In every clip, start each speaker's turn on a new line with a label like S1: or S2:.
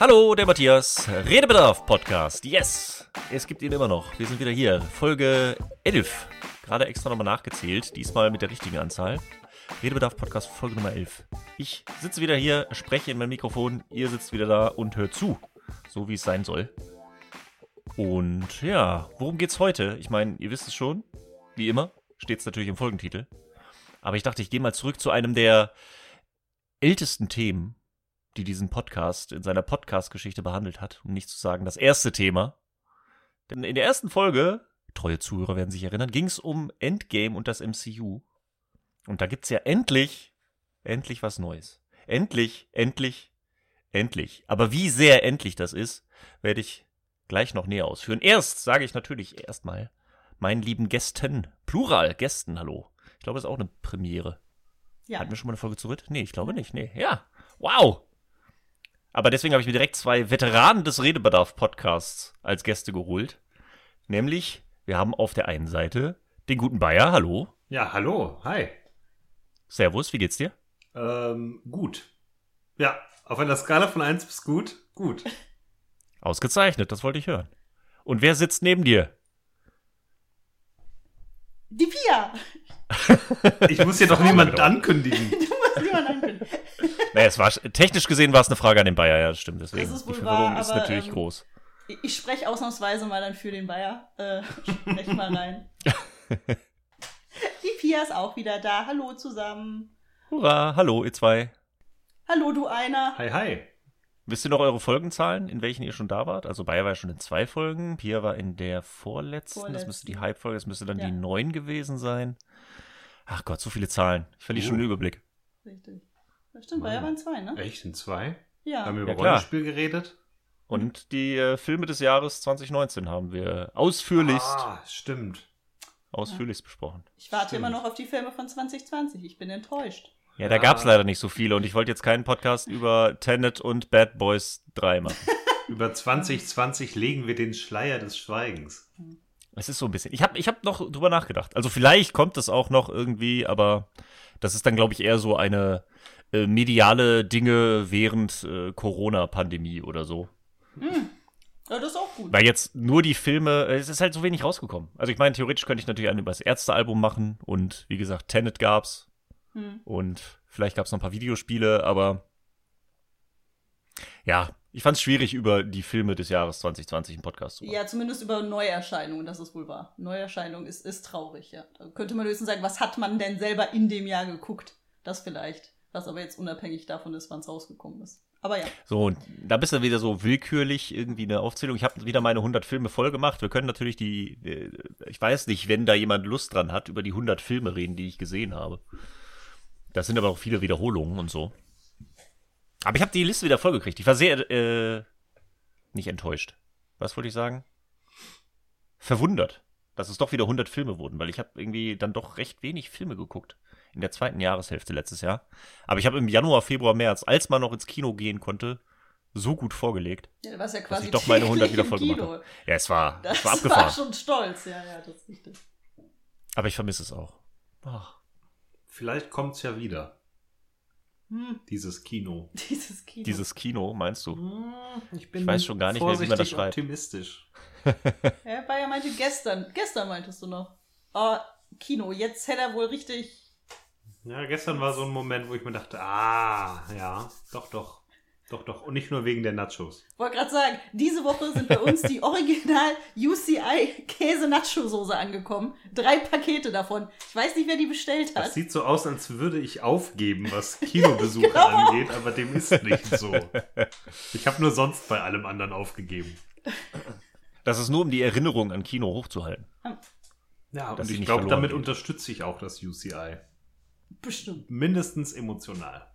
S1: Hallo, der Matthias. Redebedarf Podcast. Yes! Es gibt ihn immer noch. Wir sind wieder hier. Folge 11. Gerade extra nochmal nachgezählt. Diesmal mit der richtigen Anzahl. Redebedarf Podcast Folge Nummer 11. Ich sitze wieder hier, spreche in mein Mikrofon. Ihr sitzt wieder da und hört zu. So wie es sein soll. Und ja, worum geht's heute? Ich meine, ihr wisst es schon. Wie immer. Steht es natürlich im Folgentitel. Aber ich dachte, ich gehe mal zurück zu einem der ältesten Themen, die diesen Podcast in seiner Podcast-Geschichte behandelt hat, um nicht zu sagen das erste Thema. Denn in der ersten Folge, treue Zuhörer werden sich erinnern, ging es um Endgame und das MCU. Und da gibt's ja endlich, endlich was Neues. Endlich, endlich, endlich. Aber wie sehr endlich das ist, werde ich gleich noch näher ausführen. Erst sage ich natürlich erstmal meinen lieben Gästen, Plural, Gästen, hallo. Ich glaube, das ist auch eine Premiere.
S2: Ja.
S1: Hatten wir schon mal eine Folge zu dritt? Nee, ich glaube nicht. Nee. Ja. Wow. Aber deswegen habe ich mir direkt zwei Veteranen des Redebedarf-Podcasts als Gäste geholt. Nämlich, wir haben auf der einen Seite den guten Bayer. Hallo.
S3: Ja, hallo, hi.
S1: Servus, wie geht's dir?
S3: Ähm, gut. Ja, auf einer Skala von 1 bis gut, gut.
S1: Ausgezeichnet, das wollte ich hören. Und wer sitzt neben dir?
S2: Die Pia!
S3: Ich muss hier doch niemand ankündigen.
S2: Du musst niemand ankündigen.
S1: Naja, es war, technisch gesehen war es eine Frage an den Bayer, ja, das stimmt. Deswegen.
S2: Das ist wohl
S1: Die Verwirrung
S2: wahr,
S1: ist
S2: aber,
S1: natürlich
S2: ähm,
S1: groß.
S2: Ich, ich spreche ausnahmsweise mal dann für den Bayer. Äh, ich spreche mal rein. Die Pia ist auch wieder da. Hallo zusammen.
S1: Hurra, hallo, ihr zwei.
S2: Hallo, du einer.
S3: Hi, hi.
S1: Wisst ihr noch eure Folgenzahlen, in welchen ihr schon da wart? Also Bayer war ja schon in zwei Folgen, Pia war in der vorletzten, das müsste die
S2: Vorletzten.
S1: Hype-Folge, das müsste dann
S2: Ja.
S1: die neun gewesen sein. Ach Gott, so viele Zahlen. Ich verliere
S3: Uh.
S1: schon den Überblick.
S2: Richtig. Das stimmt, Bayer waren zwei, ne?
S3: Echt, in zwei?
S2: Ja.
S3: Haben wir
S1: Ja,
S3: über
S1: klar.
S3: Rollenspiel geredet?
S1: Und die äh, Filme des Jahres 2019 haben wir ausführlichst,
S3: Ah, stimmt.
S1: ausführlichst besprochen.
S2: Ich warte
S3: Stimmt.
S2: immer noch auf die Filme von 2020. Ich bin enttäuscht.
S1: Ja, da
S3: Ah.
S1: gab's leider nicht so viele und ich wollte jetzt keinen Podcast über Tenet und Bad Boys 3 machen.
S3: Über 2020 legen wir den Schleier des Schweigens.
S1: Es ist so ein bisschen. Ich habe ich hab noch drüber nachgedacht. Also vielleicht kommt es auch noch irgendwie, aber das ist dann, glaube ich, eher so eine äh, mediale Dinge während äh, Corona-Pandemie oder so.
S2: Ja, das ist auch gut.
S1: Weil jetzt nur die Filme, äh, es ist halt so wenig rausgekommen. Also ich meine, theoretisch könnte ich natürlich einen über das Ärztealbum machen und wie gesagt, Tenet gab's
S2: Hm.
S1: und vielleicht gab's noch ein paar Videospiele, aber ja, ich fand es schwierig, über die Filme des Jahres 2020 im Podcast zu machen.
S2: Ja, zumindest über Neuerscheinungen, das ist wohl wahr. Neuerscheinung ist, ist traurig, ja. Da könnte man höchstens sagen, was hat man denn selber in dem Jahr geguckt? Das vielleicht. Was aber jetzt unabhängig davon ist, wann es rausgekommen ist. Aber ja.
S1: So, und da bist du wieder so willkürlich irgendwie eine Aufzählung. Ich habe wieder meine 100 Filme voll gemacht. Wir können natürlich die, äh, ich weiß nicht, wenn da jemand Lust dran hat, über die 100 Filme reden, die ich gesehen habe. Das sind aber auch viele Wiederholungen und so. Aber ich habe die Liste wieder vollgekriegt. Ich war sehr, äh, nicht enttäuscht. Was wollte ich sagen? Verwundert, dass es doch wieder 100 Filme wurden, weil ich habe irgendwie dann doch recht wenig Filme geguckt. In der zweiten Jahreshälfte letztes Jahr. Aber ich habe im Januar, Februar, März, als man noch ins Kino gehen konnte, so gut vorgelegt,
S2: Ja, ja
S1: dass
S2: quasi
S1: ich doch meine 100 wieder
S2: täglich
S1: voll
S2: im
S1: gemacht
S2: Kino.
S1: habe. Ja, es war,
S2: Das
S1: es war
S2: war,
S1: abgefahren.
S2: schon stolz, ja, ja, das ist richtig.
S1: Aber ich vermisse es auch. Ach.
S3: Vielleicht kommt's ja wieder,
S2: Hm,
S3: dieses Kino.
S2: dieses Kino.
S1: Dieses Kino, meinst du?
S3: Hm, Ich bin
S1: Ich weiß schon gar nicht mehr, wie man das
S3: vorsichtig
S1: schreibt.
S3: optimistisch.
S2: Ja, Bayer meinte gestern, gestern meintest du noch. Oh, Kino, jetzt hätte er wohl richtig.
S3: Ja, gestern war so ein Moment, wo ich mir dachte, ah, ja, doch, doch. Doch, doch. Und nicht nur wegen der Nachos.
S2: Wollte gerade sagen, diese Woche sind bei uns die Original UCI Käse Nacho Soße angekommen. Drei Pakete davon. Ich weiß nicht, wer die bestellt
S3: Das
S2: hat.
S3: sieht so aus, als würde ich aufgeben, was Kinobesuche
S2: Genau.
S3: angeht, aber dem ist nicht so. Ich habe nur sonst bei allem anderen aufgegeben.
S1: Das ist nur, um die Erinnerung an Kino hochzuhalten.
S3: Ja, und ich
S1: nicht
S3: glaube, damit
S1: geht.
S3: unterstütze ich auch das UCI.
S2: Bestimmt.
S3: Mindestens emotional.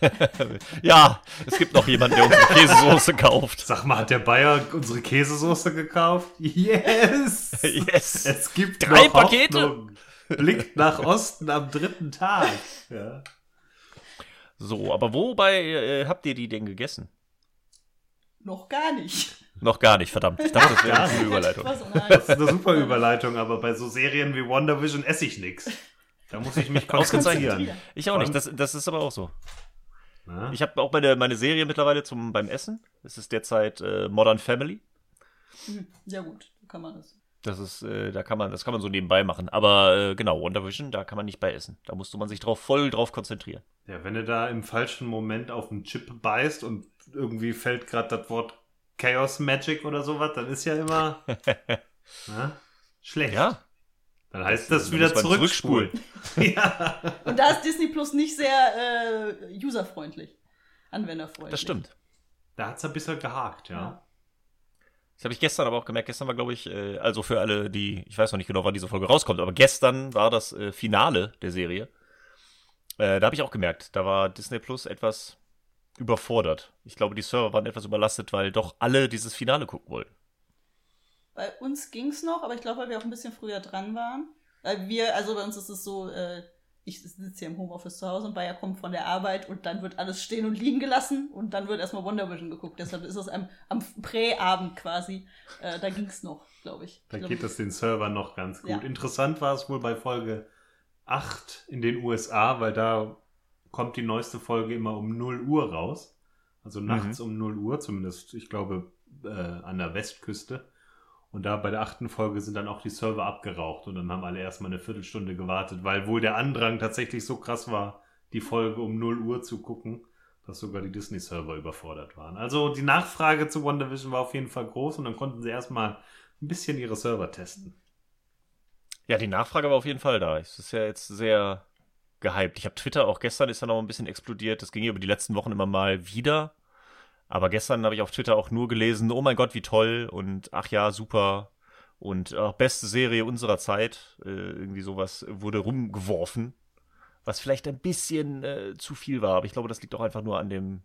S1: Ja, es gibt noch jemanden, der unsere Käsesoße kauft.
S3: Sag mal, hat der Bayer unsere Käsesoße gekauft? Yes!
S1: Yes.
S3: Es gibt
S1: Drei
S3: noch
S1: Pakete?
S3: Hoffnung. Blickt nach Osten am dritten Tag. Ja.
S1: So, aber wobei äh, habt ihr die denn gegessen?
S2: Noch gar nicht.
S1: Noch gar nicht, verdammt. Ich dachte, das wäre eine Überleitung.
S3: Das ist eine super Überleitung, aber bei so Serien wie WandaVision esse ich nichts. Da muss ich mich
S1: Ausgezeichnet.
S3: konzentrieren.
S1: Ich auch nicht, das, das ist aber auch so.
S3: Ne?
S1: Ich habe auch meine, meine Serie mittlerweile zum, beim Essen. Es ist derzeit äh, Modern Family.
S2: Ja gut, so kann man das.
S1: Das ist, äh, da kann man, das kann man so nebenbei machen. Aber äh, genau, Wonder Vision, da kann man nicht bei essen. Da musste man sich drauf voll drauf konzentrieren.
S3: Ja, wenn du da im falschen Moment auf den Chip beißt und irgendwie fällt gerade das Wort Chaos Magic oder sowas, dann ist ja immer na, schlecht.
S1: Ja.
S3: Dann heißt
S1: Das-
S3: das,
S1: dann
S3: wieder zurückspulen. ja.
S2: Und da ist Disney Plus nicht sehr äh, userfreundlich, anwenderfreundlich.
S1: Das stimmt.
S3: Da hat's ein bisschen gehakt, ja.
S2: Ja.
S1: Das habe ich gestern aber auch gemerkt. Gestern war, glaube ich, äh, also für alle, die, ich weiß noch nicht genau, wann diese Folge rauskommt, aber gestern war das äh, Finale der Serie. Äh, da habe ich auch gemerkt, da war Disney Plus etwas überfordert. Ich glaube, die Server waren etwas überlastet, weil doch alle dieses Finale gucken wollten.
S2: Bei uns ging's noch, aber ich glaube, weil wir auch ein bisschen früher dran waren. Weil wir, also bei uns ist es so, äh, ich sitze hier im Homeoffice zu Hause und Bayer kommt von der Arbeit und dann wird alles stehen und liegen gelassen und dann wird erstmal Wonder Vision geguckt. Deshalb ist es am, am Präabend quasi. Äh, da ging's noch, glaube ich.
S3: Da
S2: ich glaub,
S3: geht das den Servern noch ganz gut.
S2: Ja.
S3: Interessant war es wohl bei Folge 8 in den USA, weil da kommt die neueste Folge immer um 0 Uhr raus. Also nachts um 0 Uhr, zumindest, ich glaube, äh, an der Westküste. Und da bei der achten Folge sind dann auch die Server abgeraucht und dann haben alle erstmal eine Viertelstunde gewartet, weil wohl der Andrang tatsächlich so krass war, die Folge um 0 Uhr zu gucken, dass sogar die Disney-Server überfordert waren. Also die Nachfrage zu WandaVision war auf jeden Fall groß und dann konnten sie erstmal ein bisschen ihre Server testen.
S1: Ja, die Nachfrage war auf jeden Fall da. Es ist ja jetzt sehr gehypt. Ich habe Twitter auch gestern ist ja noch ein bisschen explodiert. Das ging ja über die letzten Wochen immer mal wieder. Aber gestern habe ich auf Twitter auch nur gelesen, oh mein Gott, wie toll und ach ja, super und äh, beste Serie unserer Zeit. Äh, irgendwie sowas wurde rumgeworfen, was vielleicht ein bisschen äh, zu viel war. Aber ich glaube, das liegt auch einfach nur an dem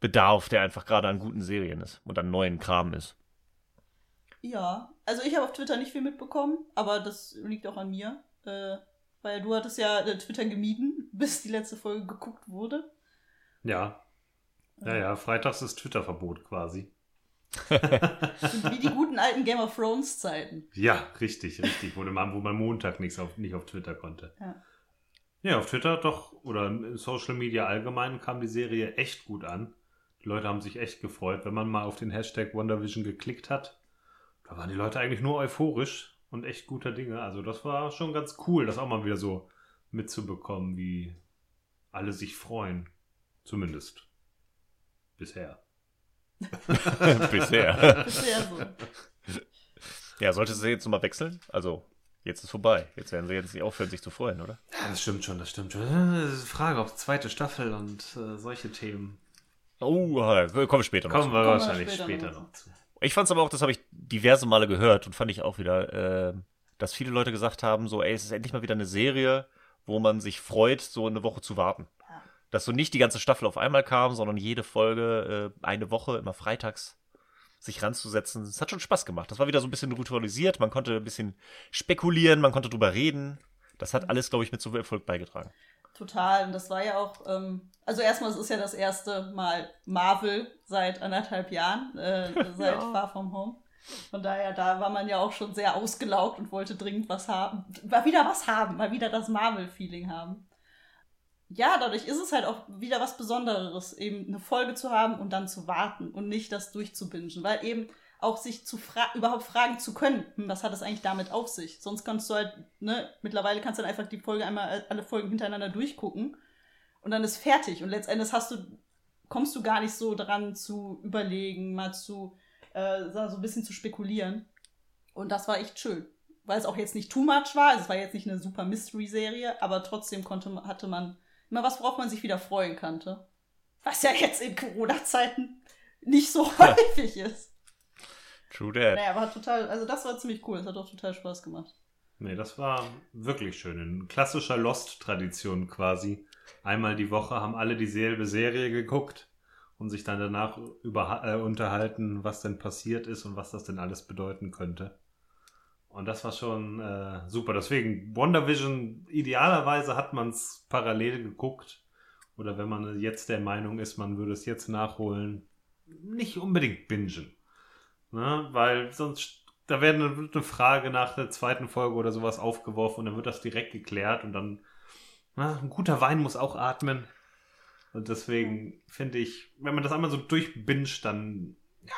S1: Bedarf, der einfach gerade an guten Serien ist und an neuen Kram ist.
S2: Ja, also ich habe auf Twitter nicht viel mitbekommen, aber das liegt auch an mir. Äh, weil du hattest ja äh, Twitter gemieden, bis die letzte Folge geguckt wurde.
S3: Ja. Ja, ja, freitags ist Twitter-Verbot quasi.
S2: Wie die guten alten Game of Thrones Zeiten.
S3: Ja, richtig, richtig. Wo man, wo man Montag nichts auf, nicht auf Twitter konnte.
S2: Ja.
S3: Ja, auf Twitter doch, oder in Social Media allgemein kam die Serie echt gut an. Die Leute haben sich echt gefreut. Wenn man mal auf den Hashtag WandaVision geklickt hat, da waren die Leute eigentlich nur euphorisch und echt guter Dinge. Also das war schon ganz cool, das auch mal wieder so mitzubekommen, wie alle sich freuen. Zumindest. Bisher.
S1: Bisher.
S2: Bisher so.
S1: Ja, sollte sie jetzt nochmal wechseln? Also, jetzt ist vorbei. Jetzt werden sie jetzt nicht aufhören, sich zu freuen, oder?
S3: Ja, das stimmt schon, das stimmt schon. Das ist die Frage, ob zweite Staffel und äh, solche Themen.
S1: Oh, kommen wir später noch
S3: Kommen
S1: zu.
S3: wir
S2: Kommen wir
S3: wahrscheinlich
S2: später
S3: später,
S2: noch
S3: noch zu.
S1: Ich fand's aber auch, das habe ich diverse Male gehört und fand ich auch wieder, äh, dass viele Leute gesagt haben, so, ey, es ist endlich mal wieder eine Serie, wo man sich freut, so eine Woche zu warten. Dass so nicht die ganze Staffel auf einmal kam, sondern jede Folge äh, eine Woche, immer freitags, sich ranzusetzen. Es hat schon Spaß gemacht. Das war wieder so ein bisschen ritualisiert. Man konnte ein bisschen spekulieren, man konnte drüber reden. Das hat alles, glaube ich, mit so viel Erfolg beigetragen.
S2: Total. Und das war ja auch, ähm, also erstmal, es ist ja das erste Mal Marvel seit anderthalb Jahren, äh, seit
S1: Ja.
S2: Far From Home. Von daher, da war man ja auch schon sehr ausgelaugt und wollte dringend was haben. Mal wieder was haben, mal wieder das Marvel-Feeling haben. Ja, dadurch ist es halt auch wieder was Besonderes, eben eine Folge zu haben und dann zu warten und nicht das durchzubingen, weil eben auch sich zu fra überhaupt fragen zu können, hm, was hat es eigentlich damit auf sich? Sonst kannst du halt, ne, mittlerweile kannst du dann einfach die Folge einmal, alle Folgen hintereinander durchgucken und dann ist fertig. Und letztendlich hast du, kommst du gar nicht so dran zu überlegen, mal zu, äh, so ein bisschen zu spekulieren. Und das war echt schön. Weil es auch jetzt nicht too much war, es war jetzt nicht eine super Mystery-Serie, aber trotzdem konnte, hatte man immer was, worauf man sich wieder freuen konnte. Was ja jetzt in Corona-Zeiten nicht so häufig ist.
S1: True that.
S2: Naja, aber hat total, also das war ziemlich cool. Es hat auch total Spaß gemacht.
S3: Nee, das war wirklich schön. In klassischer Lost-Tradition quasi. Einmal die Woche haben alle dieselbe Serie geguckt und sich dann danach über, äh, unterhalten, was denn passiert ist und was das denn alles bedeuten könnte. Und das war schon äh, super. Deswegen, WandaVision, idealerweise hat man es parallel geguckt. Oder wenn man jetzt der Meinung ist, man würde es jetzt nachholen, nicht unbedingt bingen. Ne? Weil sonst, da werden eine, Frage nach der zweiten Folge oder sowas aufgeworfen und dann wird das direkt geklärt und dann, na, ein guter Wein muss auch atmen. Und deswegen finde ich, wenn man das einmal so durchbinscht, dann, ja,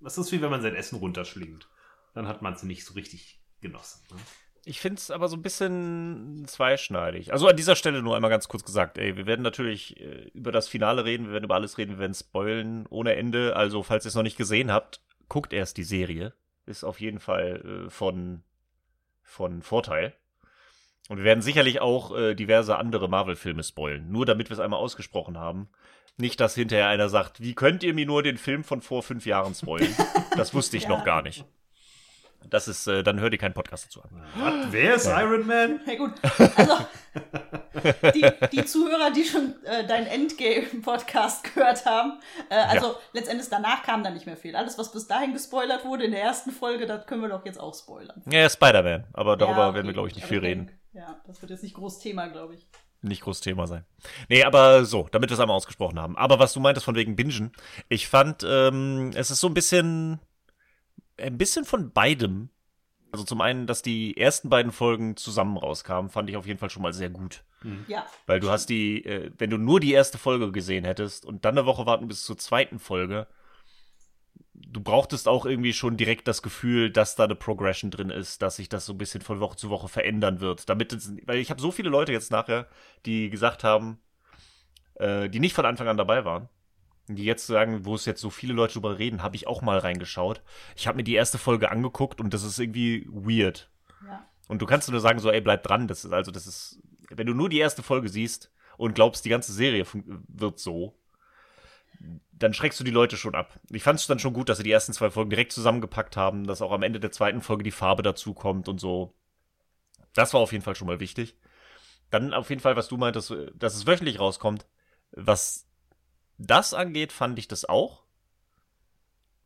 S3: das ist wie wenn man sein Essen runterschlingt. Dann hat man es nicht so richtig genossen. Ne?
S1: Ich finde es aber so ein bisschen zweischneidig. Also an dieser Stelle nur einmal ganz kurz gesagt, ey, wir werden natürlich äh, über das Finale reden, wir werden über alles reden, wir werden spoilen ohne Ende. Also, falls ihr es noch nicht gesehen habt, guckt erst die Serie. Ist auf jeden Fall äh, von, von Vorteil. Und wir werden sicherlich auch äh, diverse andere Marvel-Filme spoilen. Nur damit wir es einmal ausgesprochen haben. Nicht, dass hinterher einer sagt, wie könnt ihr mir nur den Film von vor fünf Jahren spoilen? Das wusste ich ja. noch gar nicht. Das ist, äh, dann hört ihr keinen Podcast dazu an.
S3: Wer ist ja. Iron Man?
S2: Ja gut, also die, die Zuhörer, die schon äh, deinen Endgame-Podcast gehört haben, äh, also ja. letztendlich danach kam da nicht mehr viel. Alles, was bis dahin gespoilert wurde in der ersten Folge, das können wir doch jetzt auch spoilern.
S1: Ja, Spider-Man, aber darüber ja, okay. werden wir, glaube ich, nicht aber viel reden.
S2: Ja, das wird jetzt nicht groß Thema, glaube ich.
S1: Nicht groß Thema sein. Nee, aber so, damit wir es einmal ausgesprochen haben. Aber was du meintest von wegen Bingen, ich fand, ähm, es ist so ein bisschen ein bisschen von beidem. Also zum einen, dass die ersten beiden Folgen zusammen rauskamen, fand ich auf jeden Fall schon mal sehr gut.
S2: Mhm. Ja.
S1: Weil du hast die, äh, wenn du nur die erste Folge gesehen hättest und dann eine Woche warten bis zur zweiten Folge, du brauchtest auch irgendwie schon direkt das Gefühl, dass da eine Progression drin ist, dass sich das so ein bisschen von Woche zu Woche verändern wird. Damit es, weil ich habe so viele Leute jetzt nachher, die gesagt haben, äh, die nicht von Anfang an dabei waren, die jetzt sagen, wo es jetzt so viele Leute drüber reden, habe ich auch mal reingeschaut. Ich habe mir die erste Folge angeguckt und das ist irgendwie weird. Ja. Und du kannst nur sagen, so, ey, bleib dran. Das ist, also, das ist, wenn du nur die erste Folge siehst und glaubst, die ganze Serie wird so, dann schreckst du die Leute schon ab. Ich fand es dann schon gut, dass sie die ersten zwei Folgen direkt zusammengepackt haben, dass auch am Ende der zweiten Folge die Farbe dazu kommt und so. Das war auf jeden Fall schon mal wichtig. Dann auf jeden Fall, was du meintest, dass es wöchentlich rauskommt, was das angeht, fand ich das auch,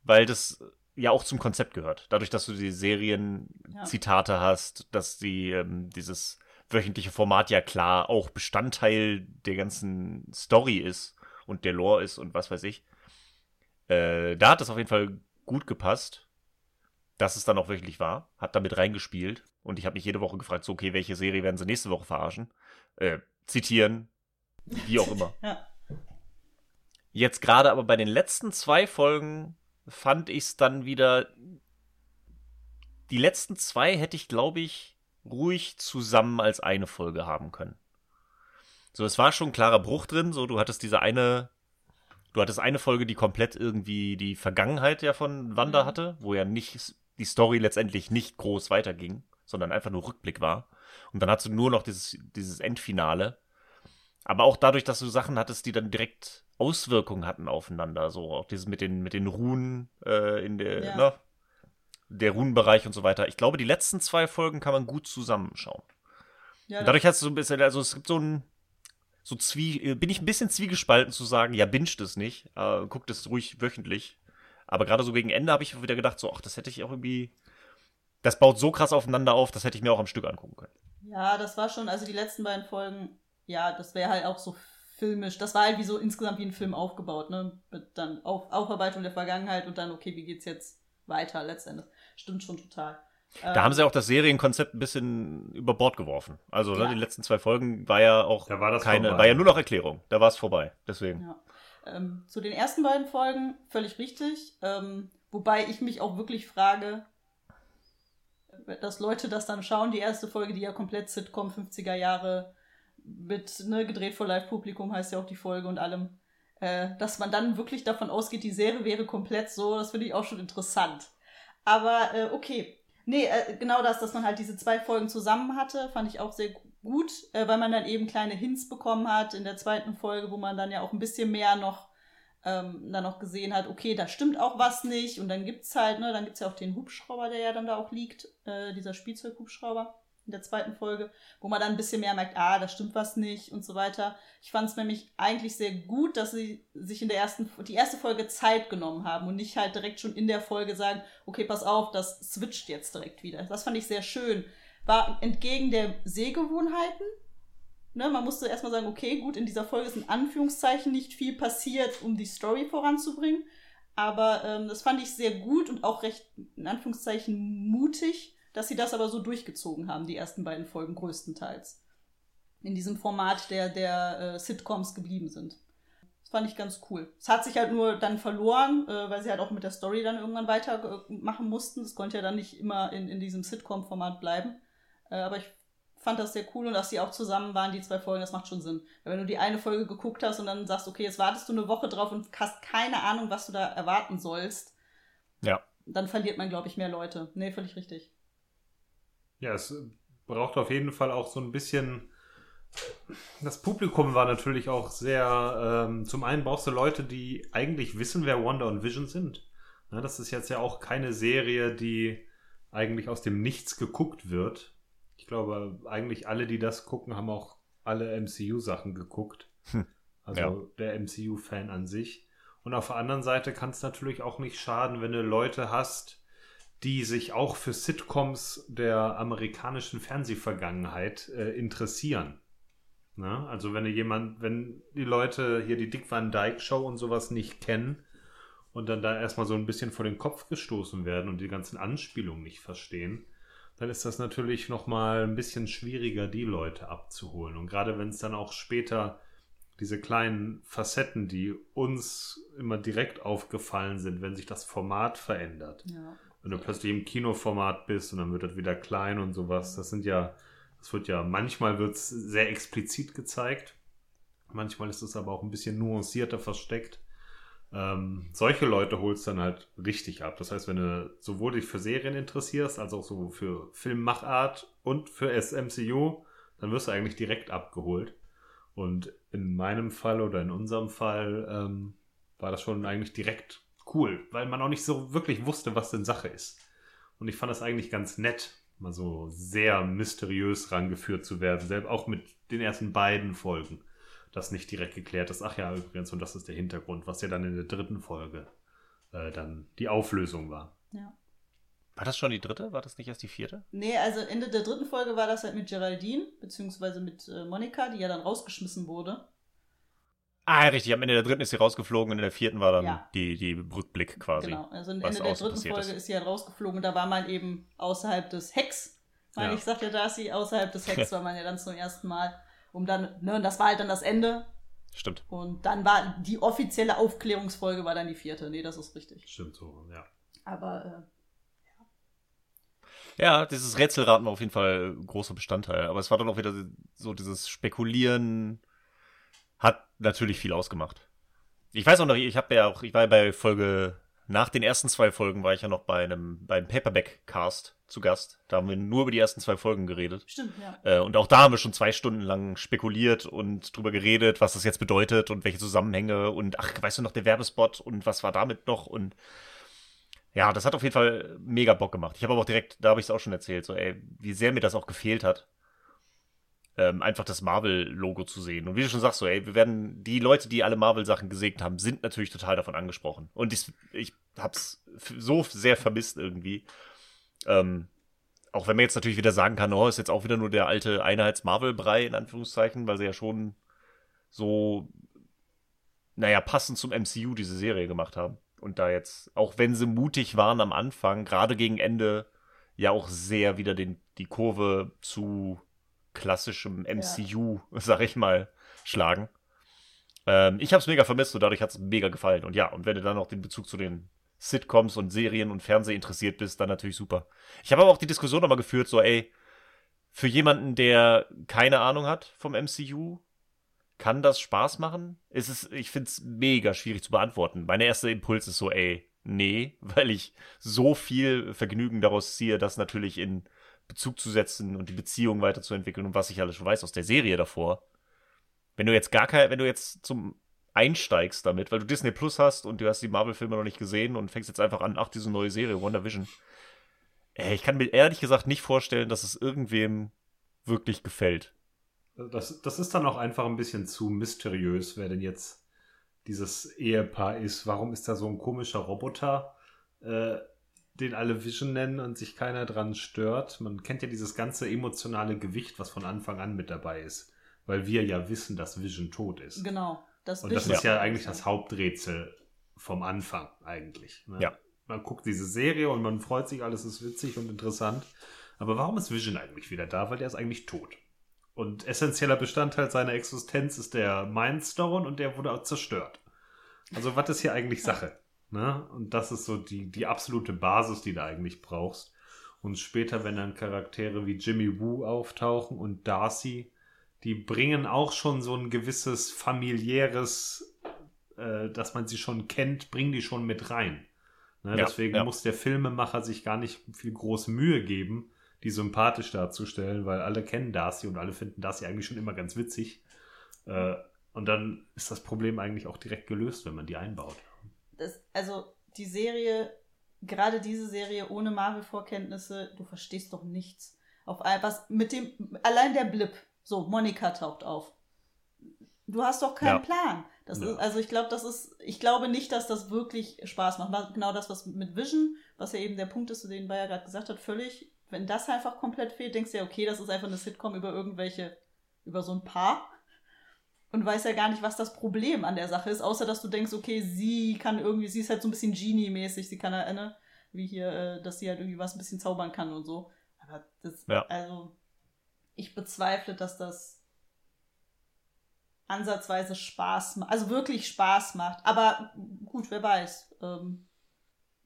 S1: weil das ja auch zum Konzept gehört. Dadurch, dass du die Serien-Zitate ja. hast, dass die ähm, dieses wöchentliche Format ja klar auch Bestandteil der ganzen Story ist und der Lore ist und was weiß ich. Äh, da hat das auf jeden Fall gut gepasst, dass es dann auch wirklich war. Hat damit reingespielt und ich habe mich jede Woche gefragt, so okay, welche Serie werden sie nächste Woche verarschen? Äh, zitieren, wie auch immer.
S2: ja.
S1: Jetzt gerade aber bei den letzten zwei Folgen fand ich es dann wieder. Die letzten zwei hätte ich, glaube ich, ruhig zusammen als eine Folge haben können. So, es war schon ein klarer Bruch drin. So, du hattest diese eine, du hattest eine Folge, die komplett irgendwie die Vergangenheit ja von Wanda mhm. hatte, wo ja nicht die Story letztendlich nicht groß weiterging, sondern einfach nur Rückblick war. Und dann hattest du nur noch dieses, dieses Endfinale. Aber auch dadurch, dass du Sachen hattest, die dann direkt Auswirkungen hatten aufeinander. So auch dieses mit den, mit den Runen äh, in der, ja. ne? der Runenbereich und so weiter. Ich glaube, die letzten zwei Folgen kann man gut zusammenschauen. Ja, dadurch hast du so ein bisschen, also es gibt so ein, so zwie, bin ich ein bisschen zwiegespalten zu sagen, ja, binscht es nicht, äh, guckt es ruhig wöchentlich. Aber gerade so gegen Ende habe ich wieder gedacht, so, ach, das hätte ich auch irgendwie, das baut so krass aufeinander auf, das hätte ich mir auch am Stück angucken können.
S2: Ja, das war schon, also die letzten beiden Folgen, ja, das wäre halt auch so filmisch. Das war halt wie so insgesamt wie ein Film aufgebaut, ne? Mit dann Auf Aufarbeitung der Vergangenheit und dann, okay, wie geht's jetzt weiter letztendlich. Stimmt schon total.
S1: Da ähm, haben sie auch das Serienkonzept ein bisschen über Bord geworfen. Also ne, ja. ne, die letzten zwei Folgen war ja auch
S3: da war
S1: keine,
S3: vorbei.
S1: war ja nur noch Erklärung. Da war es vorbei. Deswegen.
S2: Ja. Ähm, zu den ersten beiden Folgen völlig richtig. Ähm, wobei ich mich auch wirklich frage, dass Leute das dann schauen, die erste Folge, die ja komplett Sitcom 50er Jahre mit ne, gedreht vor Live-Publikum heißt ja auch die Folge und allem, äh, dass man dann wirklich davon ausgeht, die Serie wäre komplett so, das finde ich auch schon interessant. Aber äh, okay. Nee, äh, genau das, dass man halt diese zwei Folgen zusammen hatte, fand ich auch sehr gut, äh, weil man dann eben kleine Hints bekommen hat in der zweiten Folge, wo man dann ja auch ein bisschen mehr noch ähm, dann noch gesehen hat, okay, da stimmt auch was nicht. Und dann gibt's halt, ne, dann gibt's ja auch den Hubschrauber, der ja dann da auch liegt, äh, dieser Spielzeughubschrauber in der zweiten Folge, wo man dann ein bisschen mehr merkt, ah, da stimmt was nicht und so weiter. Ich fand es nämlich eigentlich sehr gut, dass sie sich in der ersten, die erste Folge Zeit genommen haben und nicht halt direkt schon in der Folge sagen, okay, pass auf, das switcht jetzt direkt wieder. Das fand ich sehr schön. War entgegen der Sehgewohnheiten. Ne, man musste erstmal sagen, okay, gut, in dieser Folge ist in Anführungszeichen nicht viel passiert, um die Story voranzubringen. Aber ähm, das fand ich sehr gut und auch recht, in Anführungszeichen, mutig, dass sie das aber so durchgezogen haben, die ersten beiden Folgen größtenteils. in diesem Format der, der äh, Sitcoms geblieben sind. Das fand ich ganz cool. Es hat sich halt nur dann verloren, äh, weil sie halt auch mit der Story dann irgendwann weitermachen mussten. Das konnte ja dann nicht immer in, in diesem Sitcom-Format bleiben. Äh, aber ich fand das sehr cool und dass sie auch zusammen waren, die zwei Folgen, das macht schon Sinn. Weil wenn du die eine Folge geguckt hast und dann sagst, okay, jetzt wartest du eine Woche drauf und hast keine Ahnung, was du da erwarten sollst,
S1: Ja.
S2: dann verliert man, glaube ich, mehr Leute. Nee, völlig richtig.
S3: Ja, es braucht auf jeden Fall auch so ein bisschen. Das Publikum war natürlich auch sehr. Ähm, zum einen brauchst du Leute, die eigentlich wissen, wer Wonder und Vision sind. Ne, das ist jetzt ja auch keine Serie, die eigentlich aus dem Nichts geguckt wird. Ich glaube, eigentlich alle, die das gucken, haben auch alle MCU-Sachen geguckt.
S1: Hm.
S3: Also
S1: Ja.
S3: der MCU-Fan an sich. Und auf der anderen Seite kann es natürlich auch nicht schaden, wenn du Leute hast, die sich auch für Sitcoms der amerikanischen Fernsehvergangenheit äh, interessieren. Ne? Also wenn jemand, wenn die Leute hier die Dick Van Dyke Show und sowas nicht kennen und dann da erstmal so ein bisschen vor den Kopf gestoßen werden und die ganzen Anspielungen nicht verstehen, dann ist das natürlich nochmal ein bisschen schwieriger, die Leute abzuholen. Und gerade wenn es dann auch später diese kleinen Facetten, die uns immer direkt aufgefallen sind, wenn sich das Format verändert.
S2: Ja.
S3: Wenn du plötzlich im Kinoformat bist und dann wird das wieder klein und sowas, das sind ja, das wird ja, manchmal wird es sehr explizit gezeigt. Manchmal ist es aber auch ein bisschen nuancierter versteckt. Ähm, solche Leute holst dann halt richtig ab. Das heißt, wenn du sowohl dich für Serien interessierst, als auch so für Filmmachart und für SMCU, dann wirst du eigentlich direkt abgeholt. Und in meinem Fall oder in unserem Fall ähm, war das schon eigentlich direkt cool, weil man auch nicht so wirklich wusste, was denn Sache ist. Und ich fand das eigentlich ganz nett, mal so sehr mysteriös rangeführt zu werden, selbst auch mit den ersten beiden Folgen, das nicht direkt geklärt ist. Ach ja, übrigens, und das ist der Hintergrund, was ja dann in der dritten Folge äh, dann die Auflösung war.
S2: ja.
S1: War das schon die dritte? War das nicht erst die vierte?
S2: Nee, also Ende der dritten Folge war das halt mit Geraldine, beziehungsweise mit äh, Monika, die ja dann rausgeschmissen wurde.
S1: Ah, ja, richtig. Am Ende der dritten ist sie rausgeflogen und in der vierten war dann
S2: Ja.
S1: die, die Rückblick quasi.
S2: Genau, also am
S1: was
S2: Ende der dritten
S1: passiert
S2: Folge
S1: ist.
S2: ist. sie halt rausgeflogen und da war man eben außerhalb des Hecks. Meine
S3: Ja.
S2: ich, sagte Darcy, außerhalb des Hecks war man ja dann zum ersten Mal. Um dann, ne, und das war halt dann das Ende.
S1: Stimmt.
S2: Und dann war die offizielle Aufklärungsfolge war dann die vierte. Nee, das ist richtig.
S3: Stimmt so, ja.
S2: Aber äh,
S1: Ja, dieses Rätselraten war auf jeden Fall ein großer Bestandteil. Aber es war dann auch wieder so dieses Spekulieren hat natürlich viel ausgemacht. Ich weiß auch noch, ich habe ja auch, ich war ja bei Folge, nach den ersten zwei Folgen war ich ja noch bei einem, beim Paperback-Cast zu Gast. Da haben wir nur über die ersten zwei Folgen geredet.
S2: stimmt, ja.
S1: Äh, und auch da haben wir schon zwei Stunden lang spekuliert und drüber geredet, was das jetzt bedeutet und welche Zusammenhänge und ach, weißt du noch, der Werbespot und was war damit noch und ja, das hat auf jeden Fall mega Bock gemacht. Ich habe aber auch direkt, da habe ich es auch schon erzählt, so ey, wie sehr mir das auch gefehlt hat, ähm, einfach das Marvel-Logo zu sehen. Und wie du schon sagst, so ey, wir werden, die Leute, die alle Marvel-Sachen gesegnet haben, sind natürlich total davon angesprochen. Und ich, ich hab's so sehr vermisst irgendwie. Ähm, auch wenn man jetzt natürlich wieder sagen kann, oh, ist jetzt auch wieder nur der alte Einheits-Marvel-Brei, in Anführungszeichen, weil sie ja schon so, naja, passend zum MCU diese Serie gemacht haben. Und da jetzt, auch wenn sie mutig waren am Anfang, gerade gegen Ende, ja auch sehr wieder den, die Kurve zu klassischem MCU, sag ich mal, schlagen. Ähm, ich hab's mega vermisst und dadurch hat's mega gefallen. Und ja, und wenn du dann noch den Bezug zu den Sitcoms und Serien und Fernseh interessiert bist, dann natürlich super. Ich habe aber auch die Diskussion nochmal geführt, so, ey, für jemanden, der keine Ahnung hat vom MCU, kann das Spaß machen? Ist es, ich finde es mega schwierig zu beantworten. Mein erster Impuls ist so, ey, nee, weil ich so viel Vergnügen daraus ziehe, das natürlich in Bezug zu setzen und die Beziehung weiterzuentwickeln und was ich alles schon weiß aus der Serie davor. Wenn du jetzt gar kein, wenn du jetzt zum einsteigst damit, weil du Disney Plus hast und du hast die Marvel-Filme noch nicht gesehen und fängst jetzt einfach an, ach, diese neue Serie, WandaVision. Ey, ich kann mir ehrlich gesagt nicht vorstellen, dass es irgendwem wirklich gefällt.
S3: Das, das ist dann auch einfach ein bisschen zu mysteriös, wer denn jetzt dieses Ehepaar ist. Warum ist da so ein komischer Roboter, äh, den alle Vision nennen und sich keiner dran stört? Man kennt ja dieses ganze emotionale Gewicht, was von Anfang an mit dabei ist, weil wir ja wissen, dass Vision tot ist.
S2: Genau. Das
S3: Und das ist ja
S2: wir.
S3: eigentlich das Haupträtsel vom Anfang eigentlich. Ne?
S1: Ja.
S3: Man guckt diese Serie und man freut sich, alles ist witzig und interessant. Aber warum ist Vision eigentlich wieder da? Weil der ist eigentlich tot. Und essentieller Bestandteil seiner Existenz ist der Mindstone und der wurde auch zerstört. Also, was ist hier eigentlich Sache? Ne? Und das ist so die, die absolute Basis, die du eigentlich brauchst. Und später, wenn dann Charaktere wie Jimmy Woo auftauchen und Darcy, die bringen auch schon so ein gewisses familiäres, äh, dass man sie schon kennt, bringen die schon mit rein. Ne?
S1: Ja,
S3: deswegen
S1: ja.
S3: muss der Filmemacher sich gar nicht viel große Mühe geben, die sympathisch darzustellen, weil alle kennen Darcy und alle finden Darcy eigentlich schon immer ganz witzig. Äh, und dann ist das Problem eigentlich auch direkt gelöst, wenn man die einbaut.
S2: Das, also die Serie, gerade diese Serie ohne Marvel-Vorkenntnisse, du verstehst doch nichts. Auf was mit dem, allein der Blip, so, Monika taucht auf. Du hast doch keinen
S1: Ja.
S2: Plan. Das
S3: Ja.
S2: ist, also ich glaube, das ist, ich glaube nicht, dass das wirklich Spaß macht. Genau das, was mit Vision, was ja eben der Punkt ist, den Bayer gerade gesagt hat, völlig, wenn das einfach komplett fehlt, denkst du ja, okay, das ist einfach eine Sitcom über irgendwelche, über so ein Paar und weiß ja gar nicht, was das Problem an der Sache ist, außer dass du denkst, okay, sie kann irgendwie, sie ist halt so ein bisschen Genie-mäßig, sie kann halt, ne, wie hier, äh, dass sie halt irgendwie was ein bisschen zaubern kann und so. Aber das,
S1: Ja.
S2: also, ich bezweifle, dass das ansatzweise Spaß macht, also wirklich Spaß macht. Aber gut, wer weiß. Ähm,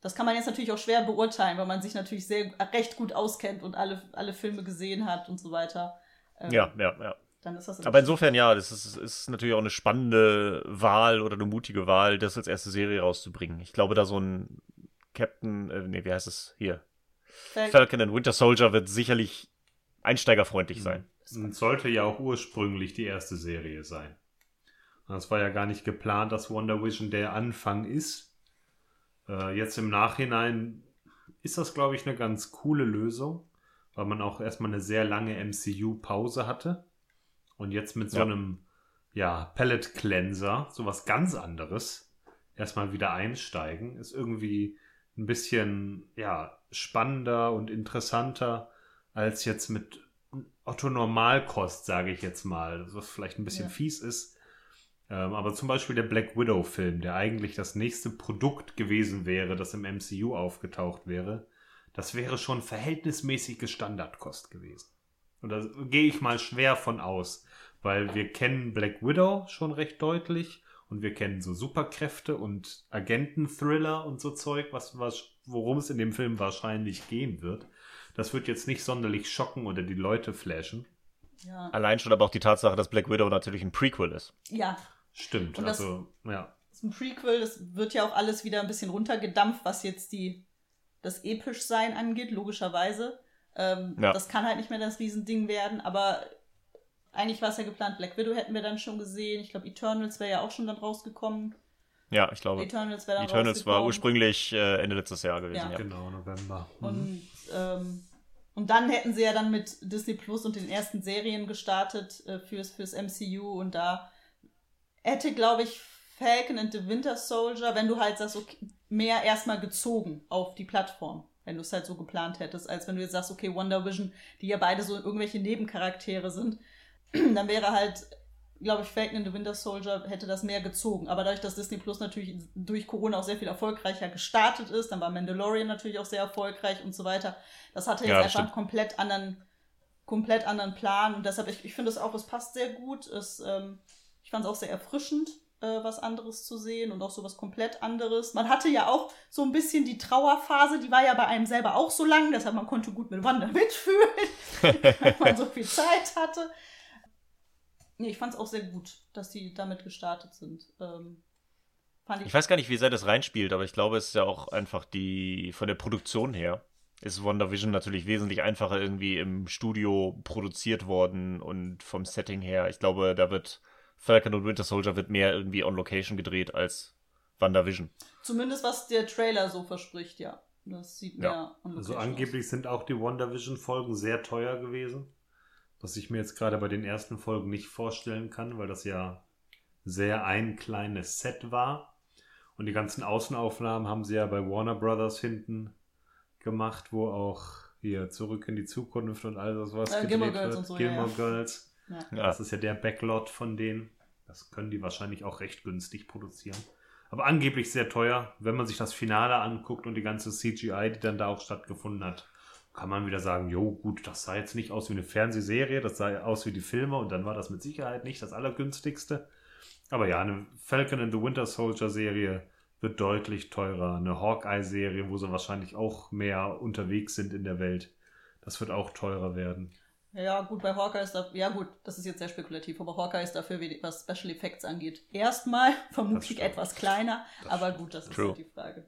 S2: das kann man jetzt natürlich auch schwer beurteilen, weil man sich natürlich sehr recht gut auskennt und alle, alle Filme gesehen hat und so weiter. Ähm,
S1: Ja, ja, ja.
S2: Dann ist das
S1: Aber insofern, ja, das ist, ist natürlich auch eine spannende Wahl oder eine mutige Wahl, das als erste Serie rauszubringen. Ich glaube, da so ein Captain, äh, nee, wie heißt es hier?
S2: Fal-
S1: Falcon and Winter Soldier wird sicherlich einsteigerfreundlich sein.
S3: Und sollte ja auch ursprünglich die erste Serie sein. Das war ja gar nicht geplant, dass Wonder Vision der Anfang ist. Äh, jetzt im Nachhinein ist das, glaube ich, eine ganz coole Lösung, weil man auch erstmal eine sehr lange MCU-Pause hatte. Und jetzt mit so
S1: Ja.
S3: einem ja, Palette Cleanser, sowas ganz anderes, erstmal wieder einsteigen, ist irgendwie ein bisschen ja, spannender und interessanter als jetzt mit Otto Normalkost, sage ich jetzt mal, was vielleicht ein bisschen
S2: Ja.
S3: fies ist. Ähm, aber zum Beispiel der Black Widow-Film, der eigentlich das nächste Produkt gewesen wäre, das im MCU aufgetaucht wäre, das wäre schon verhältnismäßige Standardkost gewesen. Und da gehe ich mal schwer von aus, weil wir kennen Black Widow schon recht deutlich und wir kennen so Superkräfte und Agenten-Thriller und so Zeug, was, was, worum es in dem Film wahrscheinlich gehen wird. Das wird jetzt nicht sonderlich schocken oder die Leute flashen.
S2: ja.
S1: Allein schon aber auch die Tatsache, dass Black Widow natürlich ein Prequel ist.
S2: ja,
S3: Stimmt,
S2: Und das-
S3: also, ja.
S2: das ist ein Prequel, das wird ja auch alles wieder ein bisschen runtergedampft, was jetzt die, das Epischsein angeht, logischerweise. Ähm,
S1: Ja.
S2: Das kann halt nicht mehr das Riesending werden, aber eigentlich war es ja geplant, Black Widow hätten wir dann schon gesehen. Ich glaube, Eternals wäre ja auch schon dann rausgekommen.
S1: Ja, ich glaube.
S2: Eternals wäre dann
S1: Eternals war ursprünglich äh, Ende letztes Jahr gewesen,
S2: Ja.
S1: ja.
S3: Genau, November. Mhm.
S2: Und, ähm, und dann hätten sie ja dann mit Disney Plus und den ersten Serien gestartet äh, fürs, fürs MCU und da hätte, glaube ich, Falcon and the Winter Soldier, wenn du halt sagst, okay, mehr erstmal gezogen auf die Plattform, wenn du es halt so geplant hättest, als wenn du jetzt sagst, okay, Wonder Vision, die ja beide so irgendwelche Nebencharaktere sind, dann wäre halt, glaube ich, Falcon and the Winter Soldier hätte das mehr gezogen. Aber dadurch, dass Disney Plus natürlich durch Corona auch sehr viel erfolgreicher gestartet ist, dann war Mandalorian natürlich auch sehr erfolgreich und so weiter. Das hatte jetzt
S1: Ja, das
S2: einfach einen komplett anderen, komplett anderen Plan. Und deshalb, ich, ich finde es auch, es passt sehr gut. Es, ähm, ich fand es auch sehr erfrischend, äh, was anderes zu sehen und auch so was komplett anderes. Man hatte ja auch so ein bisschen die Trauerphase, die war ja bei einem selber auch so lang, deshalb man konnte gut mit Wanda mitfühlen, weil man so viel Zeit hatte. Nee, ich fand es auch sehr gut, dass die damit gestartet sind. Ähm, fand ich,
S1: Ich weiß gar nicht, wie sehr das reinspielt, aber ich glaube, es ist ja auch einfach die, von der Produktion her, ist WandaVision natürlich wesentlich einfacher irgendwie im Studio produziert worden und vom Setting her. Ich glaube, da wird Falcon und Winter Soldier wird mehr irgendwie on Location gedreht als WandaVision.
S2: zumindest was der Trailer so verspricht, ja. Das sieht
S1: Ja.
S2: mehr on
S3: Also
S2: Location
S3: angeblich sind auch die WandaVision-Folgen sehr teuer gewesen. Was ich mir jetzt gerade bei den ersten Folgen nicht vorstellen kann, weil das ja sehr ein kleines Set war. Und die ganzen Außenaufnahmen haben sie ja bei Warner Brothers hinten gemacht, wo auch hier zurück in die Zukunft und all das was
S2: Äh, Gilmore Girls und so,
S3: Gilmore
S2: ja.
S3: Girls.
S2: Ja,
S3: Das ist ja der Backlot von denen. Das können die wahrscheinlich auch recht günstig produzieren. Aber angeblich sehr teuer. Wenn man sich das Finale anguckt und die ganze CGI, die dann da auch stattgefunden hat, kann man wieder sagen, jo, gut, das sah jetzt nicht aus wie eine Fernsehserie, das sah aus wie die Filme und dann war das mit Sicherheit nicht das Allergünstigste. Aber ja, eine Falcon and the Winter Soldier Serie wird deutlich teurer. Eine Hawkeye-Serie, wo sie wahrscheinlich auch mehr unterwegs sind in der Welt. Das wird auch teurer werden.
S2: Ja, gut, bei Hawkeye ist da, ja gut, das ist jetzt sehr spekulativ, aber Hawkeye ist dafür, was Special Effects angeht, erstmal vermutlich etwas kleiner, das aber gut, das ist halt die Frage.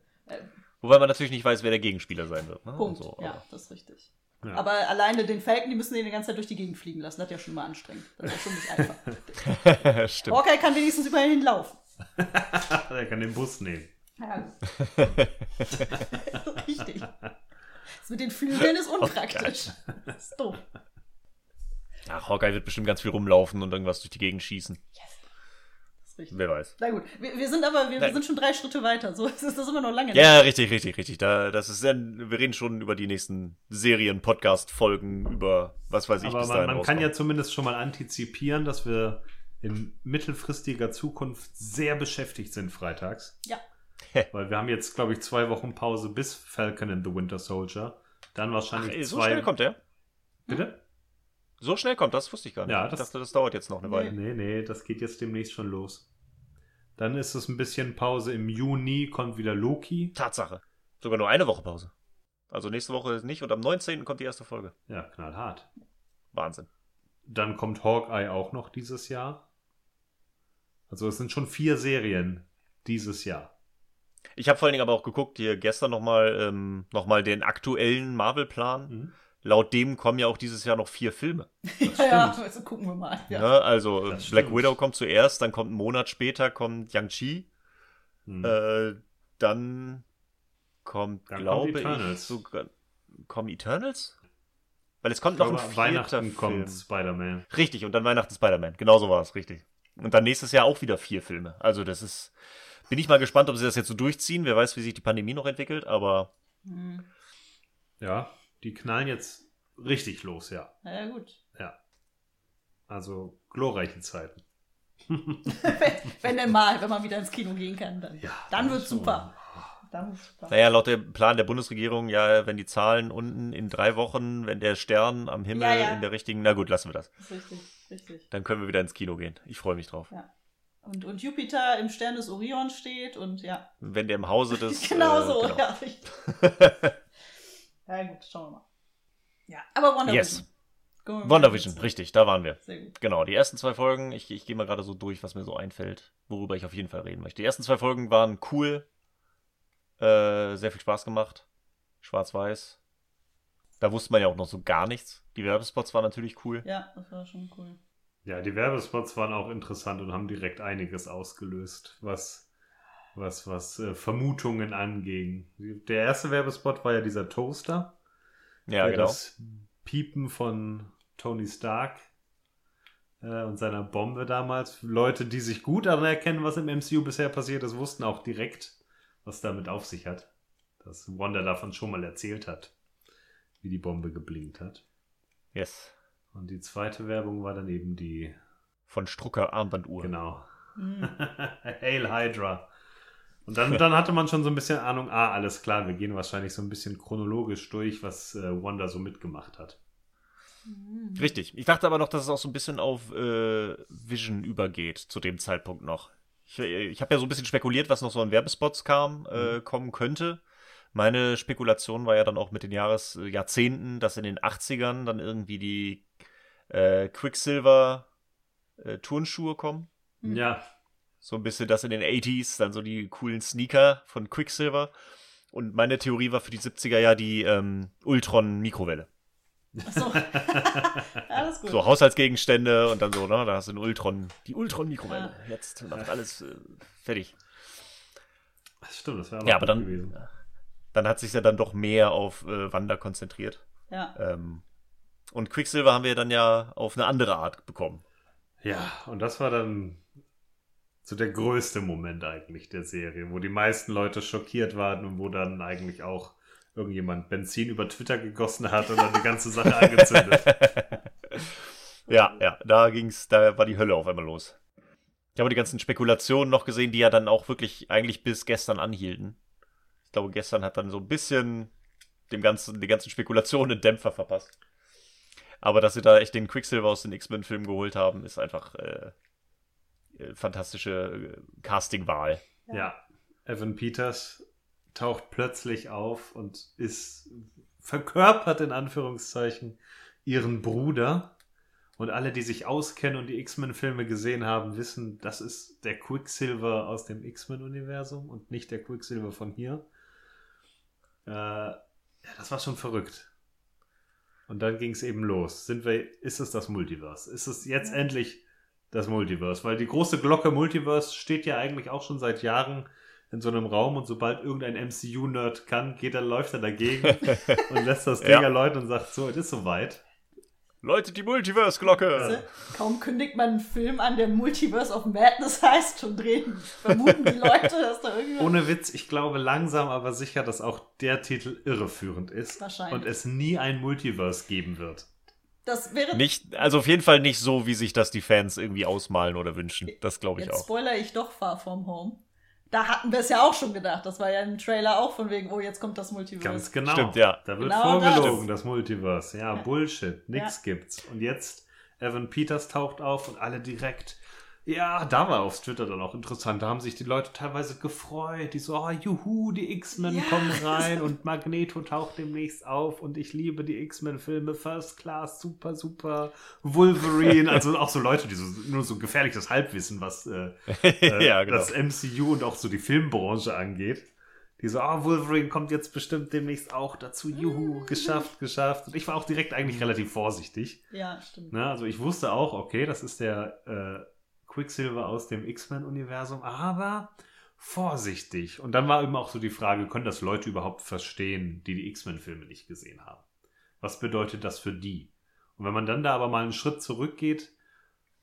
S1: Wobei man natürlich nicht weiß, wer der Gegenspieler sein wird. Ne?
S2: Punkt. So, ja, das ist richtig. Ja. Aber alleine den Falcon, die müssen den die ganze Zeit durch die Gegend fliegen lassen. Das ist ja schon mal anstrengend. Das ist schon nicht einfach. Stimmt. Hawkeye kann wenigstens überall hinlaufen.
S3: er kann den Bus nehmen. Ja.
S2: Richtig. Das mit den Flügeln ist unpraktisch. Oh das ist doof.
S1: Ach, Hawkeye wird bestimmt ganz viel rumlaufen und irgendwas durch die Gegend schießen. Yes
S2: richtig.
S1: Wer weiß.
S2: Na gut, wir, wir sind aber, wir, wir, sind schon drei Schritte weiter. So ist das immer noch lange.
S1: Ja, richtig, richtig, richtig. Da, das ist, wir reden schon über die nächsten Serien, Podcast-Folgen, über was weiß ich.
S3: Aber man, man kann ja zumindest schon mal antizipieren, dass wir in mittelfristiger Zukunft sehr beschäftigt sind freitags.
S2: Ja.
S3: Weil wir haben jetzt, glaube ich, zwei Wochen Pause bis Falcon and the Winter Soldier. Dann wahrscheinlich Ach, ey,
S1: so
S3: zwei.
S1: So schnell kommt der?
S3: Bitte?
S1: So schnell kommt das, wusste ich gar nicht. Ja, das, ich dachte, das dauert jetzt noch eine Weile.
S3: Nee, nee, das geht jetzt demnächst schon los. Dann ist es ein bisschen Pause. Im Juni kommt wieder Loki.
S1: Tatsache. Sogar nur eine Woche Pause. Also nächste Woche ist nicht und am 19. kommt die erste Folge.
S3: Ja, knallhart.
S1: Wahnsinn.
S3: Dann kommt Hawkeye auch noch dieses Jahr. Also es sind schon vier Serien dieses Jahr.
S1: Ich habe vor allen Dingen aber auch geguckt, hier gestern nochmal ähm, noch den aktuellen Marvel-Plan. Mhm laut dem kommen ja auch dieses Jahr noch vier Filme.
S2: ja, ja, also gucken wir mal.
S1: Ja. Ja, also das Black stimmt. Widow kommt zuerst, dann kommt ein Monat später kommt Yang-Chi. Hm. Äh, dann kommt, dann glaube ich, sogar. Kommen Eternals? Weil es kommt ich noch glaube, ein vierter
S3: Weihnachten
S1: Film.
S3: kommt Spider-Man.
S1: Richtig, und dann Weihnachten Spider-Man. Genau so war es, richtig. Und dann nächstes Jahr auch wieder vier Filme. Also das ist. Bin ich mal gespannt, ob sie das jetzt so durchziehen. Wer weiß, wie sich die Pandemie noch entwickelt, aber.
S2: Hm.
S3: Ja, die knallen jetzt richtig los, ja.
S2: Ja, gut.
S3: Ja. Also glorreiche Zeiten.
S2: wenn, wenn denn mal, wenn man wieder ins Kino gehen kann, dann, ja, dann wird super.
S1: Dann super. Naja, laut dem Plan der Bundesregierung, ja, wenn die Zahlen unten in drei Wochen, wenn der Stern am Himmel ja, ja. in der richtigen, na gut, lassen wir das.
S2: das richtig, richtig.
S1: Dann können wir wieder ins Kino gehen. Ich freue mich drauf.
S2: Ja. Und, und Jupiter im Stern des Orion steht und ja.
S1: Wenn der im Hause des.
S2: genau äh, so, genau. ja. Ja, gut, schauen wir mal. Ja, aber WandaVision. Yes.
S1: WandaVision, richtig, da waren wir. Sehr gut. Genau, die ersten zwei Folgen, ich, ich gehe mal gerade so durch, was mir so einfällt, worüber ich auf jeden Fall reden möchte. Die ersten zwei Folgen waren cool, äh, sehr viel Spaß gemacht, schwarz-weiß. Da wusste man ja auch noch so gar nichts. Die Werbespots waren natürlich cool.
S2: Ja, das war schon cool.
S3: Ja, die Werbespots waren auch interessant und haben direkt einiges ausgelöst, was was, was äh, Vermutungen anging. Der erste Werbespot war ja dieser Toaster.
S1: Ja, genau.
S3: Das Piepen von Tony Stark äh, und seiner Bombe damals. Leute, die sich gut daran erkennen, was im MCU bisher passiert ist, wussten auch direkt, was damit auf sich hat. Dass Wanda davon schon mal erzählt hat, wie die Bombe geblinkt hat.
S1: Yes.
S3: Und die zweite Werbung war dann eben die
S1: von Strucker Armbanduhr.
S3: Genau. Mhm. Hail Hydra. Und dann, dann hatte man schon so ein bisschen Ahnung, ah, alles klar, wir gehen wahrscheinlich so ein bisschen chronologisch durch, was äh, Wanda so mitgemacht hat.
S1: Mhm. Richtig. Ich dachte aber noch, dass es auch so ein bisschen auf äh, Vision übergeht, zu dem Zeitpunkt noch. Ich, ich habe ja so ein bisschen spekuliert, was noch so an Werbespots kam, äh, mhm. kommen könnte. Meine Spekulation war ja dann auch mit den Jahres, äh, Jahrzehnten, dass in den 80ern dann irgendwie die äh, Quicksilver äh, Turnschuhe kommen.
S3: Ja,
S1: so ein bisschen das in den 80s, dann so die coolen Sneaker von Quicksilver. Und meine Theorie war für die 70er ja die ähm, Ultron-Mikrowelle.
S2: Achso.
S1: alles gut. So Haushaltsgegenstände und dann so, ne? Da hast du den Ultron, die Ultron-Mikrowelle. Ja. Jetzt macht alles äh, fertig.
S3: Das stimmt, das wäre
S1: Ja, aber dann, gewesen. dann hat sich ja dann doch mehr auf äh, Wanda konzentriert.
S2: Ja.
S1: Ähm, und Quicksilver haben wir dann ja auf eine andere Art bekommen.
S3: Ja, und das war dann so der größte Moment eigentlich der Serie, wo die meisten Leute schockiert waren und wo dann eigentlich auch irgendjemand Benzin über Twitter gegossen hat und dann die ganze Sache angezündet.
S1: ja, ja, da ging's, da war die Hölle auf einmal los. Ich habe die ganzen Spekulationen noch gesehen, die ja dann auch wirklich eigentlich bis gestern anhielten. Ich glaube, gestern hat dann so ein bisschen dem ganzen, die ganzen Spekulationen einen Dämpfer verpasst. Aber dass sie da echt den Quicksilver aus den X-Men-Filmen geholt haben, ist einfach äh fantastische äh, Casting-Wahl.
S3: Ja. ja, Evan Peters taucht plötzlich auf und ist verkörpert in Anführungszeichen ihren Bruder. Und alle, die sich auskennen und die X-Men-Filme gesehen haben, wissen, das ist der Quicksilver aus dem X-Men-Universum und nicht der Quicksilver von hier. Äh, ja, das war schon verrückt. Und dann ging es eben los. Sind wir, ist es das Multiverse? Ist es jetzt ja. endlich das Multiverse? Weil die große Glocke Multiverse steht ja eigentlich auch schon seit Jahren in so einem Raum und sobald irgendein MCU-Nerd kann, geht er, läuft er dagegen und lässt das Ding ja. läuten und sagt, so, es ist soweit.
S1: Leute, die Multiverse-Glocke!
S2: Kaum kündigt man einen Film an, der Multiverse of Madness heißt, schon drehen. Vermuten die Leute, dass da irgendwie.
S3: Ohne Witz, ich glaube langsam, aber sicher, dass auch der Titel irreführend ist.
S2: Wahrscheinlich.
S3: Und es nie ein Multiverse geben wird.
S2: Das wäre.
S1: Nicht, also auf jeden Fall nicht so, wie sich das die Fans irgendwie ausmalen oder wünschen. Das glaube ich
S2: Jetzt
S1: auch.
S2: Spoiler ich doch Far From Home da hatten wir es ja auch schon gedacht. Das war ja im Trailer auch von wegen, oh, jetzt kommt das Multiverse.
S3: Ganz genau.
S1: Stimmt, ja.
S3: Da wird genau vorgelogen, das. das. Multiverse. Ja, ja. Bullshit. Nix ja. gibt's. Und jetzt, Evan Peters taucht auf und alle direkt ja, da war auf Twitter dann auch interessant. Da haben sich die Leute teilweise gefreut. Die so, oh, juhu, die X-Men ja. kommen rein und Magneto taucht demnächst auf und ich liebe die X-Men-Filme. First Class, super, super. Wolverine. also auch so Leute, die so, nur so gefährliches Halbwissen, was äh, ja, genau. das MCU und auch so die Filmbranche angeht. Die so, oh, Wolverine kommt jetzt bestimmt demnächst auch dazu. Juhu, geschafft, geschafft. Und ich war auch direkt eigentlich relativ vorsichtig.
S2: Ja, stimmt.
S3: Ne? Also ich wusste auch, okay, das ist der äh, Quicksilver aus dem X-Men-Universum, aber vorsichtig. Und dann war eben auch so die Frage, können das Leute überhaupt verstehen, die die X-Men-Filme nicht gesehen haben? Was bedeutet das für die? Und wenn man dann da aber mal einen Schritt zurückgeht,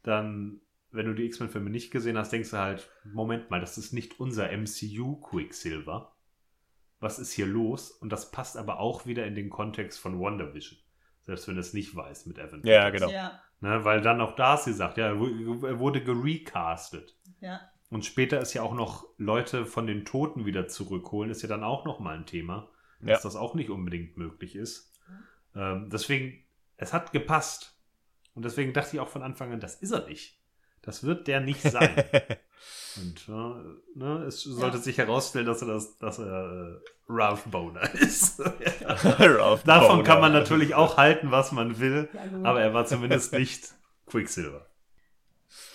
S3: dann, wenn du die X-Men-Filme nicht gesehen hast, denkst du halt, Moment mal, das ist nicht unser MCU-Quicksilver. Was ist hier los? Und das passt aber auch wieder in den Kontext von WandaVision. Selbst wenn es nicht weiß mit Evan.
S1: Ja, genau.
S2: Ja.
S3: Ne, weil dann auch da ist sie sagt, ja, er wurde gerecastet.
S2: Ja.
S3: Und später ist ja auch noch Leute von den Toten wieder zurückholen, ist ja dann auch noch mal ein Thema, dass ja. das auch nicht unbedingt möglich ist. Ähm, deswegen, es hat gepasst. Und deswegen dachte ich auch von Anfang an, das ist er nicht. Das wird der nicht sein. Und äh, ne, es sollte ja. sich herausstellen, dass er, das, dass er äh, Ralph Boner ist. Ralph Davon Boner. kann man natürlich auch halten, was man will, ja, aber er war zumindest nicht Quicksilver.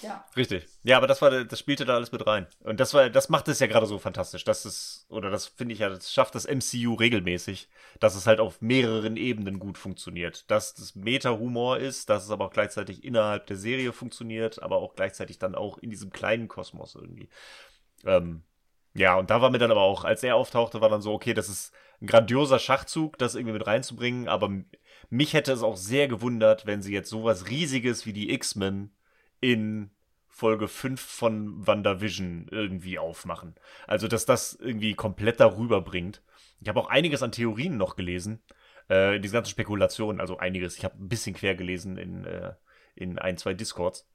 S2: Ja.
S1: Richtig. Ja, aber das war, das spielte da alles mit rein. Und das war, das macht es ja gerade so fantastisch. Das ist, oder das finde ich ja, das schafft das MCU regelmäßig, dass es halt auf mehreren Ebenen gut funktioniert. Dass das Meta-Humor ist, dass es aber auch gleichzeitig innerhalb der Serie funktioniert, aber auch gleichzeitig dann auch in diesem kleinen Kosmos irgendwie. Ähm, ja, und da war mir dann aber auch, als er auftauchte, war dann so, okay, das ist ein grandioser Schachzug, das irgendwie mit reinzubringen, aber mich hätte es auch sehr gewundert, wenn sie jetzt sowas riesiges wie die X-Men in Folge 5 von WandaVision irgendwie aufmachen. Also, dass das irgendwie komplett darüber bringt. Ich habe auch einiges an Theorien noch gelesen. Äh, diese ganzen Spekulationen, also einiges. Ich habe ein bisschen quer gelesen in, äh, in ein, zwei Discords.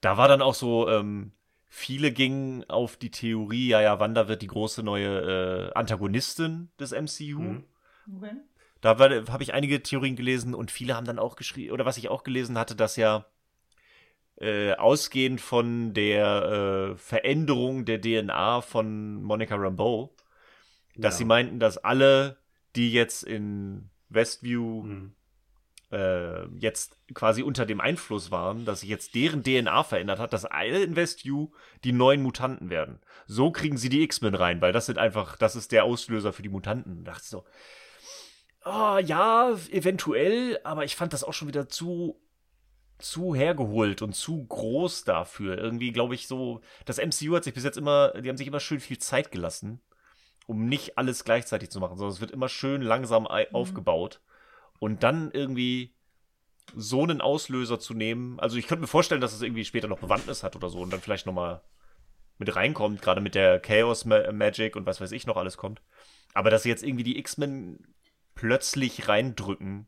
S1: Da war dann auch so, ähm, viele gingen auf die Theorie, ja, ja, Wanda wird die große neue äh, Antagonistin des MCU. Mhm. Okay. Da habe ich einige Theorien gelesen und viele haben dann auch geschrieben, oder was ich auch gelesen hatte, dass ja äh, ausgehend von der äh, Veränderung der DNA von Monica Rambeau, dass ja. sie meinten, dass alle, die jetzt in Westview mhm. äh, jetzt quasi unter dem Einfluss waren, dass sich jetzt deren DNA verändert hat, dass alle in Westview die neuen Mutanten werden. So kriegen sie die X-Men rein, weil das sind einfach, das ist der Auslöser für die Mutanten. Da dachte ich so, oh, ja, eventuell, aber ich fand das auch schon wieder zu zu hergeholt und zu groß dafür. Irgendwie glaube ich so, das MCU hat sich bis jetzt immer, die haben sich immer schön viel Zeit gelassen, um nicht alles gleichzeitig zu machen, sondern es wird immer schön langsam mhm. aufgebaut und dann irgendwie so einen Auslöser zu nehmen. Also ich könnte mir vorstellen, dass es irgendwie später noch Bewandtnis hat oder so und dann vielleicht nochmal mit reinkommt, gerade mit der Chaos Magic und was weiß ich noch alles kommt. Aber dass sie jetzt irgendwie die X-Men plötzlich reindrücken,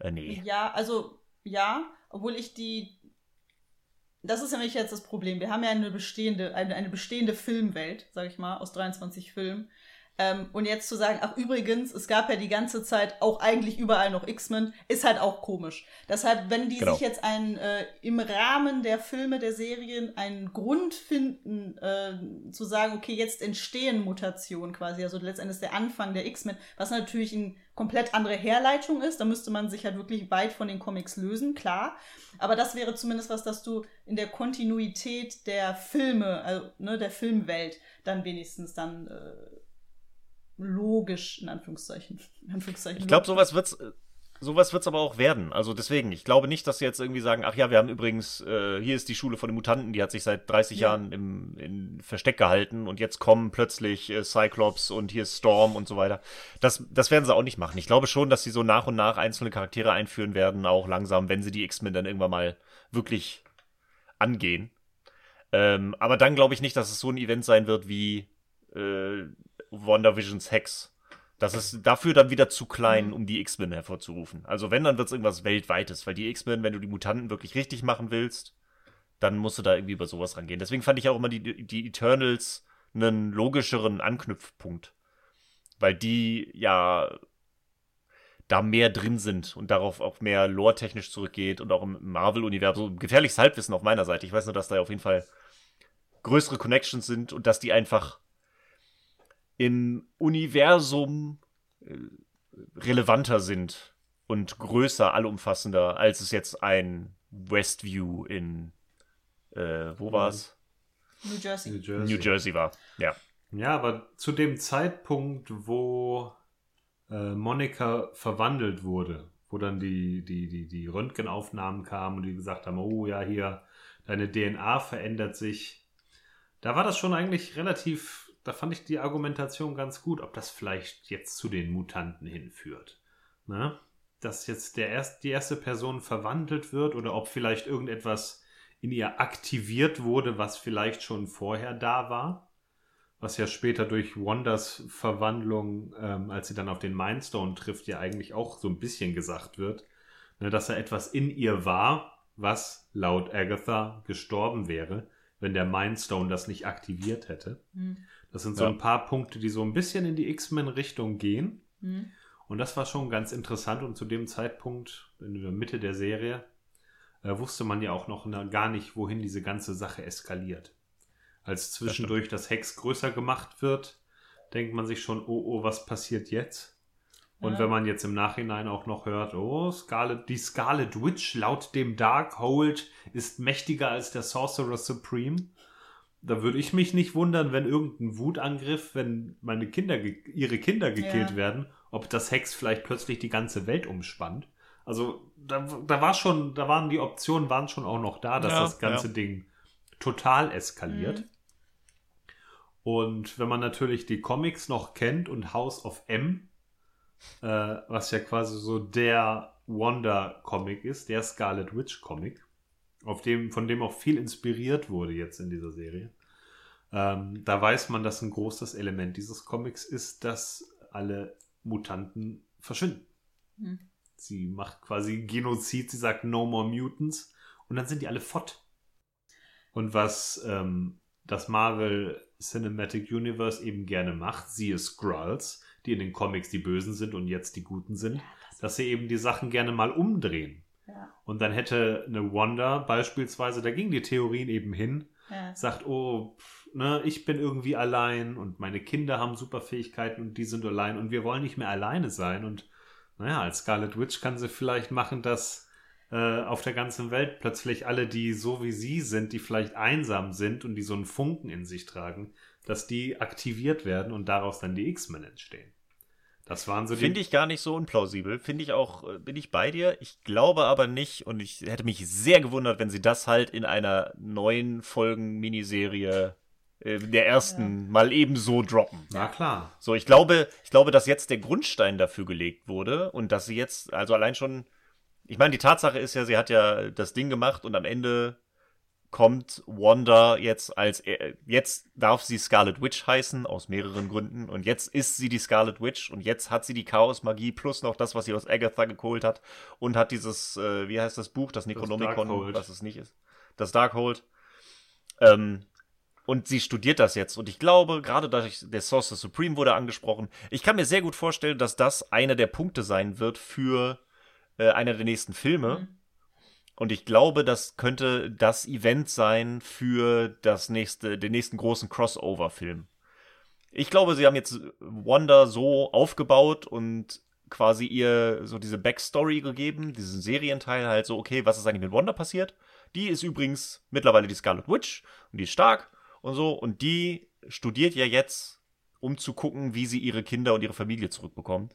S1: äh, nee.
S2: Ja, also ja, obwohl ich die. Das ist nämlich jetzt das Problem. Wir haben ja eine bestehende, eine, eine bestehende Filmwelt, sag ich mal, aus 23 Filmen. Ähm, und jetzt zu sagen, ach übrigens, es gab ja die ganze Zeit auch eigentlich überall noch X-Men, ist halt auch komisch. Deshalb, wenn die
S1: Genau.
S2: sich jetzt einen, äh, im Rahmen der Filme, der Serien einen Grund finden, äh, zu sagen, okay, jetzt entstehen Mutationen quasi, also letztendlich der Anfang der X-Men, was natürlich eine komplett andere Herleitung ist, da müsste man sich halt wirklich weit von den Comics lösen, klar. Aber das wäre zumindest was, dass du in der Kontinuität der Filme, also ne, der Filmwelt, dann wenigstens dann äh, logisch, in Anführungszeichen. In Anführungszeichen
S1: Ich glaube, sowas wird's, äh, sowas wird's aber auch werden. Also deswegen, ich glaube nicht, dass sie jetzt irgendwie sagen, ach ja, wir haben übrigens, äh, hier ist die Schule von den Mutanten, die hat sich seit 30
S2: Ja.
S1: Jahren im in Versteck gehalten und jetzt kommen plötzlich äh, Cyclops und hier ist Storm und so weiter. Das, das werden sie auch nicht machen. Ich glaube schon, dass sie so nach und nach einzelne Charaktere einführen werden, auch langsam, wenn sie die X-Men dann irgendwann mal wirklich angehen. Ähm, aber dann glaube ich nicht, dass es so ein Event sein wird wie äh, WandaVisions Hex. Das ist dafür dann wieder zu klein, um die X-Men hervorzurufen. Also wenn, dann wird es irgendwas Weltweites, weil die X-Men, wenn du die Mutanten wirklich richtig machen willst, dann musst du da irgendwie über sowas rangehen. Deswegen fand ich auch immer die, die Eternals einen logischeren Anknüpfpunkt. Weil die ja da mehr drin sind und darauf auch mehr lore-technisch zurückgeht und auch im Marvel-Universum. Gefährliches Halbwissen auf meiner Seite. Ich weiß nur, dass da auf jeden Fall größere Connections sind und dass die einfach im Universum äh, relevanter sind und größer, allumfassender, als es jetzt ein Westview in äh, wo war's?
S2: New Jersey.
S3: New Jersey.
S1: New Jersey war. Ja.
S3: Ja, aber zu dem Zeitpunkt, wo äh, Monika verwandelt wurde, wo dann die, die, die, die Röntgenaufnahmen kamen und die gesagt haben, oh ja, hier, deine DNA verändert sich. Da war das schon eigentlich relativ, da fand ich die Argumentation ganz gut, ob das vielleicht jetzt zu den Mutanten hinführt. Ne? Dass jetzt der erst, die erste Person verwandelt wird oder ob vielleicht irgendetwas in ihr aktiviert wurde, was vielleicht schon vorher da war was ja später durch Wanders Verwandlung, ähm, als sie dann auf den Mindstone trifft, ja eigentlich auch so ein bisschen gesagt wird, ne, dass da etwas in ihr war, was laut Agatha gestorben wäre, wenn der Mindstone das nicht aktiviert hätte.
S2: Hm.
S3: Das sind so
S1: Ja.
S3: ein paar Punkte, die so ein bisschen in die X-Men-Richtung gehen.
S2: Hm.
S3: Und das war schon ganz interessant. Und zu dem Zeitpunkt, in der Mitte der Serie, äh, wusste man ja auch noch na, gar nicht, wohin diese ganze Sache eskaliert. Als zwischendurch das Hex größer gemacht wird, denkt man sich schon, oh, oh, was passiert jetzt? Und
S2: Ja.
S3: wenn man jetzt im Nachhinein auch noch hört, oh, Scarlet, die Scarlet Witch laut dem Darkhold ist mächtiger als der Sorcerer Supreme, da würde ich mich nicht wundern, wenn irgendein Wutangriff, wenn meine Kinder, ihre Kinder gekillt
S2: Ja.
S3: werden, ob das Hex vielleicht plötzlich die ganze Welt umspannt. Also da, da war schon, da waren die Optionen waren schon auch noch da, dass
S1: Ja,
S3: das ganze
S1: ja.
S3: Ding total eskaliert.
S2: Mhm.
S3: Und wenn man natürlich die Comics noch kennt und House of M, äh, was ja quasi so der Wonder-Comic ist, der Scarlet Witch-Comic, auf dem, von dem auch viel inspiriert wurde jetzt in dieser Serie. Ähm, da weiß man, dass ein großes Element dieses Comics ist, dass alle Mutanten verschwinden.
S2: Hm.
S3: Sie macht quasi Genozid, sie sagt No More Mutants und dann sind die alle fort. Und was ähm, das Marvel Cinematic Universe eben gerne macht, siehe Skrulls, die in den Comics die Bösen sind und jetzt die Guten sind, dass sie eben die Sachen gerne mal umdrehen.
S2: Ja.
S3: Und dann hätte eine Wanda beispielsweise, da gingen die Theorien eben hin,
S2: Ja.
S3: sagt, oh, pff, ne, ich bin irgendwie allein und meine Kinder haben Superfähigkeiten und die sind allein und wir wollen nicht mehr alleine sein. Und naja, als Scarlet Witch kann sie vielleicht machen, dass äh, auf der ganzen Welt plötzlich alle, die so wie sie sind, die vielleicht einsam sind und die so einen Funken in sich tragen, dass die aktiviert werden und daraus dann die X-Men entstehen. Das waren so die.
S1: Finde ich gar nicht so unplausibel. Finde ich auch, äh, bin ich bei dir. Ich glaube aber nicht und ich hätte mich sehr gewundert, wenn sie das halt in einer neuen Folgen-Miniserie äh, der ersten mal ebenso droppen.
S3: Na klar.
S1: So, ich glaube, ich glaube, dass jetzt der Grundstein dafür gelegt wurde und dass sie jetzt, also allein schon, ich meine, die Tatsache ist ja, sie hat ja das Ding gemacht und am Ende kommt Wanda jetzt als, äh, jetzt darf sie Scarlet Witch heißen, aus mehreren Gründen, und jetzt ist sie die Scarlet Witch und jetzt hat sie die Chaos-Magie plus noch das, was sie aus Agatha geholt hat und hat dieses, äh, wie heißt das Buch, das Necronomicon, was es nicht ist, das Darkhold. Ähm, Und sie studiert das jetzt. Und ich glaube, gerade dadurch, der Sorcerer Supreme wurde angesprochen, ich kann mir sehr gut vorstellen, dass das einer der Punkte sein wird für äh, einer der nächsten Filme.
S2: Mhm.
S1: Und ich glaube, das könnte das Event sein für das nächste, den nächsten großen Crossover-Film. Ich glaube, sie haben jetzt Wanda so aufgebaut und quasi ihr so diese Backstory gegeben, diesen Serienteil halt so, okay, was ist eigentlich mit Wanda passiert? Die ist übrigens mittlerweile die Scarlet Witch und die ist stark und so und die studiert ja jetzt, um zu gucken, wie sie ihre Kinder und ihre Familie zurückbekommt.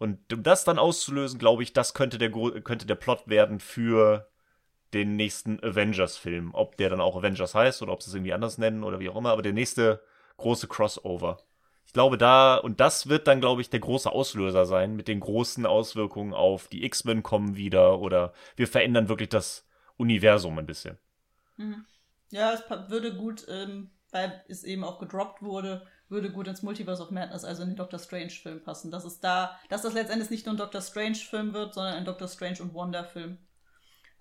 S1: Und um das dann auszulösen, glaube ich, das könnte der, könnte der Plot werden für den nächsten Avengers-Film. Ob der dann auch Avengers heißt oder ob sie es irgendwie anders nennen oder wie auch immer, aber der nächste große Crossover. Ich glaube da, und das wird dann, glaube ich, der große Auslöser sein, mit den großen Auswirkungen auf die X-Men kommen wieder oder wir verändern wirklich das Universum ein bisschen.
S2: Mhm. Ja, es würde gut, ähm, weil es eben auch gedroppt wurde, würde gut ins Multiverse of Madness, also in den Doctor Strange-Film passen. Dass es da, dass das letztendlich nicht nur ein Doctor Strange-Film wird, sondern ein Doctor Strange und Wanda-Film.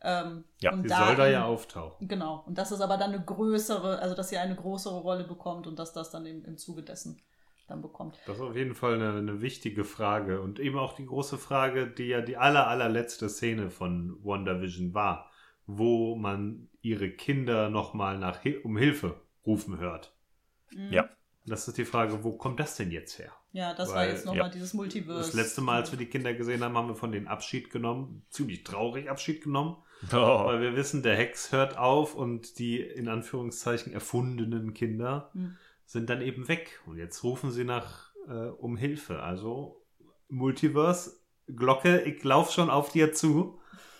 S2: Ähm,
S1: Ja,
S2: und
S3: Die soll da ja auftauchen.
S2: Genau. Und dass es aber dann eine größere, also dass sie eine größere Rolle bekommt und dass das dann eben im Zuge dessen dann bekommt.
S3: Das ist auf jeden Fall eine, eine wichtige Frage. Und eben auch die große Frage, die ja die aller, allerletzte Szene von WandaVision war, wo man ihre Kinder nochmal nach um Hilfe rufen hört.
S2: Mhm.
S1: Ja.
S3: Das ist die Frage, wo kommt das denn jetzt her?
S2: Ja, das war
S3: Weil,
S2: jetzt nochmal
S1: ja.
S2: dieses Multiverse.
S3: Das letzte Mal, als wir die Kinder gesehen haben, haben wir von denen Abschied genommen. Ziemlich traurig Abschied genommen.
S1: Oh.
S3: Weil wir wissen, der Hex hört auf und die in Anführungszeichen erfundenen Kinder
S2: Hm.
S3: sind dann eben weg. Und jetzt rufen sie nach äh, um Hilfe. Also Multiverse, Glocke, ich lauf schon auf dir zu.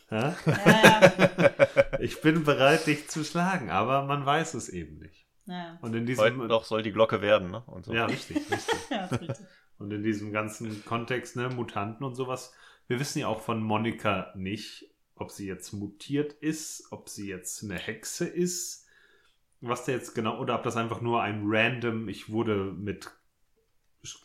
S3: Ja?
S2: Ja,
S3: Ich bin bereit, dich zu schlagen, aber man weiß es eben nicht.
S2: Ja,
S3: Und in
S1: Heute
S3: diesem
S1: noch soll die Glocke werden, ne? Und so.
S3: ja, richtig, richtig.
S2: ja, richtig.
S3: Und in diesem ganzen Kontext, ne, Mutanten und sowas, wir wissen ja auch von Monika nicht, ob sie jetzt mutiert ist, ob sie jetzt eine Hexe ist, was da jetzt genau, oder ob das einfach nur ein random, ich wurde mit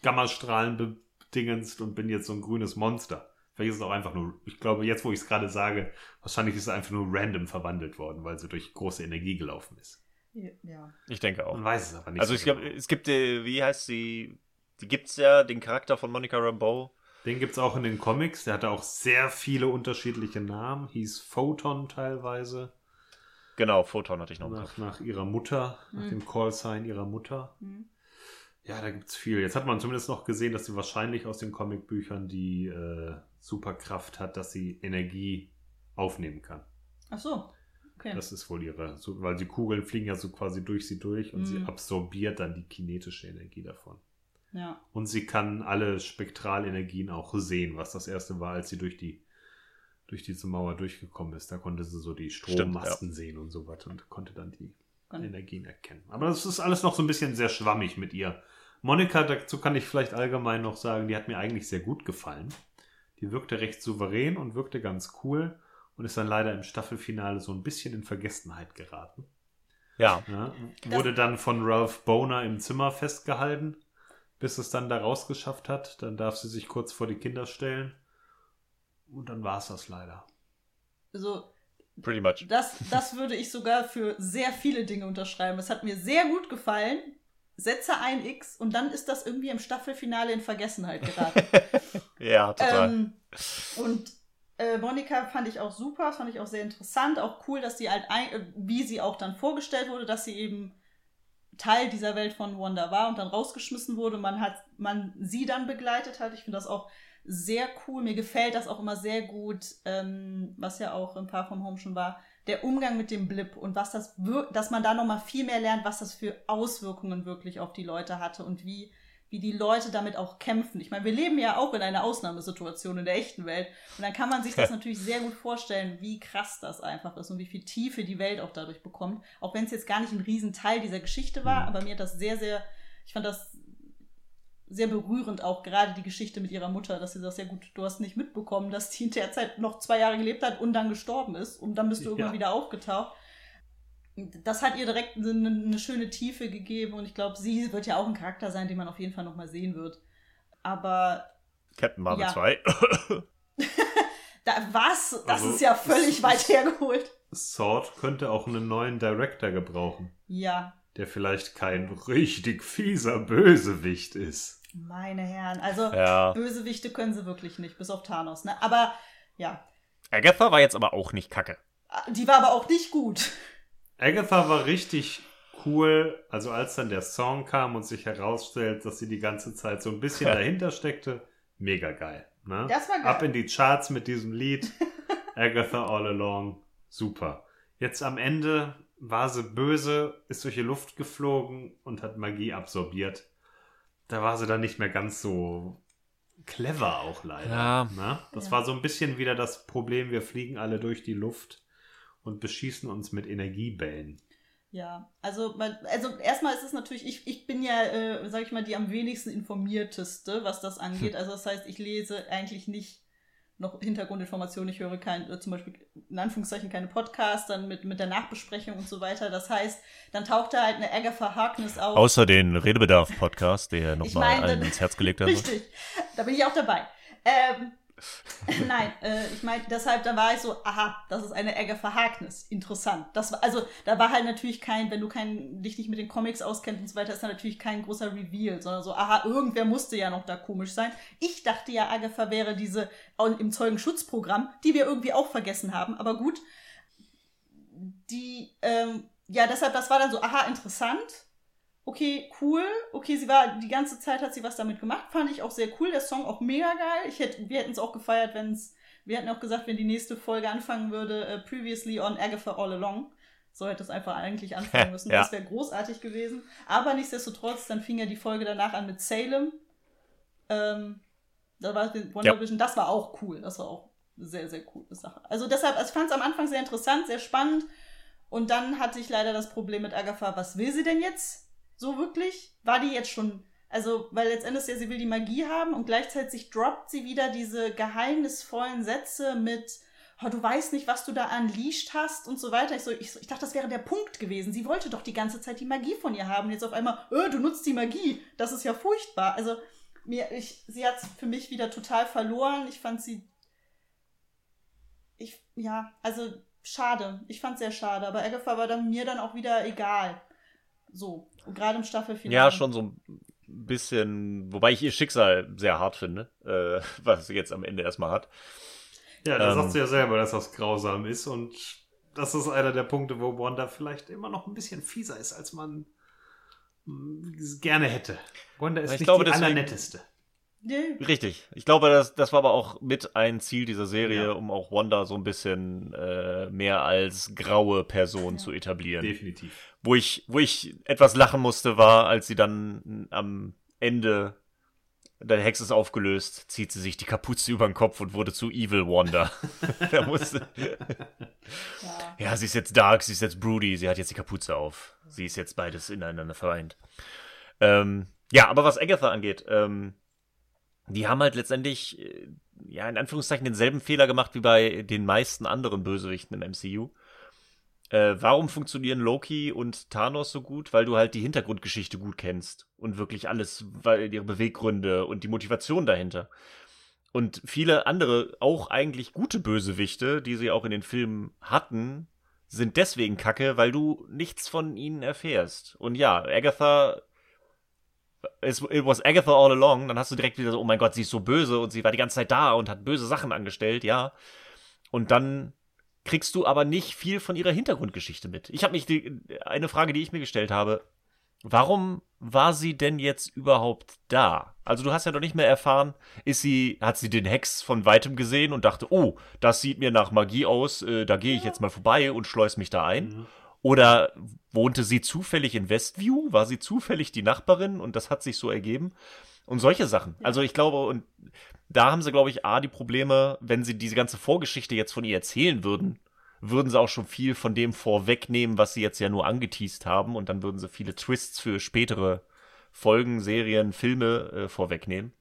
S3: Gammastrahlen bedingenst und bin jetzt so ein grünes Monster. Vielleicht ist es auch einfach nur, ich glaube, jetzt wo ich es gerade sage, wahrscheinlich ist es einfach nur random verwandelt worden, weil sie durch große Energie gelaufen ist.
S2: Ja.
S1: Ich denke auch.
S3: Man weiß es aber nicht.
S1: Also
S3: so
S1: ich glaube,
S3: genau.
S1: es gibt, äh, wie heißt sie? Die gibt's ja, den Charakter von Monica Rambeau.
S3: Den gibt es auch in den Comics. Der hatte auch sehr viele unterschiedliche Namen. Hieß Photon teilweise.
S1: Genau, Photon hatte ich noch
S3: Nach, nach ihrer Mutter, nach
S2: Mhm.
S3: dem Callsign ihrer Mutter.
S2: Hm.
S3: Ja, da gibt es viel. Jetzt hat man zumindest noch gesehen, dass sie wahrscheinlich aus den Comicbüchern die äh, Superkraft hat, dass sie Energie aufnehmen kann.
S2: Ach so. Okay.
S3: Das ist wohl ihre, so, weil die Kugeln fliegen ja so quasi durch sie durch und sie
S2: Mhm.
S3: absorbiert dann die kinetische Energie davon.
S2: ja.
S3: Und sie kann alle Spektralenergien auch sehen, was das erste war, als sie durch die durch diese Mauer durchgekommen ist. Da konnte sie so die
S1: Stimmt,
S3: Strommasten sehen und so was und konnte dann die
S2: Kann-
S3: Energien erkennen. Aber das ist alles noch so ein bisschen sehr schwammig mit ihr. Monika, dazu kann ich vielleicht allgemein noch sagen, die hat mir eigentlich sehr gut gefallen. Die wirkte recht souverän und wirkte ganz cool und ist dann leider im Staffelfinale so ein bisschen in Vergessenheit geraten.
S1: Ja,
S3: Ja, wurde dann von Ralph Boner im Zimmer festgehalten, bis es dann da rausgeschafft hat. Dann darf sie sich kurz vor die Kinder stellen. Und dann war es das leider.
S2: Also,
S1: pretty much.
S2: das, das würde ich sogar für sehr viele Dinge unterschreiben. Es hat mir sehr gut gefallen. Setze ein X und dann ist das irgendwie im Staffelfinale in Vergessenheit geraten.
S1: Ja, total.
S2: Ähm, und äh, Monika fand ich auch super, fand ich auch sehr interessant, auch cool, dass sie halt, ein, äh, wie sie auch dann vorgestellt wurde, dass sie eben Teil dieser Welt von Wanda war und dann rausgeschmissen wurde. Man hat, man sie dann begleitet hat. Ich finde das auch sehr cool. Mir gefällt das auch immer sehr gut, ähm, was ja auch im Far From Home schon war, der Umgang mit dem Blip und was das dass man da noch mal viel mehr lernt, was das für Auswirkungen wirklich auf die Leute hatte und wie wie die Leute damit auch kämpfen. Ich meine, wir leben ja auch in einer Ausnahmesituation in der echten Welt. Und dann kann man sich das natürlich sehr gut vorstellen, wie krass das einfach ist und wie viel Tiefe die Welt auch dadurch bekommt. Auch wenn es jetzt gar nicht ein Riesenteil dieser Geschichte war,
S3: Mhm.
S2: aber mir hat das sehr, sehr, ich fand das sehr berührend auch, gerade die Geschichte mit ihrer Mutter, dass sie das sehr gut, du hast nicht mitbekommen, dass die in der Zeit noch zwei Jahre gelebt hat und dann gestorben ist und dann bist du irgendwann
S3: Ja.
S2: wieder aufgetaucht das hat ihr direkt eine, eine schöne Tiefe gegeben und ich glaube, sie wird ja auch ein Charakter sein, den man auf jeden Fall nochmal sehen wird. Aber
S1: Captain Marvel
S2: ja.
S1: 2.
S2: da was? Das
S3: Also,
S2: ist ja völlig weit hergeholt.
S3: Sword könnte auch einen neuen Director gebrauchen.
S2: Ja,
S3: der vielleicht kein richtig fieser Bösewicht ist.
S2: Meine Herren, also
S1: Ja.
S2: Bösewichte können sie wirklich nicht, bis auf Thanos, ne? Aber ja,
S1: Agatha war jetzt aber auch nicht kacke.
S2: die war aber auch nicht gut.
S3: Agatha war richtig cool, also als dann der Song kam und sich herausstellt, dass sie die ganze Zeit so ein bisschen dahinter steckte, mega geil. Ne?
S2: Das war geil.
S3: Ab in die Charts mit diesem Lied. Agatha All Along, super. Jetzt am Ende war sie böse, ist durch die Luft geflogen und hat Magie absorbiert. Da war sie dann nicht mehr ganz so clever auch leider.
S1: Ja.
S3: Ne? Das
S2: Ja.
S3: war so ein bisschen wieder das Problem, wir fliegen alle durch die Luft und beschießen uns mit Energiebällen.
S2: Ja, also, man- also erstmal ist es natürlich, ich, ich bin ja, äh, sag ich mal, die am wenigsten informierteste, was das angeht. Also das heißt, ich lese eigentlich nicht noch Hintergrundinformationen, ich höre kein, äh, zum Beispiel in Anführungszeichen keine Podcasts, dann mit, mit der Nachbesprechung und so weiter. Das heißt, dann taucht da halt eine Agatha Harkness auf.
S1: Außer den Redebedarf-Podcast, der nochmal allen ins Herz gelegt hat.
S2: Richtig, da bin ich auch dabei. Ähm, nein, äh, ich meine, deshalb, da war ich so, aha, das ist eine Agatha Harkness. Interessant. Das war, also, da war halt natürlich kein, wenn du kein, dich nicht mit den Comics auskennst und so weiter, ist da natürlich kein großer Reveal, sondern so, aha, irgendwer musste ja noch da komisch sein. Ich dachte ja, Agatha wäre diese im Zeugenschutzprogramm, die wir irgendwie auch vergessen haben, aber gut. Die, ähm, ja, deshalb, das war dann so, aha, interessant okay, cool. Okay, sie war, die ganze Zeit hat sie was damit gemacht. Fand ich auch sehr cool. Der Song auch mega geil. Ich hätte, wir hätten es auch gefeiert, wenn es, wir hätten auch gesagt, wenn die nächste Folge anfangen würde, äh, previously on Agatha All Along. So hätte es einfach eigentlich anfangen müssen.
S1: Ja.
S2: Das wäre großartig gewesen. Aber nichtsdestotrotz, dann fing ja die Folge danach an mit Salem. Ähm, da war Wonder
S1: Ja.
S2: Vision, das war auch cool. Das war auch eine sehr, sehr coole Sache. Also deshalb, also ich fand es am Anfang sehr interessant, sehr spannend. Und dann hatte ich leider das Problem mit Agatha, was will sie denn jetzt? So wirklich? War die jetzt schon. Also, weil letztendlich ja, sie will die Magie haben und gleichzeitig droppt sie wieder diese geheimnisvollen Sätze mit, oh, du weißt nicht, was du da unleashed hast und so weiter. Ich, so, ich, ich dachte, das wäre der Punkt gewesen. Sie wollte doch die ganze Zeit die Magie von ihr haben. Und jetzt auf einmal, äh, du nutzt die Magie. Das ist ja furchtbar. Also, mir, ich, sie hat für mich wieder total verloren. Ich fand sie. Ich, ja, also schade. Ich fand sehr schade. Aber Agatha war dann mir dann auch wieder egal. So. Und gerade im Staffelfinale.
S1: Ja, schon so ein bisschen, wobei ich ihr Schicksal sehr hart finde, äh, was sie jetzt am Ende erstmal hat.
S3: Ja, da
S1: Ähm.
S3: sagst du ja selber, dass das grausam ist und das ist einer der Punkte, wo Wanda vielleicht immer noch ein bisschen fieser ist, als man mm, gerne hätte. Wanda ist
S1: Ich
S3: nicht
S1: glaube,
S3: die
S1: deswegen-
S3: allernetteste.
S2: Nee.
S1: Richtig. Ich glaube, das, das war aber auch mit ein Ziel dieser Serie,
S3: Ja.
S1: um auch Wanda so ein bisschen äh, mehr als graue Person
S2: Ja.
S1: zu etablieren.
S3: Definitiv.
S1: Wo ich, wo ich etwas lachen musste, war, als sie dann am Ende der Hexe ist aufgelöst, zieht sie sich die Kapuze über den Kopf und wurde zu Evil Wanda. da musste.
S2: Ja.
S1: Ja, sie ist jetzt dark, sie ist jetzt broody, sie hat jetzt die Kapuze auf. Sie ist jetzt beides ineinander vereint. Ähm, ja, aber was Agatha angeht, ähm, die haben halt letztendlich, äh, ja, in Anführungszeichen denselben Fehler gemacht wie bei den meisten anderen Bösewichten im MCU. Äh, warum funktionieren Loki und Thanos so gut? Weil du halt die Hintergrundgeschichte gut kennst und wirklich alles, weil ihre Beweggründe und die Motivation dahinter. Und viele andere, auch eigentlich gute Bösewichte, die sie auch in den Filmen hatten, sind deswegen kacke, weil du nichts von ihnen erfährst. Und ja, Agatha, it was Agatha all along, dann hast du direkt wieder so, oh mein Gott, sie ist so böse und sie war die ganze Zeit da und hat böse Sachen angestellt, ja. Und dann kriegst du aber nicht viel von ihrer Hintergrundgeschichte mit. Ich habe mich die, eine Frage, die ich mir gestellt habe, warum war sie denn jetzt überhaupt da? Also du hast ja noch nicht mehr erfahren, ist sie, hat sie den Hex von weitem gesehen und dachte, oh, das sieht mir nach Magie aus, äh, da gehe ich jetzt mal vorbei und schleus mich da ein.
S3: Mhm.
S1: Oder wohnte sie zufällig in Westview? War sie zufällig die Nachbarin und das hat sich so ergeben? Und solche Sachen. Also ich glaube, und da haben sie, glaube ich, A, die Probleme, wenn sie diese ganze Vorgeschichte jetzt von ihr erzählen würden, würden sie auch schon viel von dem vorwegnehmen, was sie jetzt ja nur angeteased haben und dann würden sie viele Twists für spätere Folgen, Serien, Filme äh, vorwegnehmen.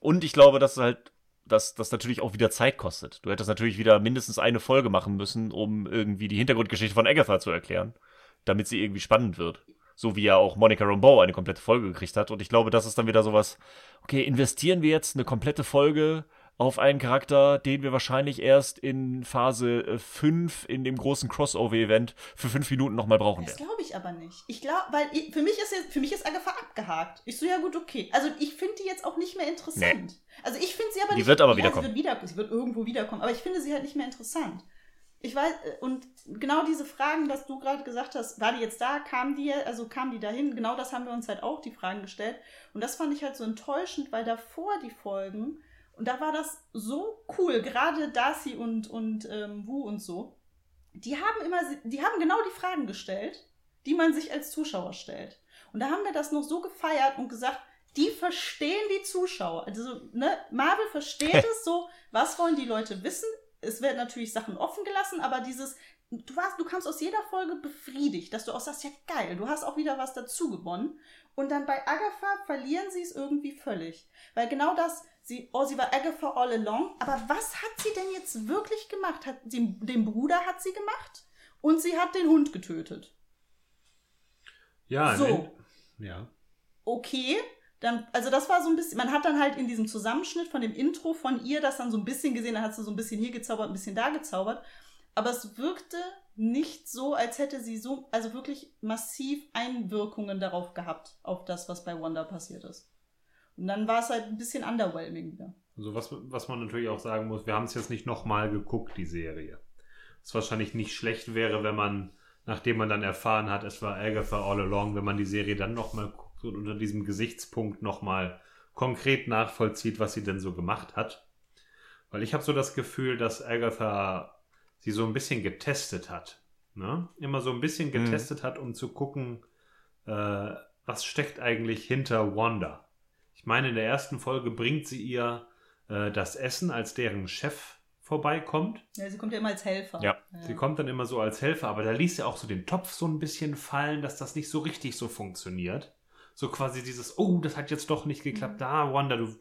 S1: Und ich glaube, dass halt, dass das natürlich auch wieder Zeit kostet. Du hättest natürlich wieder mindestens eine Folge machen müssen, um irgendwie die Hintergrundgeschichte von Agatha zu erklären, damit sie irgendwie spannend wird. So wie ja auch Monica Rambeau eine komplette Folge gekriegt hat. Und ich glaube, das ist dann wieder sowas, okay, investieren wir jetzt eine komplette Folge auf einen Charakter, den wir wahrscheinlich erst in Phase 5 in dem großen Crossover-Event für fünf Minuten nochmal brauchen
S2: Das
S1: werden.
S2: glaube ich aber nicht. Ich glaube, weil für mich ist jetzt, für mich ist Agatha abgehakt. Ich so, ja gut, okay. Also ich finde die jetzt auch nicht mehr interessant. Also ich finde sie aber
S1: Die
S2: nicht.
S1: wird aber wiederkommen.
S2: Sie wird, wieder, sie wird irgendwo wiederkommen. Aber ich finde sie halt nicht mehr interessant. Ich weiß, äh, und genau diese Fragen, dass du gerade gesagt hast, war die jetzt da, kam die, also kam die dahin, genau das haben wir uns halt auch die Fragen gestellt. Und das fand ich halt so enttäuschend, weil davor die Folgen, und da war das so cool, gerade Darcy und, und ähm, Wu und so, die haben immer, die haben genau die Fragen gestellt, die man sich als Zuschauer stellt. Und da haben wir das noch so gefeiert und gesagt, die verstehen die Zuschauer. Also, ne, Marvel versteht es so, was wollen die Leute wissen? Es werden natürlich Sachen offen gelassen, aber dieses, du warst, du kamst aus jeder Folge befriedigt, dass du auch sagst, ja geil, du hast auch wieder was dazu gewonnen. Und dann bei Agatha verlieren sie es irgendwie völlig. Weil genau das, sie, oh, sie war Agatha all along, aber was hat sie denn jetzt wirklich gemacht? Hat sie, den Bruder hat sie gemacht und sie hat den Hund getötet.
S3: Ja,
S2: So.
S3: ne- ja.
S2: okay, dann, also das war so ein bisschen, man hat dann halt in diesem Zusammenschnitt von dem Intro von ihr das dann so ein bisschen gesehen, dann hat sie so ein bisschen hier gezaubert, ein bisschen da gezaubert, aber es wirkte nicht so, als hätte sie so, also wirklich massiv Einwirkungen darauf gehabt, auf das, was bei Wanda passiert ist. Und dann war es halt ein bisschen underwhelming wieder.
S3: Also was, was man natürlich auch sagen muss, wir haben es jetzt nicht nochmal geguckt, die Serie. Was wahrscheinlich nicht schlecht wäre, wenn man, nachdem man dann erfahren hat, es war Agatha all along, wenn man die Serie dann nochmal guckt und unter diesem Gesichtspunkt nochmal konkret nachvollzieht, was sie denn so gemacht hat. Weil ich habe so das Gefühl, dass Agatha sie so ein bisschen getestet hat. Ne? Immer so ein bisschen
S1: Mhm.
S3: getestet hat, um zu gucken, äh, was steckt eigentlich hinter Wanda. Ich meine, in der ersten Folge bringt sie ihr äh, das Essen, als deren Chef vorbeikommt.
S2: Ja, sie kommt ja immer als Helfer.
S1: Ja.
S3: Sie kommt dann immer so als Helfer, aber da ließ sie auch so den Topf so ein bisschen fallen, dass das nicht so richtig so funktioniert. So quasi dieses, oh, das hat jetzt doch nicht geklappt.
S2: Mhm.
S3: Da, Wanda, du,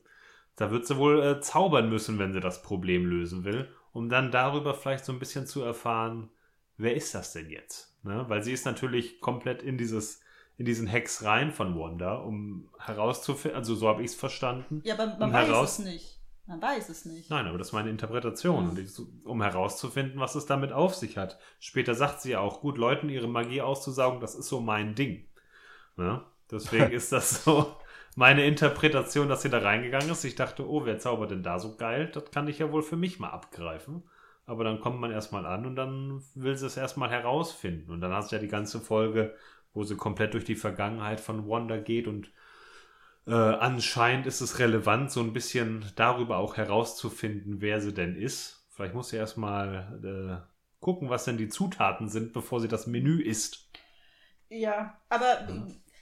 S3: da wird sie wohl äh, zaubern müssen, wenn sie das Problem lösen will, um dann darüber vielleicht so ein bisschen zu erfahren, wer ist das denn jetzt? Ne? Weil sie ist natürlich komplett in dieses in diesen Hex rein von Wanda, um herauszufinden, also so habe ich es verstanden.
S2: Ja, aber man
S3: um
S2: weiß es nicht. Man weiß es nicht.
S3: Nein, aber das ist meine Interpretation.
S2: Mhm.
S3: Ich, um herauszufinden, was es damit auf sich hat. Später sagt sie ja auch, gut, Leuten ihre Magie auszusaugen, das ist so mein Ding. Ne? Deswegen ist das so meine Interpretation, dass sie da reingegangen ist. Ich dachte, oh, wer zaubert denn da so geil? Das kann ich ja wohl für mich mal abgreifen. Aber dann kommt man erstmal an und dann will sie es erstmal herausfinden. Und dann hast du ja die ganze Folge, wo sie komplett durch die Vergangenheit von Wanda geht und äh, anscheinend ist es relevant, so ein bisschen darüber auch herauszufinden, wer sie denn ist. Vielleicht muss sie erstmal äh, gucken, was denn die Zutaten sind, bevor sie das Menü isst.
S2: Ja, aber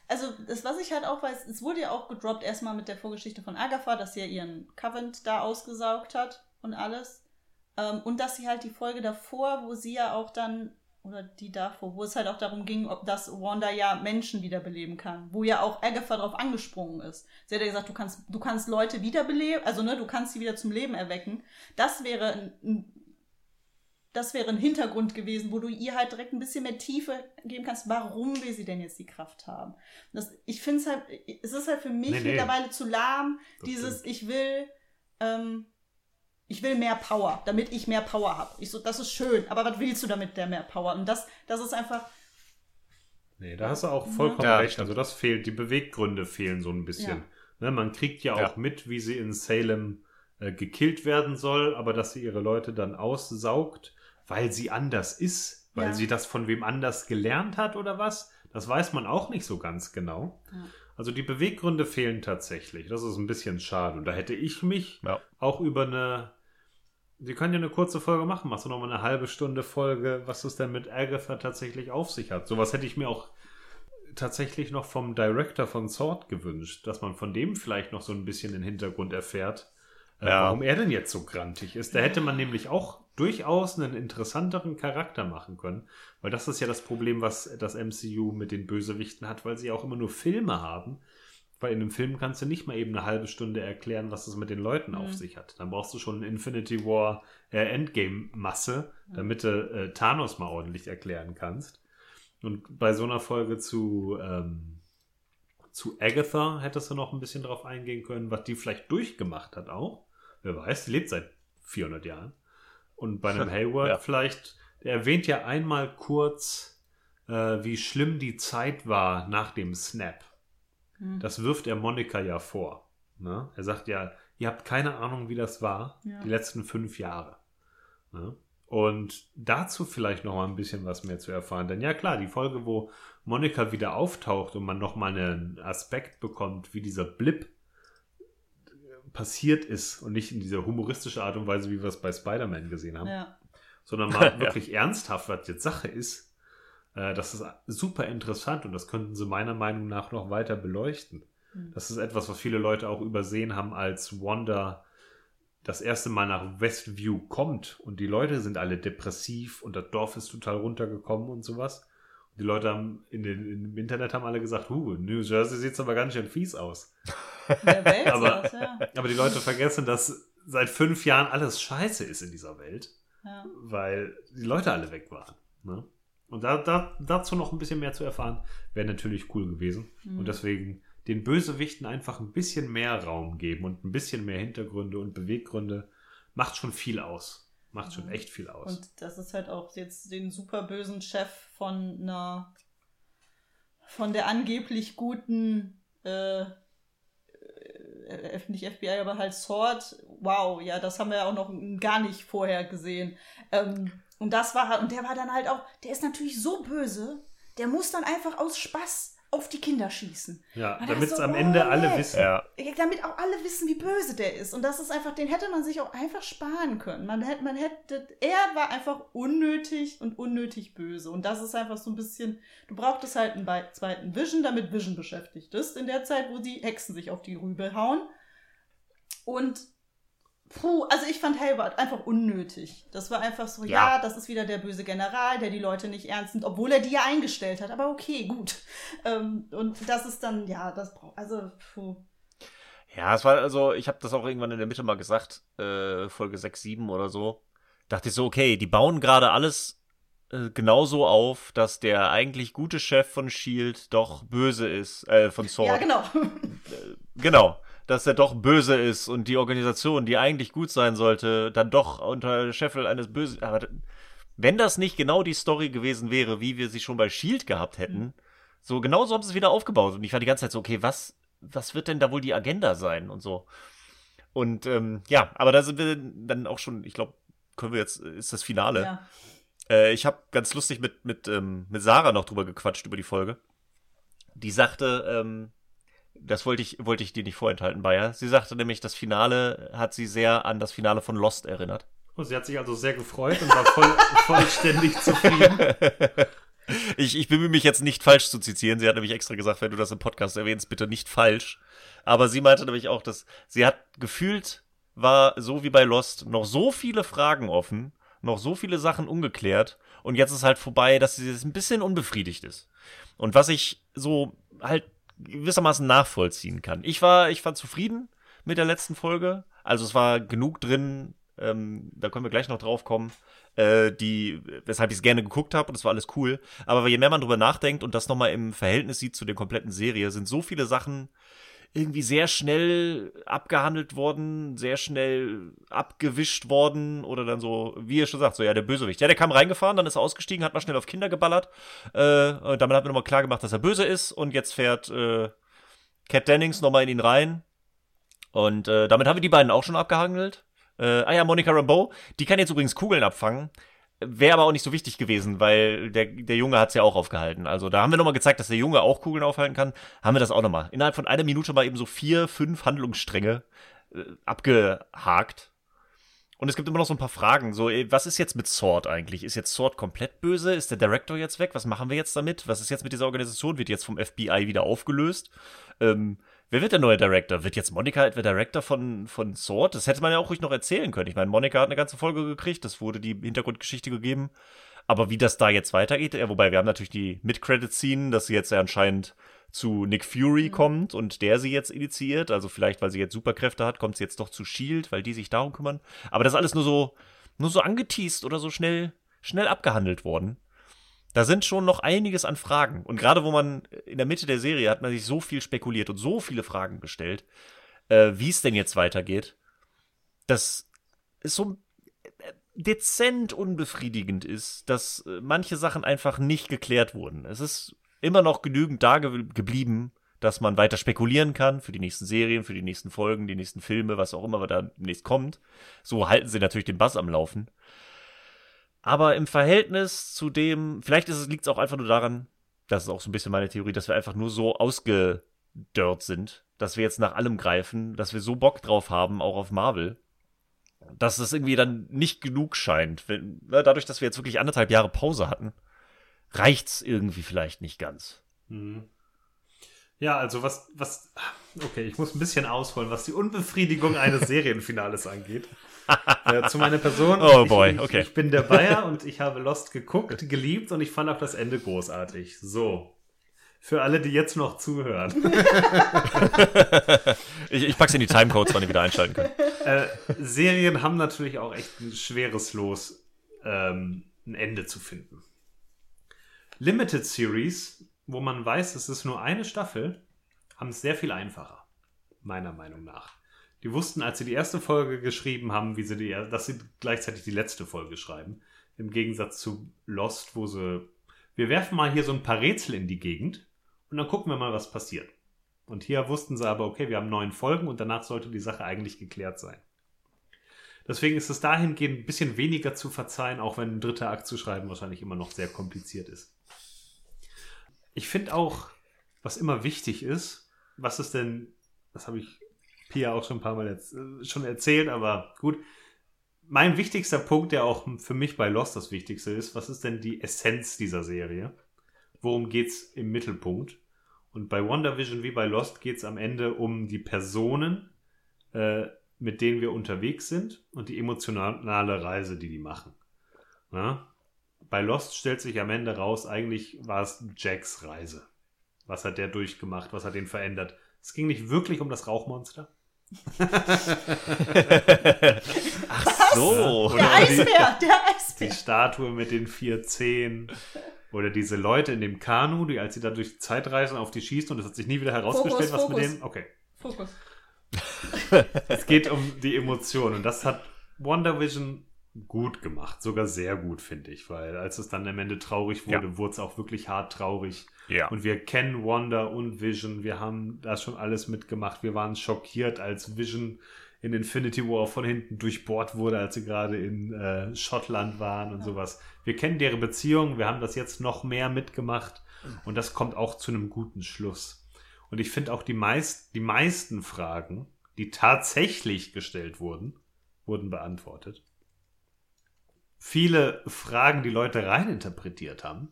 S2: also das, was ich halt auch weiß, es wurde ja auch gedroppt erstmal mit der Vorgeschichte von Agatha, dass sie ja ihren Covent da ausgesaugt hat und alles. Ähm, und dass sie halt die Folge davor, wo sie ja auch dann, oder die davor, wo es halt auch darum ging, ob das Wanda ja Menschen wiederbeleben kann, wo ja auch Agatha drauf angesprungen ist. Sie hat ja gesagt, du kannst, du kannst Leute wiederbeleben, also ne, du kannst sie wieder zum Leben erwecken. Das wäre ein, ein das wäre ein Hintergrund gewesen, wo du ihr halt direkt ein bisschen mehr Tiefe geben kannst, warum will sie denn jetzt die Kraft haben. Das, ich finde es halt, es ist halt für mich
S3: Nee, nee.
S2: mittlerweile zu lahm,
S3: Das
S2: dieses,
S3: stimmt.
S2: ich will, ähm, ich will mehr Power, damit ich mehr Power habe. Ich so, das ist schön, aber was willst du damit, der mehr Power? Und das, das ist einfach,
S3: Nee, da hast du auch vollkommen
S1: Ja,
S3: recht. Also das fehlt, die Beweggründe fehlen so ein bisschen. Ne, man kriegt ja auch
S1: Ja.
S3: mit, wie sie in Salem äh, gekillt werden soll, aber dass sie ihre Leute dann aussaugt, weil sie anders ist, weil
S2: Ja.
S3: sie das von wem anders gelernt hat oder was, das weiß man auch nicht so ganz genau.
S2: Ja.
S3: Also die Beweggründe fehlen tatsächlich. Das ist ein bisschen schade. Und da hätte ich mich
S1: Ja.
S3: auch über eine. Sie können ja eine kurze Folge machen. Machst du nochmal eine halbe Stunde Folge, was es denn mit Agatha tatsächlich auf sich hat. Sowas hätte ich mir auch tatsächlich noch vom Director von Sword gewünscht, dass man von dem vielleicht noch so ein bisschen den Hintergrund erfährt, äh,
S1: Ja.
S3: warum er denn jetzt so grantig ist. Da hätte man nämlich auch durchaus einen interessanteren Charakter machen können, weil das ist ja das Problem, was das MCU mit den Bösewichten hat, weil sie auch immer nur Filme haben. Weil in einem Film kannst du nicht mal eben eine halbe Stunde erklären, was es mit den Leuten auf
S2: Mhm.
S3: sich hat. Dann brauchst du schon eine Infinity War äh, Endgame-Masse, damit du äh, Thanos mal ordentlich erklären kannst. Und bei so einer Folge zu, ähm, zu Agatha hättest du noch ein bisschen drauf eingehen können, was die vielleicht durchgemacht hat auch. Wer weiß, die lebt seit 400 Jahren. Und bei einem Hayward
S1: Ja.
S3: vielleicht, der erwähnt ja einmal kurz, äh, wie schlimm die Zeit war nach dem Snap.
S2: Hm.
S3: Das wirft er Monika ja vor. Ne? Er sagt ja, ihr habt keine Ahnung, wie das war,
S2: Ja.
S3: die letzten fünf Jahre. Ne? Und dazu vielleicht noch mal ein bisschen was mehr zu erfahren. Denn ja klar, die Folge, wo Monika wieder auftaucht und man noch mal einen Aspekt bekommt, wie dieser Blip passiert ist und nicht in dieser humoristischen Art und Weise, wie wir es bei Spider-Man gesehen haben,
S2: Ja.
S3: sondern mal
S1: Ja.
S3: wirklich ernsthaft, was jetzt Sache ist. Äh, das ist super interessant und das könnten sie meiner Meinung nach noch weiter beleuchten.
S2: Hm.
S3: Das ist etwas, was viele Leute auch übersehen haben, als Wanda das erste Mal nach Westview kommt und die Leute sind alle depressiv und das Dorf ist total runtergekommen und sowas. Und die Leute haben in den, im Internet haben alle gesagt, huh, New Jersey sieht aber ganz schön fies aus. Aber-
S2: das, ja.
S3: Aber die Leute vergessen, dass seit fünf Jahren alles scheiße ist in dieser Welt,
S2: ja.
S3: weil die Leute alle weg waren. Ne? Und da, da, dazu noch ein bisschen mehr zu erfahren, wäre natürlich cool gewesen.
S2: Mhm.
S3: Und deswegen den Bösewichten einfach ein bisschen mehr Raum geben und ein bisschen mehr Hintergründe und Beweggründe macht schon viel aus. Macht schon
S2: Mhm.
S3: echt viel aus.
S2: Und das ist halt auch jetzt den super bösen Chef von einer von der angeblich guten äh, äh, nicht FBI, aber halt Sword. Wow, ja, das haben wir ja auch noch gar nicht vorher gesehen. Ähm, und das war halt, und der war dann halt auch, der ist natürlich so böse, der muss dann einfach aus Spaß auf die Kinder schießen.
S3: ja, damit es
S2: so,
S3: am Ende
S2: oh,
S3: alle
S2: nee.
S3: wissen.
S1: Ja.
S2: Ja, damit auch alle wissen, wie böse der ist. Und das ist einfach, den hätte man sich auch einfach sparen können. Man hätte, man hätte, er war einfach unnötig und unnötig böse. Und das ist einfach so ein bisschen, du brauchtest halt einen bei- zweiten Vision, damit Vision beschäftigt ist, in der Zeit, wo die Hexen sich auf die Rübe hauen. Und, puh, also ich fand Hayward einfach unnötig. Das war einfach so, ja.
S1: Ja.
S2: das ist wieder der böse General, der die Leute nicht ernst nimmt, obwohl er die ja eingestellt hat. Aber okay, gut. Ähm, und das ist dann, ja, das braucht, also, puh.
S1: Ja, es war also, ich habe das auch irgendwann in der Mitte mal gesagt, äh, Folge 6, 7 oder so. Dachte ich so, okay, die bauen gerade alles äh, genauso auf, dass der eigentlich gute Chef von Shield doch böse ist, äh, von Sword.
S2: Ja, genau.
S1: Genau, dass er doch böse ist und die Organisation, die eigentlich gut sein sollte, dann doch unter Scheffel eines bösen. Aber wenn das nicht genau die Story gewesen wäre, wie wir sie schon bei Shield gehabt hätten, so genau so haben sie es wieder aufgebaut. Und ich war die ganze Zeit so, okay, was, was wird denn da wohl die Agenda sein und so. Und ähm, ja, aber da sind wir dann auch schon, ich glaube, können wir jetzt, ist das Finale.
S2: Ja.
S1: Äh, ich habe ganz lustig mit, mit, ähm, mit Sarah noch drüber gequatscht über die Folge. Die sagte, ähm, das wollte ich, wollte ich dir nicht vorenthalten, Bayer. Sie sagte nämlich, das Finale hat sie sehr an das Finale von Lost erinnert.
S3: Oh, sie hat sich also sehr gefreut und war voll, vollständig zufrieden.
S1: Ich, ich bemühe mich jetzt nicht falsch zu zitieren. Sie hat nämlich extra gesagt, wenn du das im Podcast erwähnst, bitte nicht falsch. Aber sie meinte nämlich auch, dass sie hat gefühlt, war so wie bei Lost, noch so viele Fragen offen, noch so viele Sachen ungeklärt. Und jetzt ist halt vorbei, dass sie jetzt ein bisschen unbefriedigt ist. Und was ich so halt gewissermaßen nachvollziehen kann. Ich war, ich war zufrieden mit der letzten Folge. Also es war genug drin, ähm, da können wir gleich noch drauf kommen, äh, die, weshalb ich es gerne geguckt habe und es war alles cool. Aber je mehr man drüber nachdenkt und das nochmal im Verhältnis sieht zu der kompletten Serie, sind so viele Sachen irgendwie sehr schnell abgehandelt worden, sehr schnell abgewischt worden oder dann so, wie ihr schon sagt, so ja, der Bösewicht. Ja, der kam reingefahren, dann ist er ausgestiegen, hat mal schnell auf Kinder geballert. Äh, und damit hat man nochmal klar gemacht, dass er böse ist und jetzt fährt äh, Cat Dennings nochmal in ihn rein. Und äh, damit haben wir die beiden auch schon abgehandelt. Äh, ah ja, Monica Rambeau, die kann jetzt übrigens Kugeln abfangen. Wäre aber auch nicht so wichtig gewesen, weil der, der Junge hat's ja auch aufgehalten. Also da haben wir nochmal gezeigt, dass der Junge auch Kugeln aufhalten kann. Haben wir das auch nochmal. Innerhalb von einer Minute mal eben so vier, fünf Handlungsstränge äh, abgehakt. Und es gibt immer noch so ein paar Fragen. So, was ist jetzt mit Sword eigentlich? Ist jetzt Sword komplett böse? Ist der Director jetzt weg? Was machen wir jetzt damit? Was ist jetzt mit dieser Organisation? Wird jetzt vom FBI wieder aufgelöst? Ähm, wer wird der neue Director? Wird jetzt Monica etwa Director von, von Sword? Das hätte man ja auch ruhig noch erzählen können. Ich meine, Monica hat eine ganze Folge gekriegt. Das wurde die Hintergrundgeschichte gegeben. Aber wie das da jetzt weitergeht, ja, wobei wir haben natürlich die Mid-Credit-Scene, dass sie jetzt ja anscheinend zu Nick Fury kommt und der sie jetzt initiiert. Also vielleicht, weil sie jetzt Superkräfte hat, kommt sie jetzt doch zu Shield, weil die sich darum kümmern. Aber das ist alles nur so, nur so angeteased oder so schnell, schnell abgehandelt worden. Da sind schon noch einiges an Fragen. Und gerade wo man in der Mitte der Serie hat man sich so viel spekuliert und so viele Fragen gestellt, äh, wie es denn jetzt weitergeht. das ist so äh, dezent unbefriedigend ist, dass äh, manche Sachen einfach nicht geklärt wurden. Es ist immer noch genügend da ge geblieben, dass man weiter spekulieren kann für die nächsten Serien, für die nächsten Folgen, die nächsten Filme, was auch immer da demnächst kommt. So halten sie natürlich den Bass am Laufen. Aber im Verhältnis zu dem, vielleicht liegt es auch einfach nur daran, das ist auch so ein bisschen meine Theorie, dass wir einfach nur so ausgedörrt sind, dass wir jetzt nach allem greifen, dass wir so Bock drauf haben, auch auf Marvel, dass es irgendwie dann nicht genug scheint. Wenn, ne, dadurch, dass wir jetzt wirklich anderthalb Jahre Pause hatten, reicht's irgendwie vielleicht nicht ganz. Mhm.
S3: Ja, also was, was, okay, ich muss ein bisschen ausholen, was die Unbefriedigung eines Serienfinales angeht. Äh, zu meiner Person.
S1: Oh boy, okay.
S3: Ich, ich bin der Bayer und ich habe Lost geguckt, geliebt und ich fand auch das Ende großartig. So. Für alle, die jetzt noch zuhören.
S1: ich, ich pack's in die Timecodes, wann ihr wieder einschalten könnt.
S3: Äh, Serien haben natürlich auch echt ein schweres Los, ähm, ein Ende zu finden. Limited Series, wo man weiß, es ist nur eine Staffel, haben es sehr viel einfacher. Meiner Meinung nach. Die wussten, als sie die erste Folge geschrieben haben, wie sie die, dass sie gleichzeitig die letzte Folge schreiben. Im Gegensatz zu Lost, wo sie, wir werfen mal hier so ein paar Rätsel in die Gegend und dann gucken wir mal, was passiert. Und hier wussten sie aber, okay, wir haben neun Folgen und danach sollte die Sache eigentlich geklärt sein. Deswegen ist es dahingehend ein bisschen weniger zu verzeihen, auch wenn ein dritter Akt zu schreiben wahrscheinlich immer noch sehr kompliziert ist. Ich finde auch, was immer wichtig ist, was ist denn, das habe ich Pia auch schon ein paar Mal jetzt, äh, schon erzählt, aber gut. Mein wichtigster Punkt, der auch für mich bei Lost das Wichtigste ist, was ist denn die Essenz dieser Serie? Worum geht es im Mittelpunkt? Und bei WandaVision wie bei Lost geht es am Ende um die Personen, äh, mit denen wir unterwegs sind und die emotionale Reise, die die machen. Ja? Bei Lost stellt sich am Ende raus, eigentlich war es Jacks Reise. Was hat der durchgemacht? Was hat ihn verändert? Es ging nicht wirklich um das Rauchmonster.
S1: Ach so.
S2: Oder der Eisbär, der Eisbär.
S3: Die Statue mit den vier Zehen. Oder diese Leute in dem Kanu, die als sie da durch die Zeit reisen, auf die schießen und es hat sich nie wieder herausgestellt, Fokus, was Fokus. mit denen. Okay. Fokus. es geht um die Emotionen und das hat WandaVision gut gemacht, sogar sehr gut, finde ich, weil als es dann am Ende traurig wurde, ja. wurde es auch wirklich hart traurig. Ja. Und wir kennen Wanda und Vision, wir haben da schon alles mitgemacht. Wir waren schockiert, als Vision in Infinity War von hinten durchbohrt wurde, als sie gerade in äh, Schottland waren und ja. sowas. Wir kennen deren Beziehung, wir haben das jetzt noch mehr mitgemacht und das kommt auch zu einem guten Schluss. Und ich finde auch die, meist, die meisten Fragen, die tatsächlich gestellt wurden, wurden beantwortet viele Fragen, die Leute reininterpretiert haben,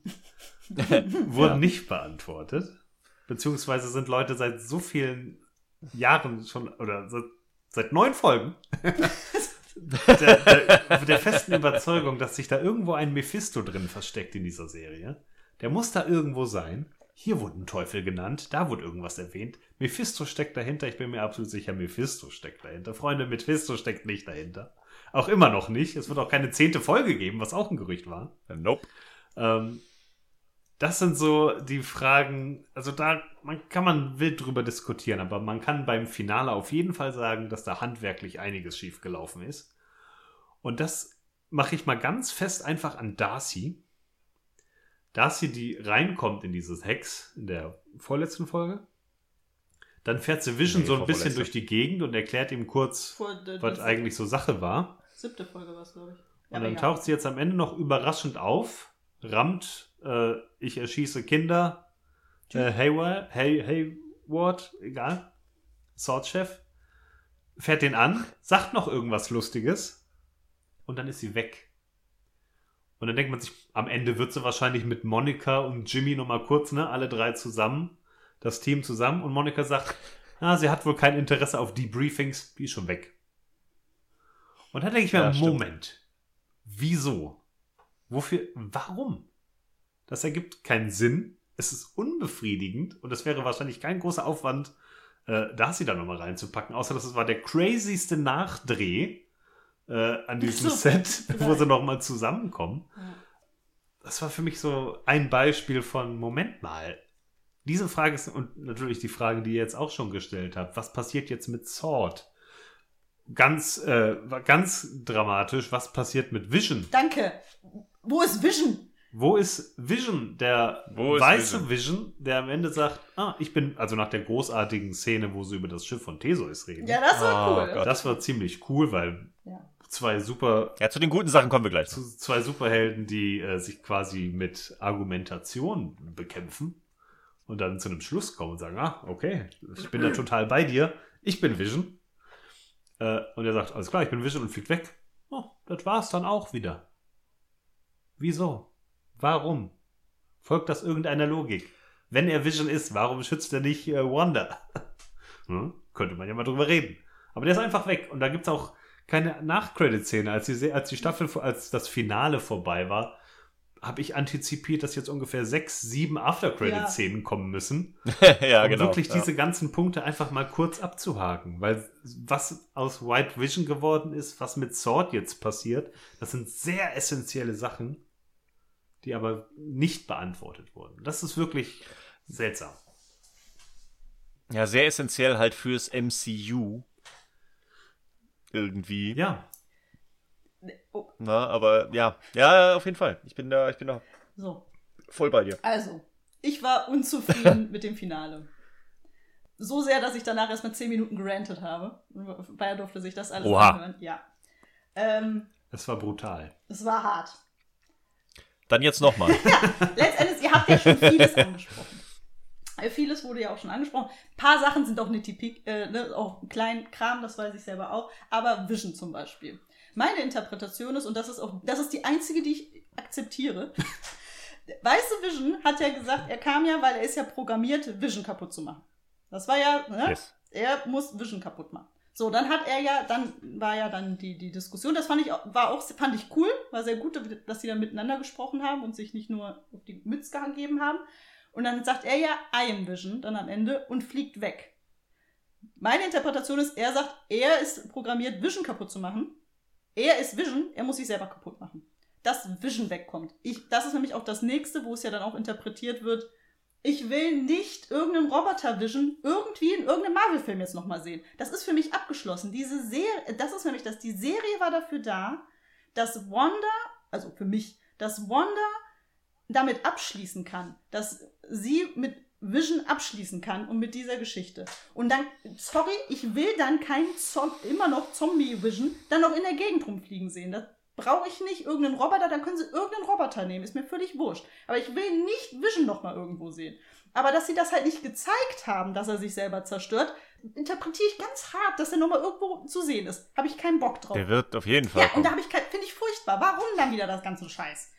S3: wurden ja. nicht beantwortet. Beziehungsweise sind Leute seit so vielen Jahren schon, oder seit, seit neun Folgen, der, der, der, festen Überzeugung, dass sich da irgendwo ein Mephisto drin versteckt in dieser Serie. Der muss da irgendwo sein. Hier wurde ein Teufel genannt, da wurde irgendwas erwähnt. Mephisto steckt dahinter, ich bin mir absolut sicher, Mephisto steckt dahinter. Freunde, Mephisto steckt nicht dahinter. Auch immer noch nicht. Es wird auch keine zehnte Folge geben, was auch ein Gerücht war.
S1: Nope.
S3: Ähm, das sind so die Fragen, also da man, kann man wild drüber diskutieren, aber man kann beim Finale auf jeden Fall sagen, dass da handwerklich einiges schiefgelaufen ist. Und das mache ich mal ganz fest einfach an Darcy. Darcy, die reinkommt in dieses Hex in der vorletzten Folge. Dann fährt sie Vision nee, so ein bisschen durch die Gegend und erklärt ihm kurz, was eigentlich so Sache war.
S2: Siebte Folge war es, glaube ich.
S3: Ja, und dann ja. taucht sie jetzt am Ende noch überraschend auf, rammt, äh, ich erschieße Kinder, äh, Hayward, Hay, Hayward, egal, Swordchef, fährt den an, sagt noch irgendwas Lustiges und dann ist sie weg. Und dann denkt man sich, am Ende wird sie wahrscheinlich mit Monika und Jimmy nochmal kurz, ne, alle drei zusammen, das Team zusammen und Monika sagt, ah, sie hat wohl kein Interesse auf Debriefings, die ist schon weg. Und dann denke ich mir, ja, Moment, wieso? Wofür? Warum? Das ergibt keinen Sinn. Es ist unbefriedigend und es wäre wahrscheinlich kein großer Aufwand, äh, Darcy da nochmal reinzupacken, außer dass es war der crazyste Nachdreh äh, an diesem so, Set, wo sie nochmal zusammenkommen. Ja. Das war für mich so ein Beispiel von, Moment mal, diese Frage ist, und natürlich die Frage, die ihr jetzt auch schon gestellt habt, was passiert jetzt mit Sword? Ganz, äh, ganz dramatisch, was passiert mit Vision?
S2: Danke. Wo ist Vision?
S3: Wo ist Vision, der
S1: Wo ist
S3: weiße Vision? der am Ende sagt, ah, ich bin, also nach der großartigen Szene, wo sie über das Schiff von Theseus reden.
S2: Ja, das war
S1: Oh
S2: cool.
S1: Gott.
S3: Das war ziemlich cool, weil
S2: Ja.
S3: zwei super,
S1: Ja, zu den guten Sachen kommen wir gleich.
S3: zu- zwei Superhelden, die äh, sich quasi mit Argumentation bekämpfen und dann zu einem Schluss kommen und sagen, ah, okay, ich bin da total bei dir, ich bin Vision. Äh, und er sagt, alles klar, ich bin Vision und fliegt weg. Oh, das war's dann auch wieder. Wieso? Warum? Folgt das irgendeiner Logik? Wenn er Vision ist, warum schützt er nicht äh, Wanda? hm? Könnte man ja mal drüber reden. Aber der ist einfach weg. Und da gibt's auch keine Nachcredit-Szene. Als die, als die Staffel, als das Finale vorbei war, habe ich antizipiert, dass jetzt ungefähr sechs, sieben After-Credit-Szenen kommen müssen
S1: ja,
S3: um
S1: genau.
S3: wirklich
S1: ja.
S3: diese ganzen Punkte einfach mal kurz abzuhaken. Weil was aus White Vision geworden ist, was mit Sword jetzt passiert, das sind sehr essentielle Sachen, die aber nicht beantwortet wurden. Das ist wirklich seltsam.
S1: Ja, sehr essentiell halt fürs MCU. Irgendwie.
S3: Ja,
S2: Oh,
S1: Na, aber ja. Ja, auf jeden Fall. Ich bin da, ich bin da
S2: so.
S1: voll bei dir.
S2: Also, ich war unzufrieden mit dem Finale. So sehr, dass ich danach erstmal 10 Minuten gerantet habe. Bayer durfte sich das alles
S1: Oha.
S2: anhören. Ja. Ähm,
S3: es war brutal.
S2: es war hart.
S1: Dann jetzt nochmal.
S2: Letztendlich, ihr habt ja schon vieles angesprochen. Äh, Vieles wurde ja auch schon angesprochen. Ein paar Sachen sind auch nitty äh, ne, auch klein Kram, das weiß ich selber auch. Aber Vision zum Beispiel. Meine Interpretation ist, und das ist auch, das ist die einzige, die ich akzeptiere. Weiße Vision hat ja gesagt, er kam ja, weil er ist ja programmiert, Vision kaputt zu machen. Das war ja, ne?
S1: Yes.
S2: er muss Vision kaputt machen. So, dann hat er ja, dann war ja dann die, die Diskussion, das fand ich, auch- war auch, fand ich cool, war sehr gut, dass sie dann miteinander gesprochen haben und sich nicht nur auf die Mütze gegeben haben. Und dann sagt er ja I am Vision dann am Ende und fliegt weg. Meine Interpretation ist, er sagt, er ist programmiert, Vision kaputt zu machen. Er ist Vision, er muss sich selber kaputt machen. Dass Vision wegkommt. Ich, das ist nämlich auch das nächste, wo es ja dann auch interpretiert wird, ich will nicht irgendeinen Roboter-Vision irgendwie in irgendeinem Marvel-Film jetzt nochmal sehen. Das ist für mich abgeschlossen. Diese Serie, das ist nämlich, dass die Serie war dafür da, dass Wanda, also für mich, dass Wanda damit abschließen kann, dass sie mit Vision abschließen kann und mit dieser Geschichte. Und dann, sorry, ich will dann keinen Zom immer noch Zombie-Vision dann noch in der Gegend rumfliegen sehen. Das brauche ich nicht. Irgendeinen Roboter, dann können sie irgendeinen Roboter nehmen. Ist mir völlig wurscht. Aber ich will nicht Vision noch mal irgendwo sehen. Aber dass sie das halt nicht gezeigt haben, dass er sich selber zerstört, interpretiere ich ganz hart, dass er noch mal irgendwo zu sehen ist. Habe ich keinen Bock drauf.
S1: Der wird auf jeden Fall.
S2: Ja, und
S1: kommen.
S2: da habe ich kein, finde ich furchtbar. Warum dann wieder das ganze Scheiß?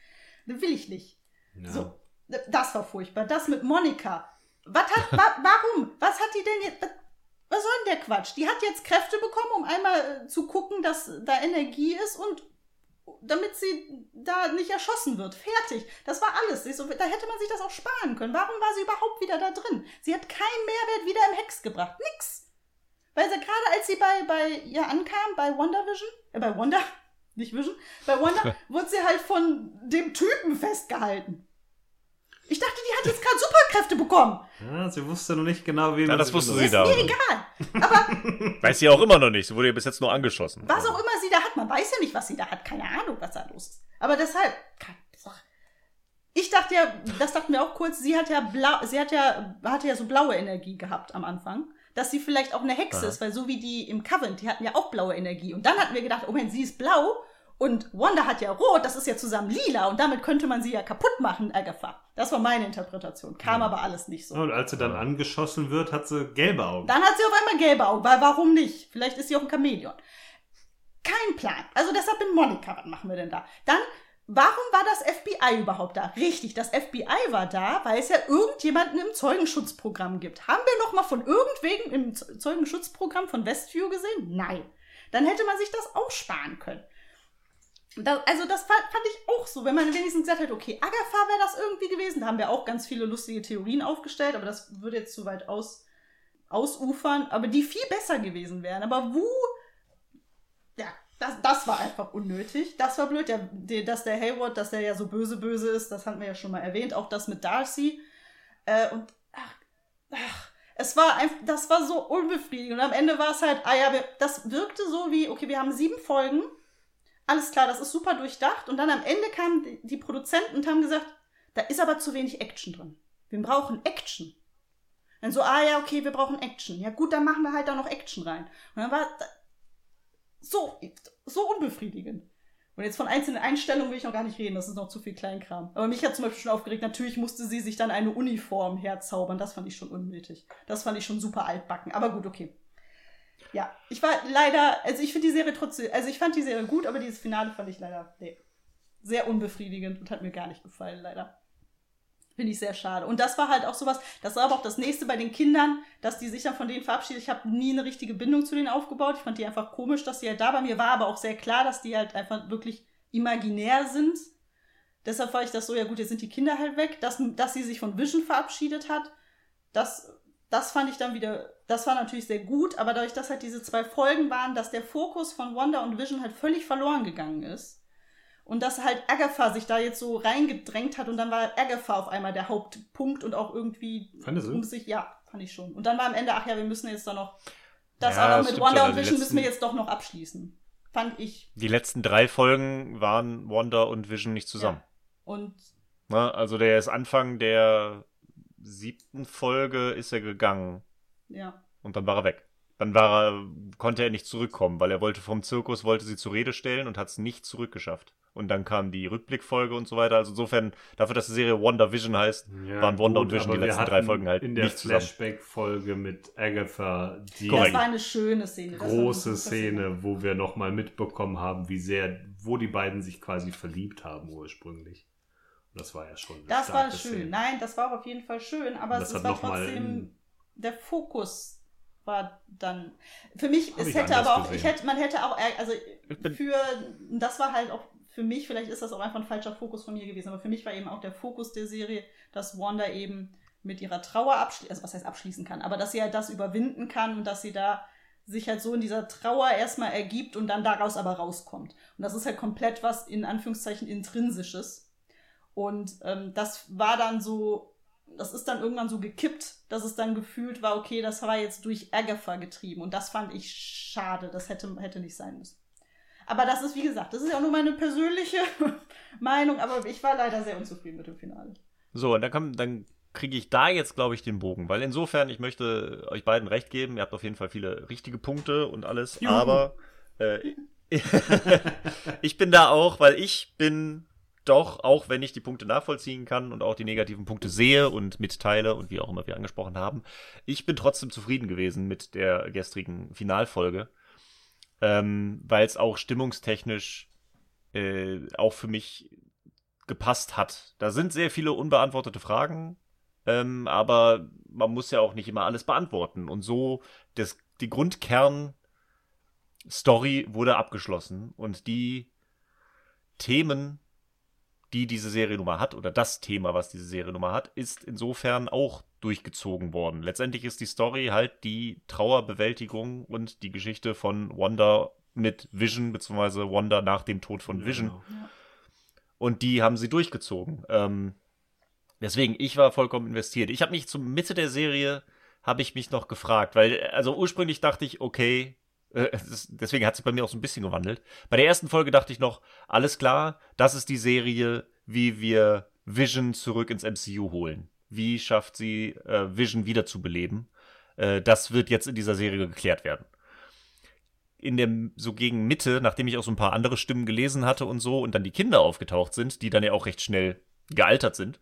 S2: Will ich nicht.
S3: Ja.
S2: So, das war furchtbar. Das mit Monika. Was hat, wa, warum? Was hat die denn jetzt? Was, soll denn der Quatsch? Die hat jetzt Kräfte bekommen, um einmal äh, zu gucken, dass da Energie ist und damit sie da nicht erschossen wird. Fertig. Das war alles. So, da hätte man sich das auch sparen können. Warum war sie überhaupt wieder da drin? Sie hat keinen Mehrwert wieder im Hex gebracht. Nix. Weil sie gerade als sie bei, bei ihr ankam, bei WandaVision, äh, bei Wanda, nicht Vision, bei Wanda, wurde sie halt von dem Typen festgehalten. Ich dachte, die hat jetzt gerade Superkräfte bekommen.
S3: Ja, sie wusste noch nicht genau, wie
S1: Ja,
S3: man
S1: das wusste sie da.
S2: Mir egal. Aber
S1: Weiß sie auch immer noch nicht. Sie wurde ja bis jetzt nur angeschossen.
S2: was auch immer sie da hat, man weiß ja nicht, was sie da hat. Keine Ahnung, was da los ist. Aber deshalb, ich dachte ja, das dachten wir auch kurz, sie hat ja blau, sie hat ja, hatte ja so blaue Energie gehabt am Anfang. Dass sie vielleicht auch eine Hexe
S1: Aha.
S2: ist, weil so wie die im Covenant, die hatten ja auch blaue Energie. Und dann hatten wir gedacht, oh Mensch, sie ist blau und Wanda hat ja rot, das ist ja zusammen lila und damit könnte man sie ja kaputt machen, Agatha. Das war meine Interpretation. Kam
S3: Ja.
S2: aber alles nicht so.
S3: Und als sie dann angeschossen wird, hat sie gelbe Augen.
S2: Dann hat sie auf einmal gelbe Augen, weil warum nicht? Vielleicht ist sie auch ein Chamäleon. Kein Plan. Also deshalb bin Monika, was machen wir denn da? Dann, warum war das FBI überhaupt da? Richtig, das FBI war da, weil es ja irgendjemanden im Zeugenschutzprogramm gibt. Haben wir noch mal von irgendwem im Zeugenschutzprogramm von Westview gesehen? Nein. Dann hätte man sich das auch sparen können. Da, also das fand, ich auch so, wenn man wenigstens gesagt hätte, okay, Agatha wäre das irgendwie gewesen. Da haben wir auch ganz viele lustige Theorien aufgestellt, aber das würde jetzt zu weit aus, ausufern, aber die viel besser gewesen wären. Aber wo, ja, das, das war einfach unnötig. Das war blöd, ja, dass der Hayward, dass der ja so böse, böse ist, das hatten wir ja schon mal erwähnt. Auch das mit Darcy. Äh, und ach, ach, es war einfach, das war so unbefriedigend. Und am Ende war es halt, ah ja, wir, das wirkte so wie, okay, wir haben sieben Folgen, alles klar, das ist super durchdacht. Und dann am Ende kamen die, Produzenten und haben gesagt, da ist aber zu wenig Action drin. Wir brauchen Action. Dann so, ah ja, okay, wir brauchen Action. Ja gut, dann machen wir halt da noch Action rein. Und dann war so, so unbefriedigend. Und jetzt von einzelnen Einstellungen will ich noch gar nicht reden, das ist noch zu viel Kleinkram. Aber mich hat zum Beispiel schon aufgeregt, natürlich musste sie sich dann eine Uniform herzaubern. Das fand ich schon unnötig. Das fand ich schon super altbacken. Aber gut, okay. Ja, ich war leider, also ich finde die Serie trotzdem, also ich fand die Serie gut, aber dieses Finale fand ich leider, nee, sehr unbefriedigend und hat mir gar nicht gefallen, leider. Finde ich sehr schade. Und das war halt auch sowas, das war aber auch das nächste bei den Kindern, dass die sich dann von denen verabschiedet. Ich habe nie eine richtige Bindung zu denen aufgebaut. Ich fand die einfach komisch, dass die halt da bei mir war, aber auch sehr klar, dass die halt einfach wirklich imaginär sind. Deshalb war ich das so, ja gut, jetzt sind die Kinder halt weg. Dass, dass sie sich von Vision verabschiedet hat, das, das fand ich dann wieder, das war natürlich sehr gut, aber dadurch, dass halt diese zwei Folgen waren, dass der Fokus von Wanda und Vision halt völlig verloren gegangen ist und dass halt Agatha sich da jetzt so reingedrängt hat und dann war Agatha auf einmal der Hauptpunkt und auch irgendwie
S3: Fandest
S2: um sich, ja, fand ich schon. Und dann war am Ende, ach ja, wir müssen jetzt da noch, das
S1: Ja,
S2: auch noch
S1: das
S2: mit Wanda und
S1: die
S2: Vision müssen wir jetzt doch noch abschließen. Fand ich.
S1: Die letzten drei Folgen waren Wanda und Vision nicht zusammen.
S2: Und
S1: Ne? Also der ist Anfang der siebten Folge ist er gegangen
S2: ja.
S1: und dann war er weg. Dann war er, konnte er nicht zurückkommen, weil er wollte vom Zirkus, wollte sie zur Rede stellen und hat es nicht zurückgeschafft. Und dann kam die Rückblickfolge und so weiter. Also insofern, dafür, dass die Serie Wanda Vision heißt,
S3: Ja,
S1: waren Wanda und
S3: gut,
S1: Vision
S3: aber
S1: die letzten drei Folgen halt
S3: in der
S1: nicht.
S3: Flashback-Folge mit Agatha die
S1: Korrekt.
S2: Das war eine schöne Szene. Das war eine
S3: große Szene, wo wir nochmal mitbekommen haben, wie sehr, wo die beiden sich quasi verliebt haben ursprünglich. Das war ja schon. eine
S2: Das war schön.
S3: Szene.
S2: Nein, das war auf jeden Fall schön, aber
S3: Das
S2: es war trotzdem der Fokus war dann für mich
S3: Hab
S2: es
S3: ich
S2: hätte aber auch ich
S3: gesehen.
S2: hätte man hätte auch also
S1: Ich bin-
S2: für das war halt auch für mich vielleicht ist das auch einfach ein falscher Fokus von mir gewesen, aber für mich war eben auch der Fokus der Serie, dass Wanda eben mit ihrer Trauer abschließen, also was heißt abschließen kann, aber dass sie halt das überwinden kann und dass sie da sich halt so in dieser Trauer erstmal ergibt und dann daraus aber rauskommt. Und das ist halt komplett was in Anführungszeichen intrinsisches. Und ähm, das war dann so, das ist dann irgendwann so gekippt, dass es dann gefühlt war, okay, das war jetzt durch Agatha getrieben. Und das fand ich schade. Das hätte, hätte nicht sein müssen. Aber das ist, wie gesagt, das ist ja auch nur meine persönliche Meinung, aber ich war leider sehr unzufrieden mit dem Finale.
S1: So, und dann, kann, dann kriege ich da jetzt, glaube ich, den Bogen. Weil insofern, ich möchte euch beiden recht geben. Ihr habt auf jeden Fall viele richtige Punkte und alles.
S3: Juhu.
S1: Aber äh, ich bin da auch, weil ich bin doch, auch wenn ich die Punkte nachvollziehen kann und auch die negativen Punkte sehe und mitteile und wie auch immer wir angesprochen haben, ich bin trotzdem zufrieden gewesen mit der gestrigen Finalfolge. Ähm, weil es auch stimmungstechnisch äh, auch für mich gepasst hat. Da sind sehr viele unbeantwortete Fragen, ähm, aber man muss ja auch nicht immer alles beantworten. Und so, das, die Grundkern-Story wurde abgeschlossen und die Themen, die diese Seriennummer hat, oder das Thema, was diese Seriennummer hat, ist insofern auch durchgezogen worden. Letztendlich ist die Story halt die Trauerbewältigung und die Geschichte von Wanda mit Vision, beziehungsweise Wanda nach dem Tod von Vision.
S3: genau.
S1: Und die haben sie durchgezogen. Ähm, deswegen, ich war vollkommen investiert. Ich habe mich zur Mitte der Serie, habe ich mich noch gefragt, weil, also ursprünglich dachte ich, okay, deswegen hat sich bei mir auch so ein bisschen gewandelt. Bei der ersten Folge dachte ich noch, alles klar, das ist die Serie, wie wir Vision zurück ins MCU holen. Wie schafft sie, äh, Vision wiederzubeleben? Äh, das wird jetzt in dieser Serie geklärt werden in dem, so gegen Mitte, nachdem ich auch so ein paar andere Stimmen gelesen hatte und so, und dann die Kinder aufgetaucht sind, die dann ja auch recht schnell gealtert sind,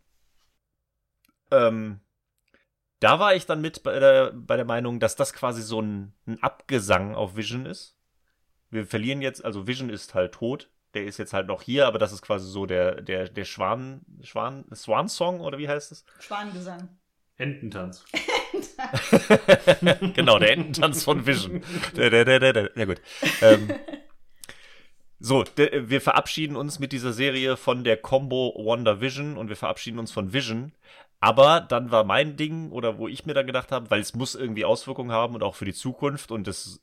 S1: ähm, da war ich dann mit bei der, bei der Meinung, dass das quasi so ein, ein Abgesang auf Vision ist. Wir verlieren jetzt, also Vision ist halt tot, der ist jetzt halt noch hier, aber das ist quasi so der, der, der Schwan, Schwan, Swan-Song oder wie heißt es?
S2: Schwanengesang.
S3: Ententanz.
S1: genau, der Ententanz von Vision. Der, der, der, der, der. Ja gut. Ähm, so, de, wir verabschieden uns mit dieser Serie von der Combo Wonder Vision und wir verabschieden uns von Vision. Aber dann war mein Ding, oder wo ich mir dann gedacht habe, weil es muss irgendwie Auswirkungen haben und auch für die Zukunft und das,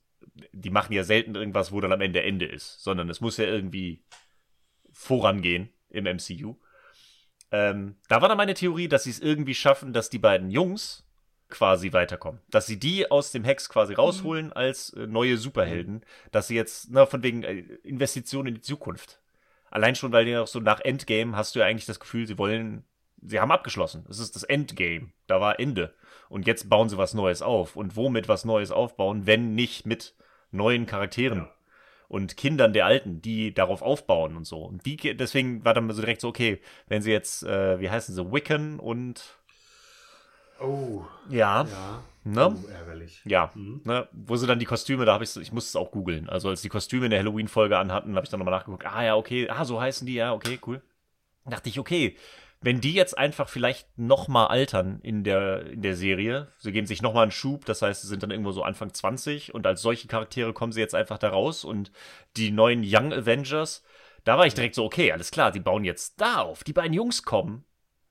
S1: die machen ja selten irgendwas, wo dann am Ende Ende ist, sondern es muss ja irgendwie vorangehen im MCU. Ähm, da war dann meine Theorie, dass sie es irgendwie schaffen, dass die beiden Jungs quasi weiterkommen. Dass sie die aus dem Hex quasi rausholen als äh, neue Superhelden. Dass sie jetzt, na, von wegen äh, Investitionen in die Zukunft. Allein schon, weil die auch so nach Endgame hast du ja eigentlich das Gefühl, sie wollen, sie haben abgeschlossen. Es ist das Endgame. Da war Ende. Und jetzt bauen sie was Neues auf. Und womit was Neues aufbauen, wenn nicht mit neuen Charakteren.
S3: Ja.
S1: Und Kindern der Alten, die darauf aufbauen und so. Und die, deswegen war dann so direkt so, okay, wenn sie jetzt, äh, wie heißen sie, Wiccan und
S3: Oh,
S1: ja,
S3: ja.
S1: ne?
S3: Oh, ärgerlich.
S1: Ja,
S3: Mhm.
S1: ne, wo sie dann die Kostüme, da habe ich, ich musste es auch googeln. Also als die Kostüme in der Halloween-Folge anhatten, habe ich dann nochmal nachgeguckt. Ah ja, okay, ah so heißen die, ja, okay, cool. Dachte ich, okay, wenn die jetzt einfach vielleicht nochmal altern in der in der Serie, sie geben sich nochmal einen Schub, das heißt, sie sind dann irgendwo so Anfang 20 und als solche Charaktere kommen sie jetzt einfach da raus und die neuen Young Avengers, da war ich direkt so, okay, alles klar, die bauen jetzt da auf. Die beiden Jungs kommen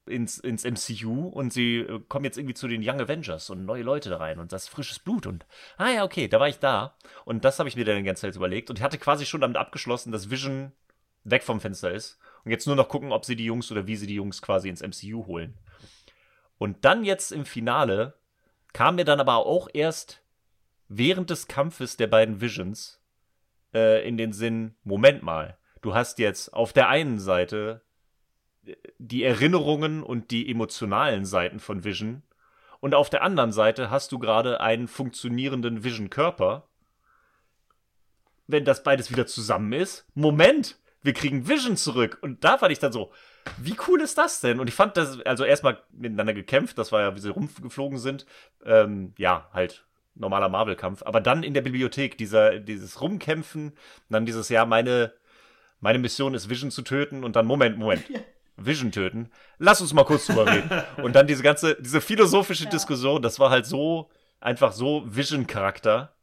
S1: ins, ins MCU und sie äh, kommen jetzt irgendwie zu den Young Avengers und neue Leute da rein und das frisches Blut und ah ja, okay, da war ich da und das habe ich mir dann die ganze Zeit überlegt und ich hatte quasi schon damit abgeschlossen, dass Vision weg vom Fenster ist und jetzt nur noch gucken, ob sie die Jungs oder wie sie die Jungs quasi ins MCU holen. Und dann jetzt im Finale kam mir dann aber auch erst während des Kampfes der beiden Visions äh, in den Sinn, Moment mal, du hast jetzt auf der einen Seite die Erinnerungen und die emotionalen Seiten von Vision. Und auf der anderen Seite hast du gerade einen funktionierenden Vision-Körper. Wenn das beides wieder zusammen ist, Moment, wir kriegen Vision zurück. Und da fand ich dann so, wie cool ist das denn? Und ich fand das, also erstmal miteinander gekämpft, das war ja, wie sie rumgeflogen sind. Ähm, ja, halt normaler Marvel-Kampf. Aber dann in der Bibliothek, dieser, dieses Rumkämpfen, dann dieses, ja, meine, meine Mission ist Vision zu töten und dann, Moment, Moment. Vision töten. Lass uns mal kurz drüber reden. Und dann diese ganze, diese philosophische
S2: Ja.
S1: Diskussion, das war halt so, einfach so Vision-Charakter,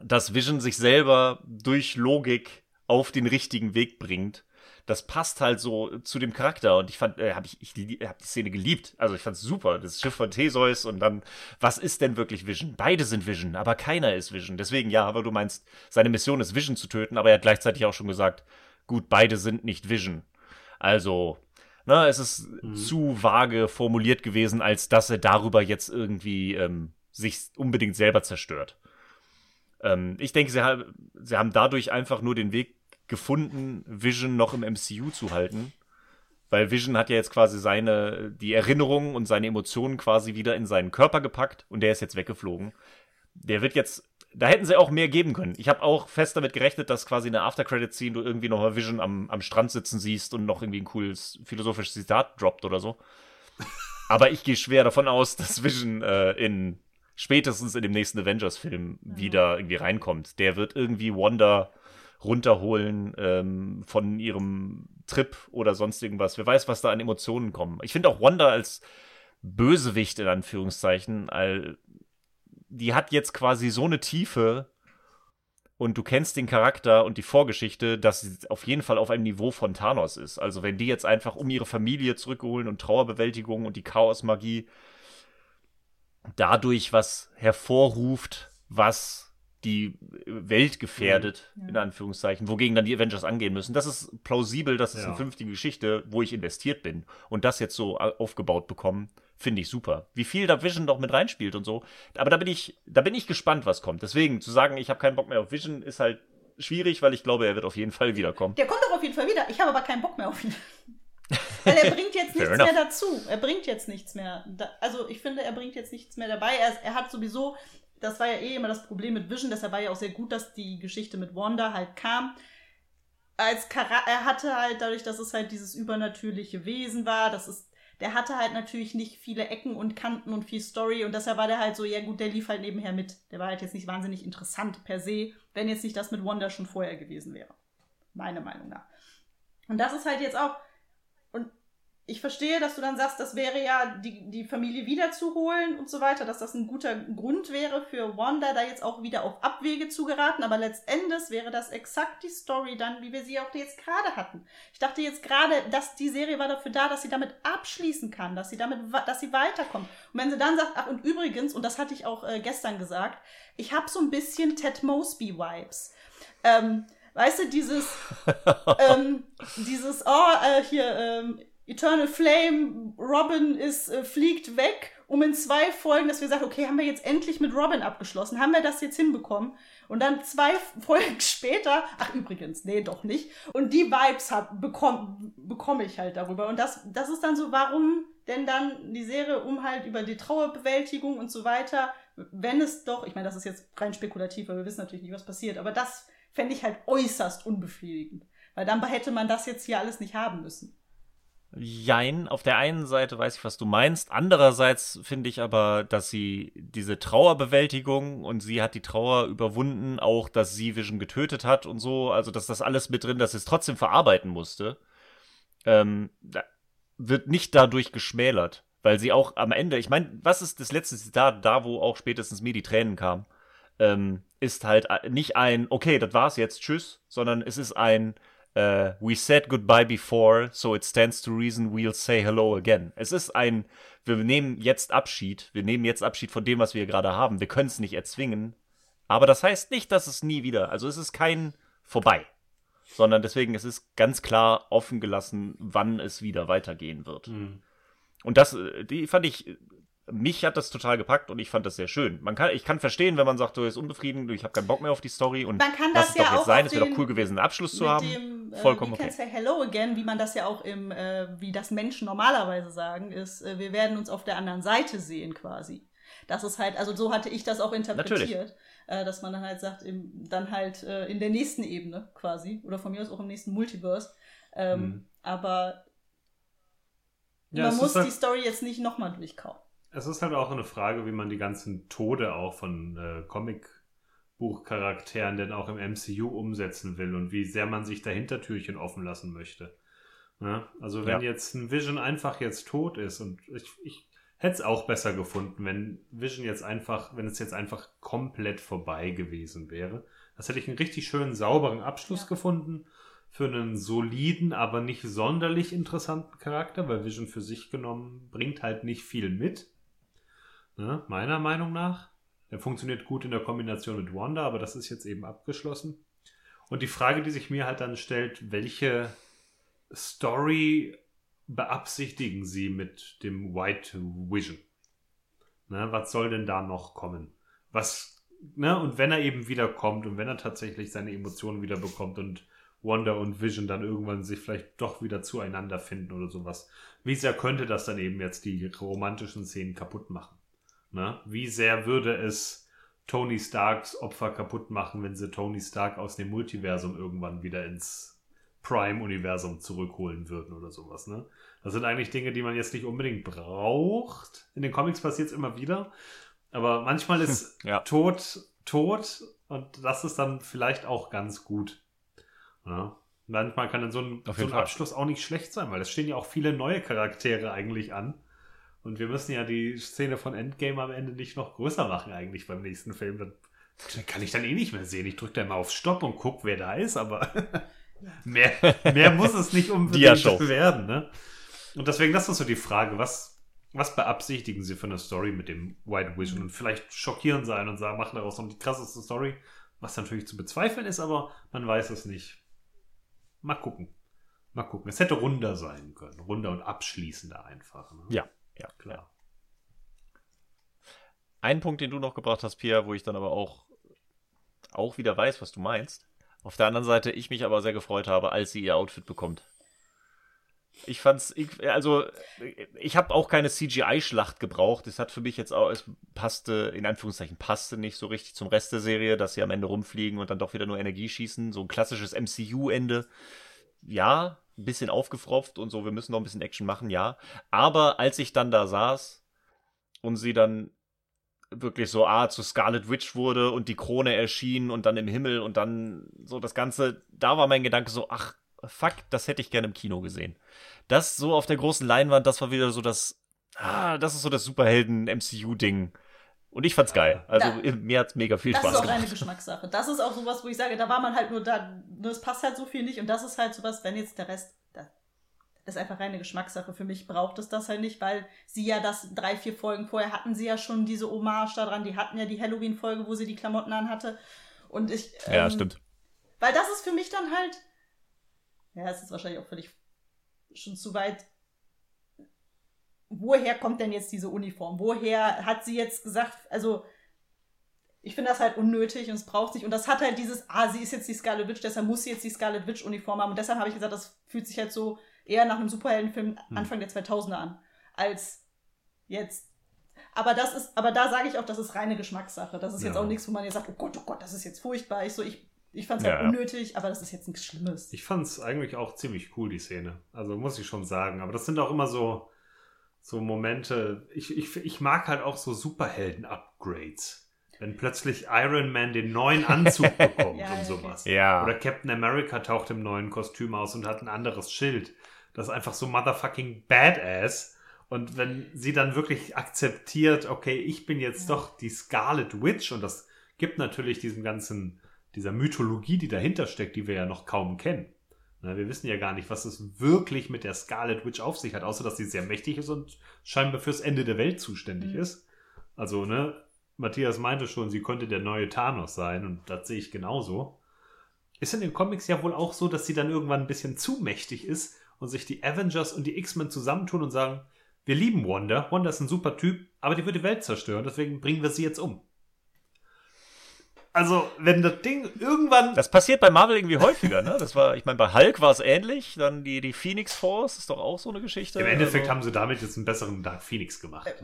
S1: dass Vision sich selber durch Logik auf den richtigen Weg bringt. Das passt halt so zu dem Charakter und ich fand, äh, habe ich, ich hab die Szene geliebt. Also ich fand's super. Das Schiff von Theseus und dann, was ist denn wirklich Vision? Beide sind Vision, aber keiner ist Vision. Deswegen, ja, aber du meinst, seine Mission ist Vision zu töten, aber er hat gleichzeitig auch schon gesagt, gut, beide sind nicht Vision. Also, na, es ist zu vage formuliert gewesen, als dass er darüber jetzt irgendwie ähm, sich unbedingt selber zerstört. Ähm, ich denke, sie, haben sie haben dadurch einfach nur den Weg gefunden, Vision noch im MCU zu halten. Weil Vision hat ja jetzt quasi seine, die Erinnerungen und seine Emotionen quasi wieder in seinen Körper gepackt und der ist jetzt weggeflogen. Der wird jetzt, da hätten sie auch mehr geben können. Ich habe auch fest damit gerechnet, dass quasi eine After-Credit-Scene du irgendwie nochmal Vision am, am Strand sitzen siehst und noch irgendwie ein cooles philosophisches Zitat droppt oder so. Aber ich gehe schwer davon aus, dass Vision äh, in spätestens in dem nächsten Avengers-Film wieder irgendwie reinkommt. Der wird irgendwie Wanda runterholen ähm, von ihrem Trip oder sonst irgendwas. Wer weiß, was da an Emotionen kommen. Ich finde auch Wanda als Bösewicht in Anführungszeichen, all, die hat jetzt quasi so eine Tiefe und du kennst den Charakter und die Vorgeschichte, dass sie auf jeden Fall auf einem Niveau von Thanos ist. Also wenn die jetzt einfach um ihre Familie zurückholen und Trauerbewältigung und die Chaosmagie dadurch was hervorruft, was die Welt gefährdet,
S2: Mhm.
S1: in Anführungszeichen, wogegen dann die Avengers angehen müssen. Das ist plausibel, das ist
S3: Ja.
S1: eine vernünftige Geschichte, wo ich investiert bin. Und das jetzt so au- aufgebaut bekommen, finde ich super. Wie viel da Vision noch mit reinspielt und so. Aber da bin ich, da bin ich gespannt, was kommt. Deswegen zu sagen, ich habe keinen Bock mehr auf Vision, ist halt schwierig, weil ich glaube, er wird auf jeden Fall wiederkommen.
S2: Der kommt doch auf jeden Fall wieder. Ich habe aber keinen Bock mehr auf ihn. Weil er bringt jetzt nichts mehr dazu. Er bringt jetzt nichts mehr. Da, also ich finde, er bringt jetzt nichts mehr dabei. Er, er hat sowieso, das war ja eh immer das Problem mit Vision, deshalb war ja auch sehr gut, dass die Geschichte mit Wanda halt kam. Als Chara er hatte halt dadurch, dass es halt dieses übernatürliche Wesen war, das ist, der hatte halt natürlich nicht viele Ecken und Kanten und viel Story und deshalb war der halt so, ja gut, der lief halt nebenher mit. Der war halt jetzt nicht wahnsinnig interessant per se, wenn jetzt nicht das mit Wanda schon vorher gewesen wäre. Meiner Meinung nach. Und das ist halt jetzt auch. Ich verstehe, dass du dann sagst, das wäre ja die, die Familie wiederzuholen und so weiter, dass das ein guter Grund wäre für Wanda, da jetzt auch wieder auf Abwege zu geraten. Aber letztendlich wäre das exakt die Story dann, wie wir sie auch jetzt gerade hatten. Ich dachte jetzt gerade, dass die Serie war dafür da, dass sie damit abschließen kann, dass sie damit, dass sie weiterkommt. Und wenn sie dann sagt, ach und übrigens, und das hatte ich auch äh, gestern gesagt, ich habe so ein bisschen Ted Mosby-Vibes. Ähm, weißt du, dieses, ähm, dieses, oh, äh, hier, ähm, Eternal Flame, Robin ist, äh, fliegt weg um in zwei Folgen, dass wir sagen, okay, haben wir jetzt endlich mit Robin abgeschlossen, haben wir das jetzt hinbekommen? Und dann zwei Folgen später, ach übrigens, nee, doch nicht. Und die Vibes bekomme bekomm ich halt darüber. Und das, das ist dann so, warum denn dann die Serie um halt über die Trauerbewältigung und so weiter, wenn es doch, ich meine, das ist jetzt rein spekulativ, weil wir wissen natürlich nicht, was passiert, aber das fände ich halt äußerst unbefriedigend. Weil dann hätte man das jetzt hier alles nicht haben müssen.
S1: Jein, auf der einen Seite weiß ich, was du meinst. Andererseits finde ich aber, dass sie diese Trauerbewältigung und sie hat die Trauer überwunden, auch dass sie Vision getötet hat und so, also dass das alles mit drin, dass sie es trotzdem verarbeiten musste, ähm, wird nicht dadurch geschmälert. Weil sie auch am Ende, ich meine, was ist das letzte Zitat, da wo auch spätestens mir die Tränen kamen, ähm, ist halt nicht ein, okay, das war's jetzt, tschüss, sondern es ist ein, Uh, we said goodbye before, so it stands to reason we'll say hello again. Es ist ein, wir nehmen jetzt Abschied, wir nehmen jetzt Abschied von dem, was wir gerade haben. Wir können es nicht erzwingen, aber das heißt nicht, dass es nie wieder, also es ist kein vorbei, sondern deswegen es ist ganz klar offen gelassen, wann es wieder weitergehen wird. Mhm. Und das, äh, die fand ich mich hat das total gepackt und ich fand das sehr schön. Man kann, ich kann verstehen, wenn man sagt, du bist unbefriedigend, ich habe keinen Bock mehr auf die Story und
S2: man kann das
S1: es
S2: ja
S1: doch
S2: jetzt
S1: sein, es wäre doch cool gewesen, einen Abschluss zu haben. Dem,
S2: äh, Vollkommen okay. Say Hello Again, wie man das ja auch im, äh, wie das Menschen normalerweise sagen, ist, äh, wir werden uns auf der anderen Seite sehen quasi. Das ist halt, also so hatte ich das auch interpretiert, äh, dass man dann halt sagt, im, dann halt äh, in der nächsten Ebene quasi oder von mir aus auch im nächsten Multiverse. Ähm, mhm. Aber ja, man muss halt die Story jetzt nicht nochmal durchkauen.
S3: Es ist halt auch eine Frage, wie man die ganzen Tode auch von äh, Comicbuchcharakteren denn auch im MCU umsetzen will und wie sehr man sich da Hintertürchen offen lassen möchte. Ja? Also wenn ja. jetzt ein Vision einfach jetzt tot ist und ich, ich hätte es auch besser gefunden, wenn Vision jetzt einfach, wenn es jetzt einfach komplett vorbei gewesen wäre. Das hätte ich einen richtig schönen, sauberen Abschluss ja. gefunden für einen soliden, aber nicht sonderlich interessanten Charakter, weil Vision für sich genommen bringt halt nicht viel mit. Ne? Meiner Meinung nach. Der funktioniert gut in der Kombination mit Wanda, aber das ist jetzt eben abgeschlossen. Und die Frage, die sich mir halt dann stellt, welche Story beabsichtigen sie mit dem White Vision? Ne, was soll denn da noch kommen? Was, ne, und wenn er eben wiederkommt und wenn er tatsächlich seine Emotionen wieder bekommt und Wanda und Vision dann irgendwann sich vielleicht doch wieder zueinander finden oder sowas. Wie sehr könnte das dann eben jetzt die romantischen Szenen kaputt machen? Ne? Wie sehr würde es Tony Starks Opfer kaputt machen, wenn sie Tony Stark aus dem Multiversum irgendwann wieder ins Prime-Universum zurückholen würden oder sowas. Ne? Das sind eigentlich Dinge, die man jetzt nicht unbedingt braucht. In den Comics passiert es immer wieder. Aber manchmal ist ja. Tod tot und das ist dann vielleicht auch ganz gut. Ja? Manchmal kann dann so ein, so ein Abschluss auch nicht schlecht sein, weil es stehen ja auch viele neue Charaktere eigentlich an. Und wir müssen ja die Szene von Endgame am Ende nicht noch größer machen, eigentlich beim nächsten Film. Dann kann ich dann eh nicht mehr sehen. Ich drücke da mal auf Stopp und gucke, wer da ist, aber mehr, mehr muss es nicht unbedingt werden. Ne? Und deswegen, das ist so die Frage, was, was beabsichtigen sie für eine Story mit dem White Vision? Und vielleicht schockieren sie einen und sagen, machen daraus noch die krasseste Story, was natürlich zu bezweifeln ist, aber man weiß es nicht. Mal gucken. Mal gucken. Es hätte runder sein können. Runder und abschließender einfach. Ne?
S1: Ja. Ja, klar. Ein Punkt, den du noch gebracht hast, Pia, wo ich dann aber auch, auch wieder weiß, was du meinst. Auf der anderen Seite, ich mich aber sehr gefreut habe, als sie ihr Outfit bekommt. Ich fand's, ich, also, ich habe auch keine CGI-Schlacht gebraucht. Es hat für mich jetzt auch, es passte, in Anführungszeichen, passte nicht so richtig zum Rest der Serie, dass sie am Ende rumfliegen und dann doch wieder nur Energie schießen. So ein klassisches MCU-Ende. Ja, ein bisschen aufgefropft und so, wir müssen noch ein bisschen Action machen, ja. Aber als ich dann da saß und sie dann wirklich so, ah, zu Scarlet Witch wurde und die Krone erschien und dann im Himmel und dann so das Ganze, da war mein Gedanke so, ach, fuck, das hätte ich gerne im Kino gesehen. Das so auf der großen Leinwand, das war wieder so das, ah, das ist so das Superhelden-MCU-Ding. Und ich fand's geil. Also da, mir hat's mega viel Spaß gemacht.
S2: Das ist auch eine Geschmackssache. Das ist auch sowas, wo ich sage, da war man halt nur da, das passt halt so viel nicht. Und das ist halt sowas, wenn jetzt der Rest, das ist einfach reine Geschmackssache. Für mich braucht es das halt nicht, weil sie ja das drei, vier Folgen vorher hatten sie ja schon diese Hommage daran. Die hatten ja die Halloween-Folge, wo sie die Klamotten anhatte. Und ich.
S1: Ähm, ja, stimmt.
S2: Weil das ist für mich dann halt. Ja, es ist wahrscheinlich auch völlig schon zu weit woher kommt denn jetzt diese Uniform? Woher hat sie jetzt gesagt, also ich finde das halt unnötig und es braucht sich. Und das hat halt dieses, ah, sie ist jetzt die Scarlet Witch, deshalb muss sie jetzt die Scarlet Witch Uniform haben. Und deshalb habe ich gesagt, das fühlt sich halt so eher nach einem Superheldenfilm
S3: Hm.
S2: Anfang der 2000er an, als jetzt. Aber das ist, aber da sage ich auch, das ist reine Geschmackssache. Das ist jetzt
S3: Ja.
S2: auch nichts, wo man jetzt sagt, oh Gott, oh Gott, das ist jetzt furchtbar. Ich so, ich, ich fand es
S1: Ja,
S2: halt
S1: ja.
S2: unnötig, aber das ist jetzt nichts Schlimmes.
S3: Ich fand es eigentlich auch ziemlich cool, die Szene. Also muss ich schon sagen. Aber das sind auch immer so, so Momente. Ich, ich, ich mag halt auch so Superhelden-Upgrades. Wenn plötzlich Iron Man den neuen Anzug bekommt
S2: Ja,
S3: und sowas.
S1: Ja.
S3: Oder Captain America taucht im neuen Kostüm aus und hat ein anderes Schild. Das ist einfach so motherfucking badass. Und wenn sie dann wirklich akzeptiert, okay, ich bin jetzt
S2: Ja.
S3: doch die Scarlet Witch und das gibt natürlich diesem ganzen, dieser Mythologie, die dahinter steckt, die wir ja noch kaum kennen. Na, wir wissen ja gar nicht, was es wirklich mit der Scarlet Witch auf sich hat, außer dass sie sehr mächtig ist und scheinbar fürs Ende der Welt zuständig
S2: Mhm.
S3: ist. Also, ne, Matthias meinte schon, sie könnte der neue Thanos sein und das sehe ich genauso. Ist in den Comics ja wohl auch so, dass sie dann irgendwann ein bisschen zu mächtig ist und sich die Avengers und die X-Men zusammentun und sagen, wir lieben Wanda, Wanda ist ein super Typ, aber die wird die Welt zerstören, deswegen bringen wir sie jetzt um. Also, wenn das Ding irgendwann
S1: Das passiert bei Marvel irgendwie häufiger, ne? Das war, ich meine, bei Hulk war es ähnlich. Dann die, die Phoenix Force ist doch auch so eine Geschichte.
S3: Im Endeffekt
S1: also,
S3: haben sie damit jetzt einen besseren Dark Phoenix gemacht.
S2: Äh,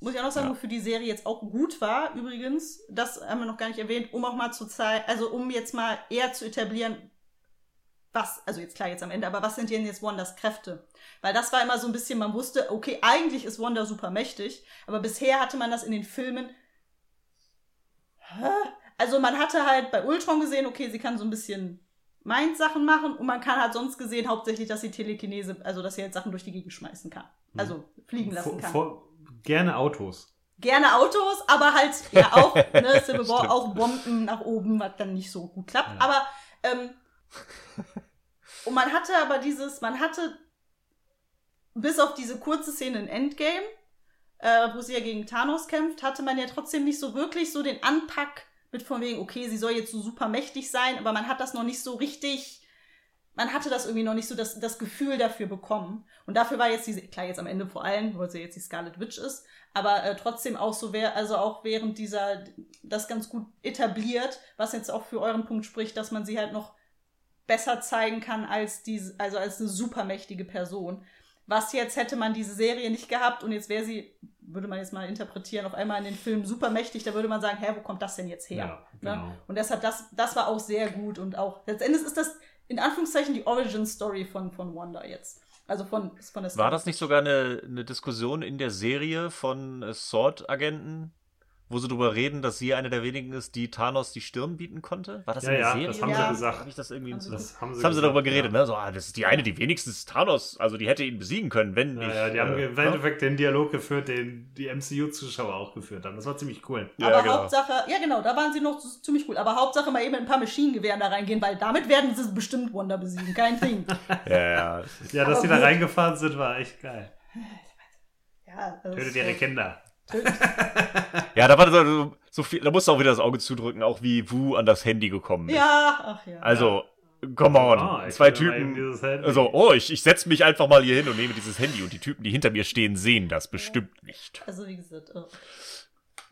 S2: Muss ich auch noch sagen,
S1: Ja.
S2: wofür die Serie jetzt auch gut war, übrigens, das haben wir noch gar nicht erwähnt, um auch mal zu zeigen, also um jetzt mal eher zu etablieren, was, also jetzt klar jetzt am Ende, aber was sind denn jetzt Wandas Kräfte? Weil das war immer so ein bisschen, man wusste, okay, eigentlich ist Wanda super mächtig, aber bisher hatte man das in den Filmen. Also man hatte halt bei Ultron gesehen, okay, sie kann so ein bisschen Mind-Sachen machen und man kann halt sonst gesehen hauptsächlich, dass sie Telekinese, also dass sie halt Sachen durch die Gegend schmeißen kann. Also fliegen lassen
S3: Vor,
S2: kann.
S3: vor, gerne Autos.
S2: Gerne Autos, aber halt ja auch, ne, Civil War auch Bomben nach oben, was dann nicht so gut klappt.
S3: Ja.
S2: Aber, ähm, und man hatte aber dieses, man hatte bis auf diese kurze Szene in Endgame, äh, wo sie ja gegen Thanos kämpft, hatte man ja trotzdem nicht so wirklich so den Anpack mit von wegen, okay, sie soll jetzt so super mächtig sein, aber man hat das noch nicht so richtig, man hatte das irgendwie noch nicht so das, das Gefühl dafür bekommen. Und dafür war jetzt diese, klar, jetzt am Ende vor allem, weil sie jetzt die Scarlet Witch ist, aber äh, trotzdem auch so wäre, also auch während dieser, das ganz gut etabliert, was jetzt auch für euren Punkt spricht, dass man sie halt noch besser zeigen kann als diese, also als eine supermächtige Person. Was jetzt hätte man diese Serie nicht gehabt und jetzt wäre sie, würde man jetzt mal interpretieren, auf einmal in den Film supermächtig, da würde man sagen, hä, wo kommt das denn jetzt her?
S3: Ja,
S2: Ne?
S3: genau.
S2: Und deshalb, das, das war auch sehr gut und auch, letztendlich ist das in Anführungszeichen die Origin-Story von, von Wanda jetzt. Also von, von der
S1: War das nicht sogar eine, eine Diskussion in der Serie von äh, Sword-Agenten, wo sie darüber reden, dass sie eine der wenigen ist, die Thanos die Stirn bieten konnte? War das
S3: Ja,
S1: in der
S3: ja,
S1: Serie?
S3: das haben
S2: sie
S1: Hab
S3: gesagt.
S1: ich das irgendwie
S2: Haben sie
S3: Das haben sie,
S1: Das haben sie darüber geredet,
S3: ja.
S1: ne? So, ah, das ist die eine, die wenigstens Thanos, also die hätte ihn besiegen können, wenn
S3: Ja,
S1: nicht.
S3: ja, die haben
S1: äh,
S3: im
S1: ne?
S3: Endeffekt den Dialog geführt, den die MCU-Zuschauer auch geführt haben. Das war ziemlich cool.
S1: Ja,
S2: aber
S1: genau.
S2: Hauptsache, ja genau, da waren sie noch ziemlich cool. Aber Hauptsache mal eben ein paar Maschinengewehren da reingehen, weil damit werden sie bestimmt Wanda besiegen. Kein Ding.
S1: Ja, ja.
S3: Ja, dass
S2: Aber
S3: die da reingefahren sind, war echt geil.
S2: ja, also
S3: Tötet ihre Kinder.
S1: Ja, da war so, so viel, da musst du auch wieder das Auge zudrücken, auch wie Wu an das Handy gekommen ist.
S2: Ja, ach ja.
S1: Also, come on.
S3: Ah,
S1: Zwei Typen. Also, oh, ich, ich setze mich einfach mal hier hin und nehme dieses Handy und die Typen, die hinter mir stehen, sehen das bestimmt nicht.
S2: Also wie gesagt, oh,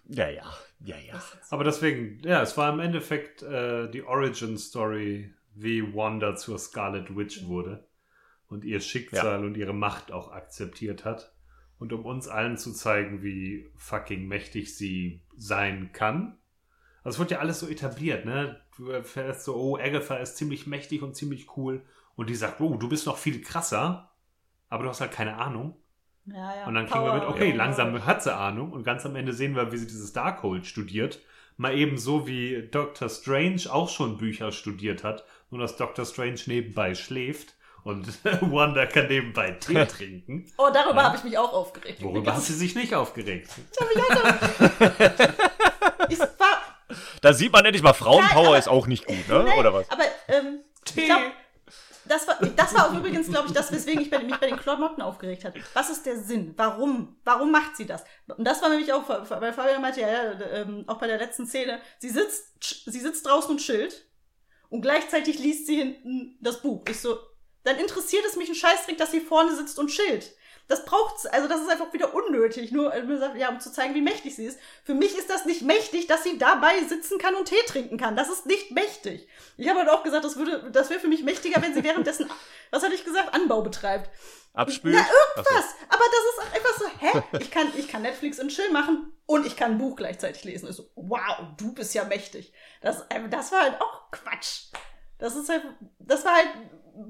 S1: Ja, ja, ja, ja.
S3: Aber deswegen, ja, es war im Endeffekt äh, die Origin-Story, wie Wanda zur Scarlet Witch wurde und ihr Schicksal und ihre Macht auch akzeptiert hat. Und um uns allen zu zeigen, wie fucking mächtig sie sein kann. Also es wird ja alles so etabliert, ne? Du erfährst so, oh, Agatha ist ziemlich mächtig und ziemlich cool. Und die sagt, oh, du bist noch viel krasser, aber du hast halt keine Ahnung.
S2: ja, ja.
S3: Und dann kriegen wir mit,
S2: Power,
S3: okay,
S2: Power.
S3: langsam hat sie Ahnung. Und ganz am Ende sehen wir, wie sie dieses Darkhold studiert. Mal eben so wie Dr. Strange auch schon Bücher studiert hat. Nur dass Dr. Strange nebenbei schläft. Und Wanda kann nebenbei Tee trinken.
S2: Oh, darüber
S3: Ja.
S2: habe ich mich auch aufgeregt.
S3: Worüber hat sie sich nicht aufgeregt?
S2: Ich war,
S1: Da sieht man endlich mal, Frauenpower
S2: aber-
S1: ist auch nicht gut, ne?
S2: Nee,
S1: Oder was?
S2: Aber ähm, ich glaube, das war, das war auch übrigens, glaube ich, das, weswegen ich bei, mich bei den Klamotten aufgeregt habe. Was ist der Sinn? Warum? Warum macht sie das? Und das war nämlich auch, weil Fabian meinte, ja, ja ähm, auch bei der letzten Szene, sie sitzt, sie sitzt draußen und chillt und gleichzeitig liest sie hinten das Buch. Ich so, dann interessiert es mich ein Scheißdreck, dass sie vorne sitzt und chillt. das braucht's, also das ist einfach wieder unnötig, nur äh, ja, um zu zeigen, wie mächtig sie ist. Für mich ist das nicht mächtig, dass sie dabei sitzen kann und Tee trinken kann. Das ist nicht mächtig. Ich habe halt auch gesagt, das würde, das wäre für mich mächtiger, wenn sie währenddessen, was hatte ich gesagt, Anbau betreibt.
S1: Abspült.
S2: Na, irgendwas. So. Aber das ist auch einfach so, hä? Ich kann, ich kann Netflix und Chill machen und ich kann ein Buch gleichzeitig lesen. Ich so, wow, du bist ja mächtig. Das, äh, das war halt auch Quatsch. Das ist halt, das war halt,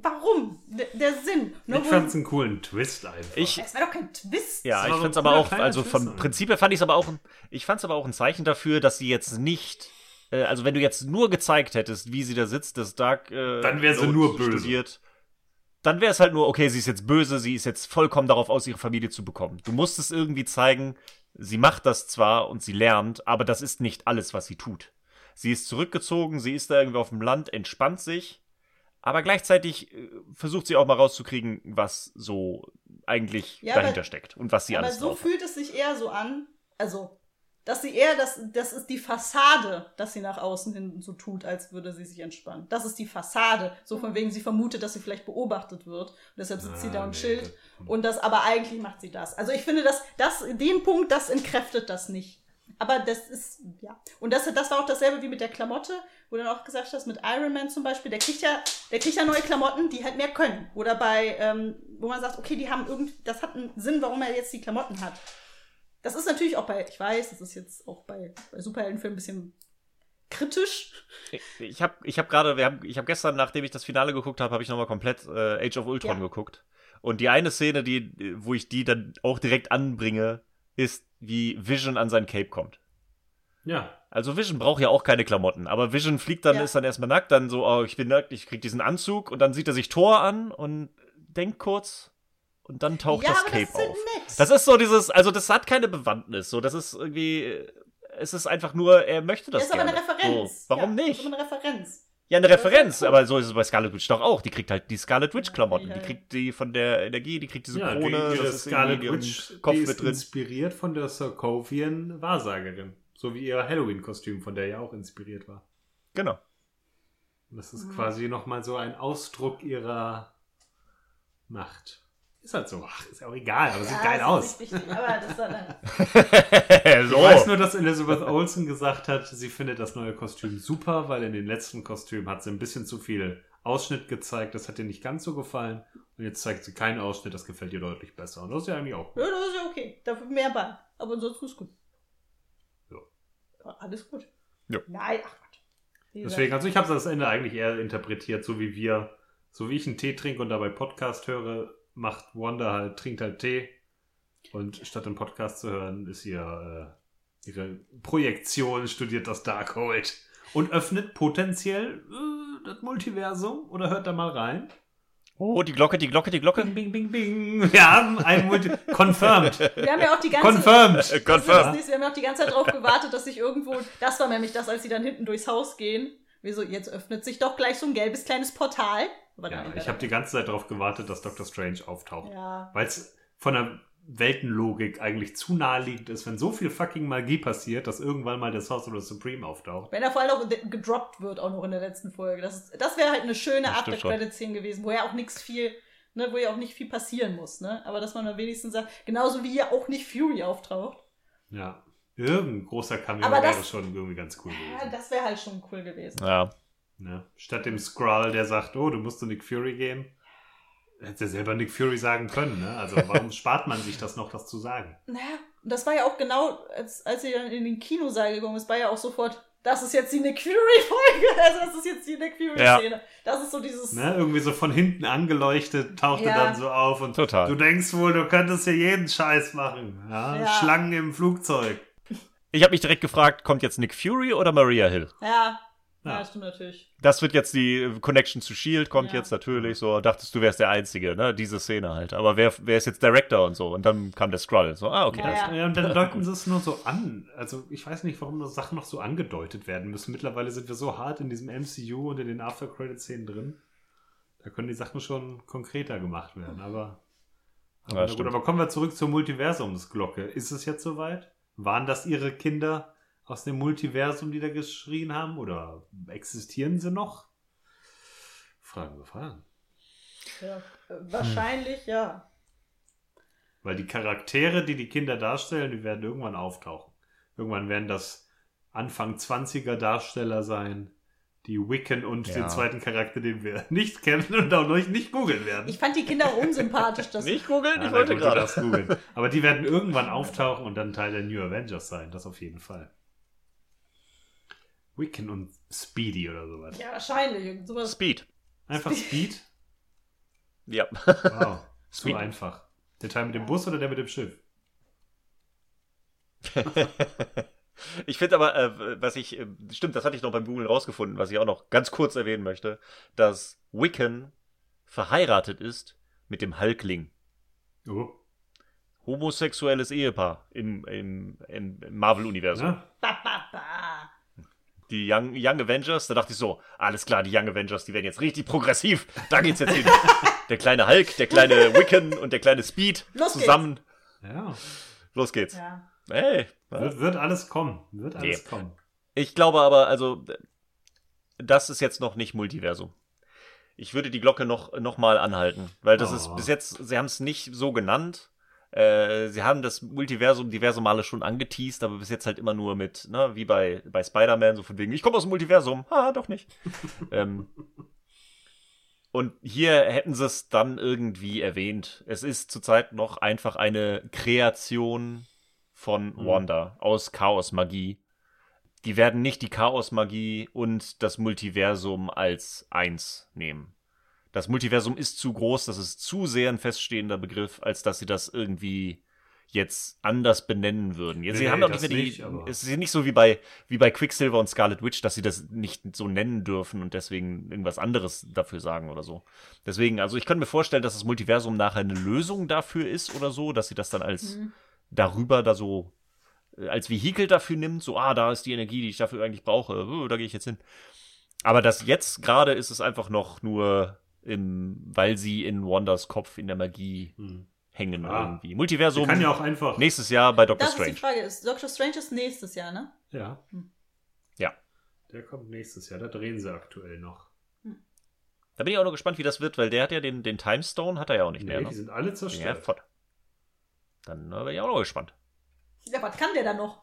S2: warum? Der, der Sinn.
S3: Nur ich fand's einen coolen Twist einfach.
S1: Ich,
S2: es war doch kein Twist.
S1: Ja, ich fand's aber auch, also vom Prinzip her fand ich es aber auch, ich fand's aber auch ein Zeichen dafür, dass sie jetzt nicht äh, also wenn du jetzt nur gezeigt hättest, wie sie da sitzt, das Dark äh,
S3: dann wäre sie nur böse. Studiert,
S1: dann wäre es halt nur, okay, sie ist jetzt böse, sie ist jetzt vollkommen darauf aus, ihre Familie zu bekommen. Du musst es irgendwie zeigen, sie macht das zwar und sie lernt, aber das ist nicht alles, was sie tut. Sie ist zurückgezogen, sie ist da irgendwie auf dem Land, entspannt sich, aber gleichzeitig äh, versucht sie auch mal rauszukriegen, was so eigentlich ja, dahinter aber, steckt und was sie
S2: aber
S1: alles
S2: Aber so fühlt es sich eher so an, also dass sie eher, das, das ist die Fassade, dass sie nach außen hin so tut, als würde sie sich entspannen. Das ist die Fassade. So von wegen, sie vermutet, dass sie vielleicht beobachtet wird. Und deshalb sitzt ah, sie da und nee, chillt. Und das, aber eigentlich macht sie das. Also ich finde, dass das, den Punkt, das entkräftet das nicht. Aber das ist, ja. Und das, das war auch dasselbe wie mit der Klamotte, wo du dann auch gesagt hast, mit Iron Man zum Beispiel, der kriegt ja, der kriegt ja neue Klamotten, die halt mehr können. Oder bei, ähm, wo man sagt, okay, die haben irgendwie, das hat einen Sinn, warum er jetzt die Klamotten hat. Das ist natürlich auch bei, ich weiß, das ist jetzt auch bei, bei Superheldenfilmen ein bisschen kritisch.
S1: Ich habe ich hab gerade, wir haben, ich habe gestern, nachdem ich das Finale geguckt habe, habe ich nochmal komplett äh, Age of Ultron ja. geguckt. Und die eine Szene, die, wo ich die dann auch direkt anbringe, ist, wie Vision an sein Cape kommt.
S3: Ja.
S1: Also Vision braucht ja auch keine Klamotten, aber Vision fliegt dann, ja. ist dann erstmal nackt, dann so, oh, ich bin nackt, ich krieg diesen Anzug und dann sieht er sich Thor an und denkt kurz, und dann taucht ja, das Cape das auf. Nett. Das ist so dieses, also das hat keine Bewandtnis, so das ist irgendwie, es ist einfach nur, er möchte das. Das ist gerne.
S2: aber eine Referenz.
S1: So, warum
S2: ja,
S1: nicht?
S2: Das ist aber eine Referenz.
S1: Ja, eine Referenz, aber so ist es bei Scarlet Witch doch auch. Die kriegt halt die Scarlet Witch Klamotten, ja, ja, die kriegt die von der Energie, die kriegt diese ja, Krone,
S3: die, die
S1: das ist
S3: Scarlet Witch Kopf die ist drin. inspiriert von der Sokovian Wahrsagerin, so wie ihr Halloween Kostüm, von der ja auch inspiriert war.
S1: Genau.
S3: Das ist mhm. quasi nochmal so ein Ausdruck ihrer Macht. Ist halt so. Ach, ist ja auch egal, aber ja, sieht geil aus. Wichtig, aber das dann so. Ich weiß nur, dass Elizabeth Olsen gesagt hat, sie findet das neue Kostüm super, weil in den letzten Kostümen hat sie ein bisschen zu viel Ausschnitt gezeigt. Das hat ihr nicht ganz so gefallen. Und jetzt zeigt sie keinen Ausschnitt, das gefällt ihr deutlich besser. Und das ist ja eigentlich auch
S2: gut. Ja, das ist ja okay. Dafür mehr Ball. Aber ansonsten ist gut. Alles gut.
S1: Ja.
S2: Nein, ach Gott.
S3: Deswegen, also ich habe das Ende eigentlich eher interpretiert, so wie wir, so wie ich einen Tee trinke und dabei Podcast höre, macht Wanda halt, trinkt halt Tee. Und statt den Podcast zu hören, ist ihr äh, ihre Projektion, studiert das Darkhold und öffnet potenziell äh, das Multiversum oder hört da mal rein.
S1: Oh, die Glocke, die Glocke, die Glocke.
S3: Bing, bing, bing, bing. Wir haben ein Multi... Confirmed.
S2: Wir haben ja auch die ganze...
S3: Confirmed.
S1: Confirmed.
S2: Wir haben ja auch die ganze Zeit darauf gewartet, dass sich irgendwo... Das war nämlich das, als sie dann hinten durchs Haus gehen. Wieso, jetzt öffnet sich doch gleich so ein gelbes kleines Portal.
S3: ja, ich habe die ganze Zeit darauf gewartet, dass Dr. Strange auftaucht.
S2: Ja.
S3: Weil es von der Weltenlogik eigentlich zu naheliegend ist, wenn so viel fucking Magie passiert, dass irgendwann mal der Sorcerer Supreme auftaucht.
S2: Wenn er vor allem auch gedroppt wird, auch noch in der letzten Folge. Das, das wäre halt eine schöne Art der Credit-Szene gewesen, wo ja auch nichts viel, ne, wo ja auch nicht viel passieren muss, ne? Aber dass man dann wenigstens sagt, genauso wie ja auch nicht Fury auftaucht.
S3: Ja. Irgendein großer Cameo das, wäre schon irgendwie ganz cool gewesen.
S2: Ja, das wäre halt schon cool gewesen.
S1: Ja.
S3: ja. Statt dem Skrull, der sagt, oh, du musst zu Nick Fury gehen, hätte er selber Nick Fury sagen können. Ne? Also warum spart man sich das noch, das zu sagen?
S2: Naja, das war ja auch genau, als, als sie dann in den Kinosaal gegangen ist, war ja auch sofort, das ist jetzt die Nick Fury-Folge. Also das ist jetzt die Nick Fury-Szene. Ja. Das ist so dieses.
S3: Ne, irgendwie so von hinten angeleuchtet, tauchte ja. dann so auf und
S1: Total.
S3: du denkst wohl, du könntest hier jeden Scheiß machen. Ja? ja. Schlangen im Flugzeug.
S1: Ich habe mich direkt gefragt, kommt jetzt Nick Fury oder Maria Hill?
S2: Ja, ja, ja stimmt natürlich.
S1: Das wird jetzt die Connection zu Shield kommt ja. jetzt natürlich so. Dachtest du wärst der Einzige, ne? Diese Szene halt. Aber wer, wer ist jetzt Director und so? Und dann kam der Skrull. So, ah, okay.
S3: Ja, ja. und dann deuten sie es nur so an. Also ich weiß nicht, warum das Sachen noch so angedeutet werden müssen. Mittlerweile sind wir so hart in diesem MCU und in den After-Credit-Szenen drin. Da können die Sachen schon konkreter gemacht werden. Aber, aber, gut, aber kommen wir zurück zur Multiversumsglocke. Ist es jetzt soweit? Waren das ihre Kinder aus dem Multiversum, die da geschrien haben? Oder existieren sie noch? Fragen wir Fragen.
S2: Ja, wahrscheinlich hm. ja.
S3: Weil die Charaktere, die die Kinder darstellen, die werden irgendwann auftauchen. Irgendwann werden das Anfang 20er Darsteller sein, die Wiccan und
S1: Ja.
S3: den zweiten Charakter, den wir nicht kennen und auch noch nicht googeln werden.
S2: Ich fand die Kinder auch unsympathisch. Das
S1: Nicht googeln,
S3: Ja,
S1: ich wollte gerade.
S3: googeln. Aber die werden irgendwann auftauchen und dann Teil der New Avengers sein, das auf jeden Fall. Wiccan und Speedy oder sowas.
S2: ja, wahrscheinlich. irgend Sowas.
S1: Speed.
S3: Einfach Speed?
S1: Ja.
S3: Wow, zu
S1: Speed.
S3: einfach. Der Teil mit dem Bus oder der mit dem Schiff?
S1: Ich finde aber, äh, was ich, äh, stimmt, das hatte ich noch beim Google rausgefunden, was ich auch noch ganz kurz erwähnen möchte, dass Wiccan verheiratet ist mit dem Hulkling.
S3: Oh.
S1: Homosexuelles Ehepaar im, im, im Marvel-Universum.
S3: Ja?
S1: Die Young, Young Avengers, da dachte ich so, alles klar, die Young Avengers, die werden jetzt richtig progressiv. Da geht's jetzt hin. der kleine Hulk, der kleine Wiccan und der kleine Speed
S2: Los
S1: zusammen.
S3: ja.
S1: Los geht's.
S2: Ja.
S1: Hey.
S3: Wird, wird alles kommen. Wird alles
S1: Nee.
S3: kommen.
S1: Ich glaube aber, also, das ist jetzt noch nicht Multiversum. Ich würde die Glocke noch, noch mal anhalten, weil das
S3: Oh.
S1: ist bis jetzt, sie haben es nicht so genannt. Äh, sie haben das Multiversum diverse Male schon angeteased, aber bis jetzt halt immer nur mit, ne, wie bei, bei Spider-Man, so von wegen, ich komme aus dem Multiversum. Ah, doch nicht. ähm, und hier hätten sie es dann irgendwie erwähnt. Es ist zurzeit noch einfach eine Kreation von
S3: Mhm.
S1: Wanda aus Chaos-Magie. Die werden nicht die Chaos-Magie und das Multiversum als eins nehmen. Das Multiversum ist zu groß, das ist zu sehr ein feststehender Begriff, als dass sie das irgendwie jetzt anders benennen würden. Jetzt,
S3: Nee,
S1: sie
S3: nee,
S1: haben doch
S3: das
S1: nicht mehr die,
S3: nicht, aber-
S1: es ist nicht so wie bei, wie bei Quicksilver und Scarlet Witch, dass sie das nicht so nennen dürfen und deswegen irgendwas anderes dafür sagen oder so. Deswegen, also ich könnte mir vorstellen, dass das Multiversum nachher eine Lösung dafür ist oder so, dass sie das dann als
S2: Mhm.
S1: darüber da so äh, als Vehikel dafür nimmt, so, ah, da ist die Energie, die ich dafür eigentlich brauche, uh, da gehe ich jetzt hin. Aber das jetzt gerade ist es einfach noch nur im, weil sie in Wanders Kopf in der Magie
S3: Hm.
S1: hängen
S3: Ah.
S1: irgendwie.
S3: Sie
S1: Multiversum
S3: kann ja auch einfach.
S1: nächstes Jahr bei Doctor
S2: Das ist die
S1: Strange.
S2: Frage. Ist Doctor Strange ist nächstes Jahr, ne?
S3: Ja.
S1: Ja.
S3: Der kommt nächstes Jahr. Da drehen sie aktuell noch.
S1: Da bin ich auch noch gespannt, wie das wird, weil der hat ja den, den Time Stone, hat er ja auch nicht
S3: Nee,
S1: mehr.
S3: die
S1: Ne?
S3: sind alle
S1: Ja,
S3: zerstört.
S1: voll. Dann äh, bin ich auch noch gespannt.
S2: Ja, was kann der da noch?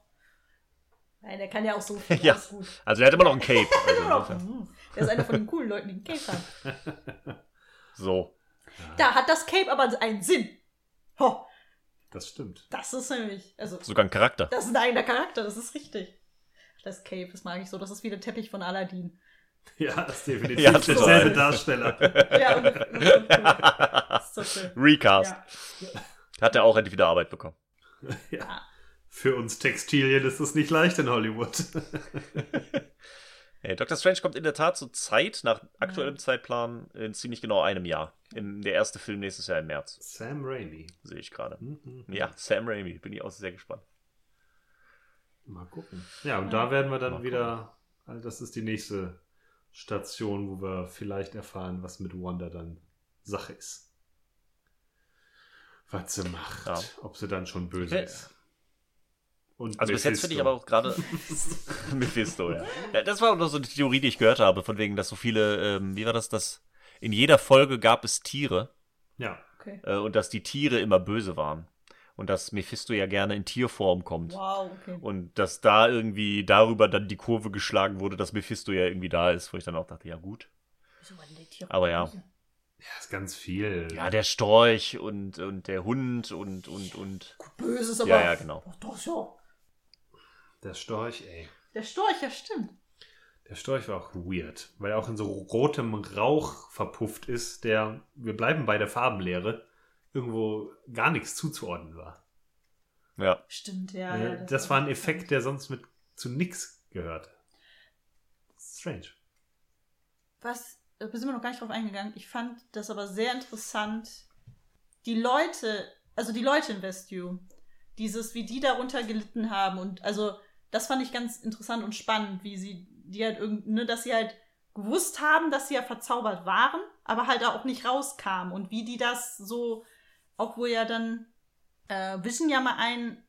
S2: Nein, der kann ja auch so viel.
S1: Ja. Also er hat immer noch ein Cape. Also
S2: Der ist einer von den coolen Leuten, die einen Cape haben.
S1: so.
S2: Da hat das Cape aber einen Sinn. Ho,
S3: Das stimmt.
S2: das ist nämlich, also,
S1: Sogar ein Charakter.
S2: das ist ein eigener Charakter, das ist richtig. Das Cape, das mag ich so. Das ist wie der Teppich von Aladdin.
S3: Ja, das ist definitiv
S1: Ja,
S3: derselbe. Darsteller.
S2: Ja, und, das ist so cool.
S1: Recast.
S2: Ja.
S1: Hat er auch endlich wieder Arbeit bekommen.
S3: ja. Für uns Textilien ist es nicht leicht in Hollywood.
S1: Hey, Doctor Strange kommt in der Tat zur Zeit, nach aktuellem Zeitplan, in ziemlich genau einem Jahr. In der erste Film nächstes Jahr im März,
S3: Sam Raimi.
S1: sehe ich gerade.
S3: Mhm.
S1: Ja, Sam Raimi, bin ich auch sehr gespannt.
S3: Mal gucken. Ja, und da werden wir dann
S1: Mal
S3: wieder. Also das ist die nächste Station, wo wir vielleicht erfahren, was mit Wanda dann Sache ist. Was sie macht.
S1: Ja.
S3: Ob sie dann schon böse
S1: Ja.
S3: ist. Und
S1: Also bis jetzt finde ich
S3: Mephisto.
S1: aber auch gerade Mephisto, ja. ja. Das war auch noch so eine Theorie, die ich gehört habe, von wegen, dass so viele, ähm, wie war das, dass in jeder Folge gab es Tiere
S3: Ja.
S2: Okay.
S1: äh, und dass die Tiere immer böse waren. Und dass Mephisto ja gerne in Tierform kommt.
S2: Wow, okay.
S1: Und dass da irgendwie darüber dann die Kurve geschlagen wurde, dass Mephisto ja irgendwie da ist, wo ich dann auch dachte, ja gut. Aber ja.
S3: Ja, ist ganz viel.
S1: Ja, der Storch und, und der Hund und, und, und.
S2: Gut, böse ist aber.
S1: Ja, ja, genau.
S2: Ach, doch, ja.
S3: Der Storch, ey.
S2: Der Storch, ja, stimmt.
S3: Der Storch war auch weird, weil er auch in so rotem Rauch verpufft ist, der, wir bleiben bei der Farbenlehre, irgendwo gar nichts zuzuordnen war.
S1: Ja.
S2: Stimmt, ja.
S3: Äh,
S2: ja
S3: das, war ein Effekt, der sonst mit zu nix gehörte. Strange.
S2: Was, da sind wir noch gar nicht drauf eingegangen. Ich fand das aber sehr interessant. Die Leute, also die Leute in Westview, dieses, wie die darunter gelitten haben und also das fand ich ganz interessant und spannend, wie sie, die halt irgend, ne, dass sie halt gewusst haben, dass sie ja verzaubert waren, aber halt auch nicht rauskamen und wie die das so, auch wo ja dann äh, Vision ja mal einen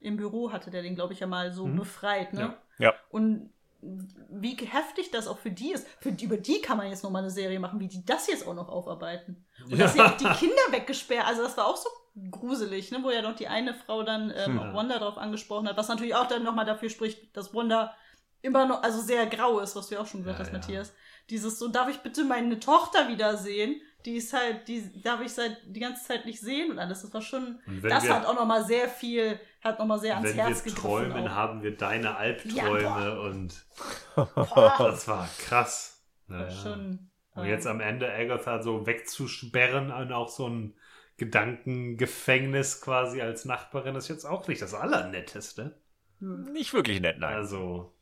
S2: im Büro hatte, der den, glaube ich, ja mal so
S3: Mhm.
S2: befreit, ne?
S3: Ja.
S1: Ja.
S2: Und wie heftig das auch für die ist. Für über die kann man jetzt nochmal eine Serie machen, wie die das jetzt auch noch aufarbeiten. Und dass sie auch die Kinder weggesperrt, also das war auch so gruselig, ne? wo ja noch die eine Frau dann ähm,
S3: Ja.
S2: auch Wanda drauf angesprochen hat, was natürlich auch dann nochmal dafür spricht, dass Wanda immer noch, also sehr grau ist, was du ja auch schon gesagt
S3: Ja,
S2: hast,
S3: ja.
S2: Matthias. Dieses so, darf ich bitte meine Tochter wiedersehen? Die ist halt, die darf ich seit die ganze Zeit nicht sehen und alles. Das war schon,
S3: wenn
S2: das
S3: wir-
S2: hat auch nochmal sehr viel, hat nochmal sehr ans
S3: Wenn
S2: Herz
S3: wir
S2: gegriffen.
S3: träumen,
S2: auch.
S3: haben wir deine Albträume und das war krass. Naja.
S2: schon,
S3: Und
S2: ähm,
S3: jetzt am Ende Agatha so wegzusperren und auch so ein Gedankengefängnis quasi als Nachbarin ist jetzt auch nicht das Allernetteste.
S1: Nicht wirklich nett, nein.
S3: Also.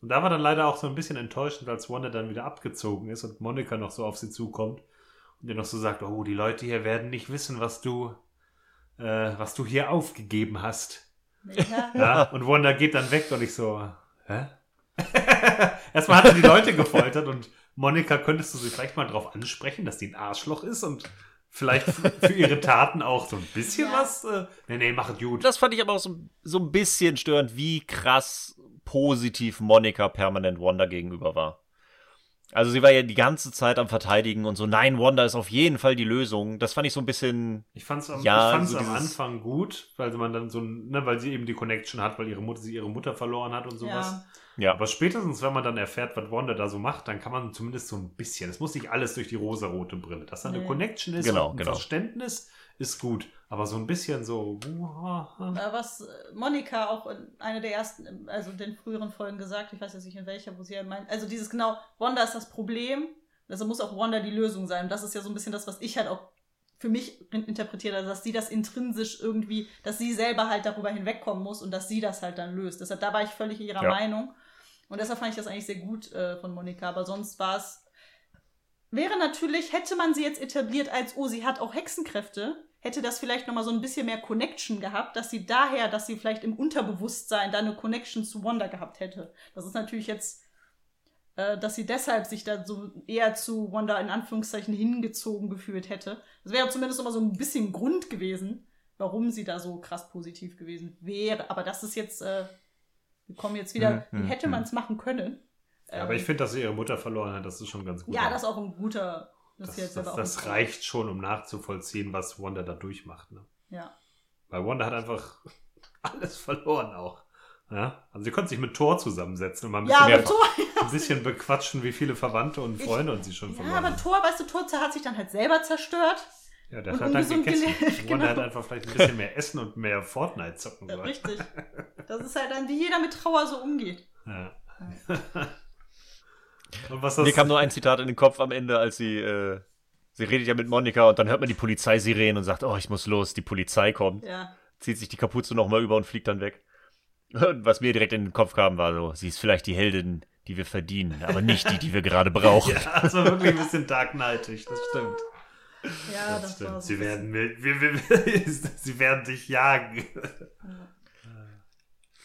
S3: Und da war dann leider auch so ein bisschen enttäuschend, als Wanda dann wieder abgezogen ist und Monika noch so auf sie zukommt und ihr noch so sagt, oh, die Leute hier werden nicht wissen, was du, äh, was du hier aufgegeben hast.
S2: ja,
S3: Ja, und Wanda geht dann weg und ich so, hä? Erstmal hat er die Leute gefoltert und Monika, könntest du sie vielleicht mal drauf ansprechen, dass die ein Arschloch ist und vielleicht für ihre Taten auch so ein bisschen
S2: Ja.
S3: was? Äh, nee, nee, mach es gut.
S1: Das fand ich aber auch so, so ein bisschen störend, wie krass positiv Monika permanent Wanda gegenüber war. Also sie war ja die ganze Zeit am Verteidigen und so, nein, Wanda ist auf jeden Fall die Lösung. Das fand ich so ein bisschen,
S3: Ich fand's am,
S1: Ja,
S3: ich fand's
S1: so
S3: am Anfang gut, weil man dann so, ne, weil sie eben die Connection hat, weil ihre Mutter, sie ihre Mutter verloren hat und sowas.
S2: ja.
S1: ja,
S3: Aber spätestens, wenn man dann erfährt, was Wanda da so macht, dann kann man zumindest so ein bisschen, es muss nicht alles durch die rosarote Brille, dass da eine
S2: Nee.
S3: Connection ist
S1: Genau,
S3: und ein
S1: genau.
S3: Verständnis ist gut. Aber so ein bisschen so.
S2: Äh, was äh, Monika auch in einer der ersten, also den früheren Folgen gesagt, ich weiß jetzt nicht in welcher, wo sie ja meint, also dieses genau, Wanda ist das Problem, also muss auch Wanda die Lösung sein. Und das ist ja so ein bisschen das, was ich halt auch für mich in- interpretiert habe, dass sie das intrinsisch irgendwie, dass sie selber halt darüber hinwegkommen muss und dass sie das halt dann löst. Deshalb, da war ich völlig ihrer
S1: Ja.
S2: Meinung. Und deshalb fand ich das eigentlich sehr gut äh, von Monika. Aber sonst war es, wäre natürlich, hätte man sie jetzt etabliert als, oh, sie hat auch Hexenkräfte, hätte das vielleicht nochmal so ein bisschen mehr Connection gehabt, dass sie daher, dass sie vielleicht im Unterbewusstsein da eine Connection zu Wanda gehabt hätte. Das ist natürlich jetzt, äh, dass sie deshalb sich da so eher zu Wanda in Anführungszeichen hingezogen gefühlt hätte. Das wäre zumindest nochmal so ein bisschen Grund gewesen, warum sie da so krass positiv gewesen wäre. Aber das ist jetzt, äh, wir kommen jetzt wieder, wie hätte man es machen können?
S3: Ja, aber
S2: Ähm,
S3: ich finde, dass sie ihre Mutter verloren hat, das ist schon ganz gut.
S2: ja, das ist auch ein guter.
S3: Das, das,
S2: aber
S3: das
S2: ein-
S3: reicht schon, um nachzuvollziehen, was Wanda da durchmacht. Ne?
S2: Ja.
S3: Weil Wanda hat einfach alles verloren auch. Ja? Also sie konnte sich mit Thor zusammensetzen und mal ein
S2: Ja,
S3: bisschen,
S2: aber
S3: mehr,
S2: Thor,
S3: ein bisschen bequatschen, wie viele Verwandte und
S2: Ich-
S3: Freunde und sie schon
S2: ja,
S3: verloren
S2: aber
S3: hat.
S2: Thor, weißt du, Thor hat sich dann halt selber zerstört.
S3: Ja, der hat dann gegessen.
S2: gelebt,
S3: Wanda
S2: genau.
S3: hat einfach vielleicht ein bisschen mehr essen und mehr Fortnite zocken
S2: Ja,
S3: sollen.
S2: richtig. Das ist halt dann, wie jeder mit Trauer so umgeht.
S3: Ja. Und was das
S1: Mir kam nur ein Zitat in den Kopf am Ende, als sie, äh, sie redet ja mit Monika und dann hört man die Polizeisirenen und sagt, oh, ich muss los, die Polizei kommt.
S2: Ja.
S1: Zieht sich die Kapuze nochmal über und fliegt dann weg. Und was mir direkt in den Kopf kam, war so, sie ist vielleicht die Heldin, die wir verdienen, aber nicht die, die wir gerade brauchen.
S3: ja, das war wirklich ein bisschen dark knightig, das stimmt.
S2: Ja, das,
S3: Das stimmt. Sie werden, mir- wir, wir, sie werden dich jagen.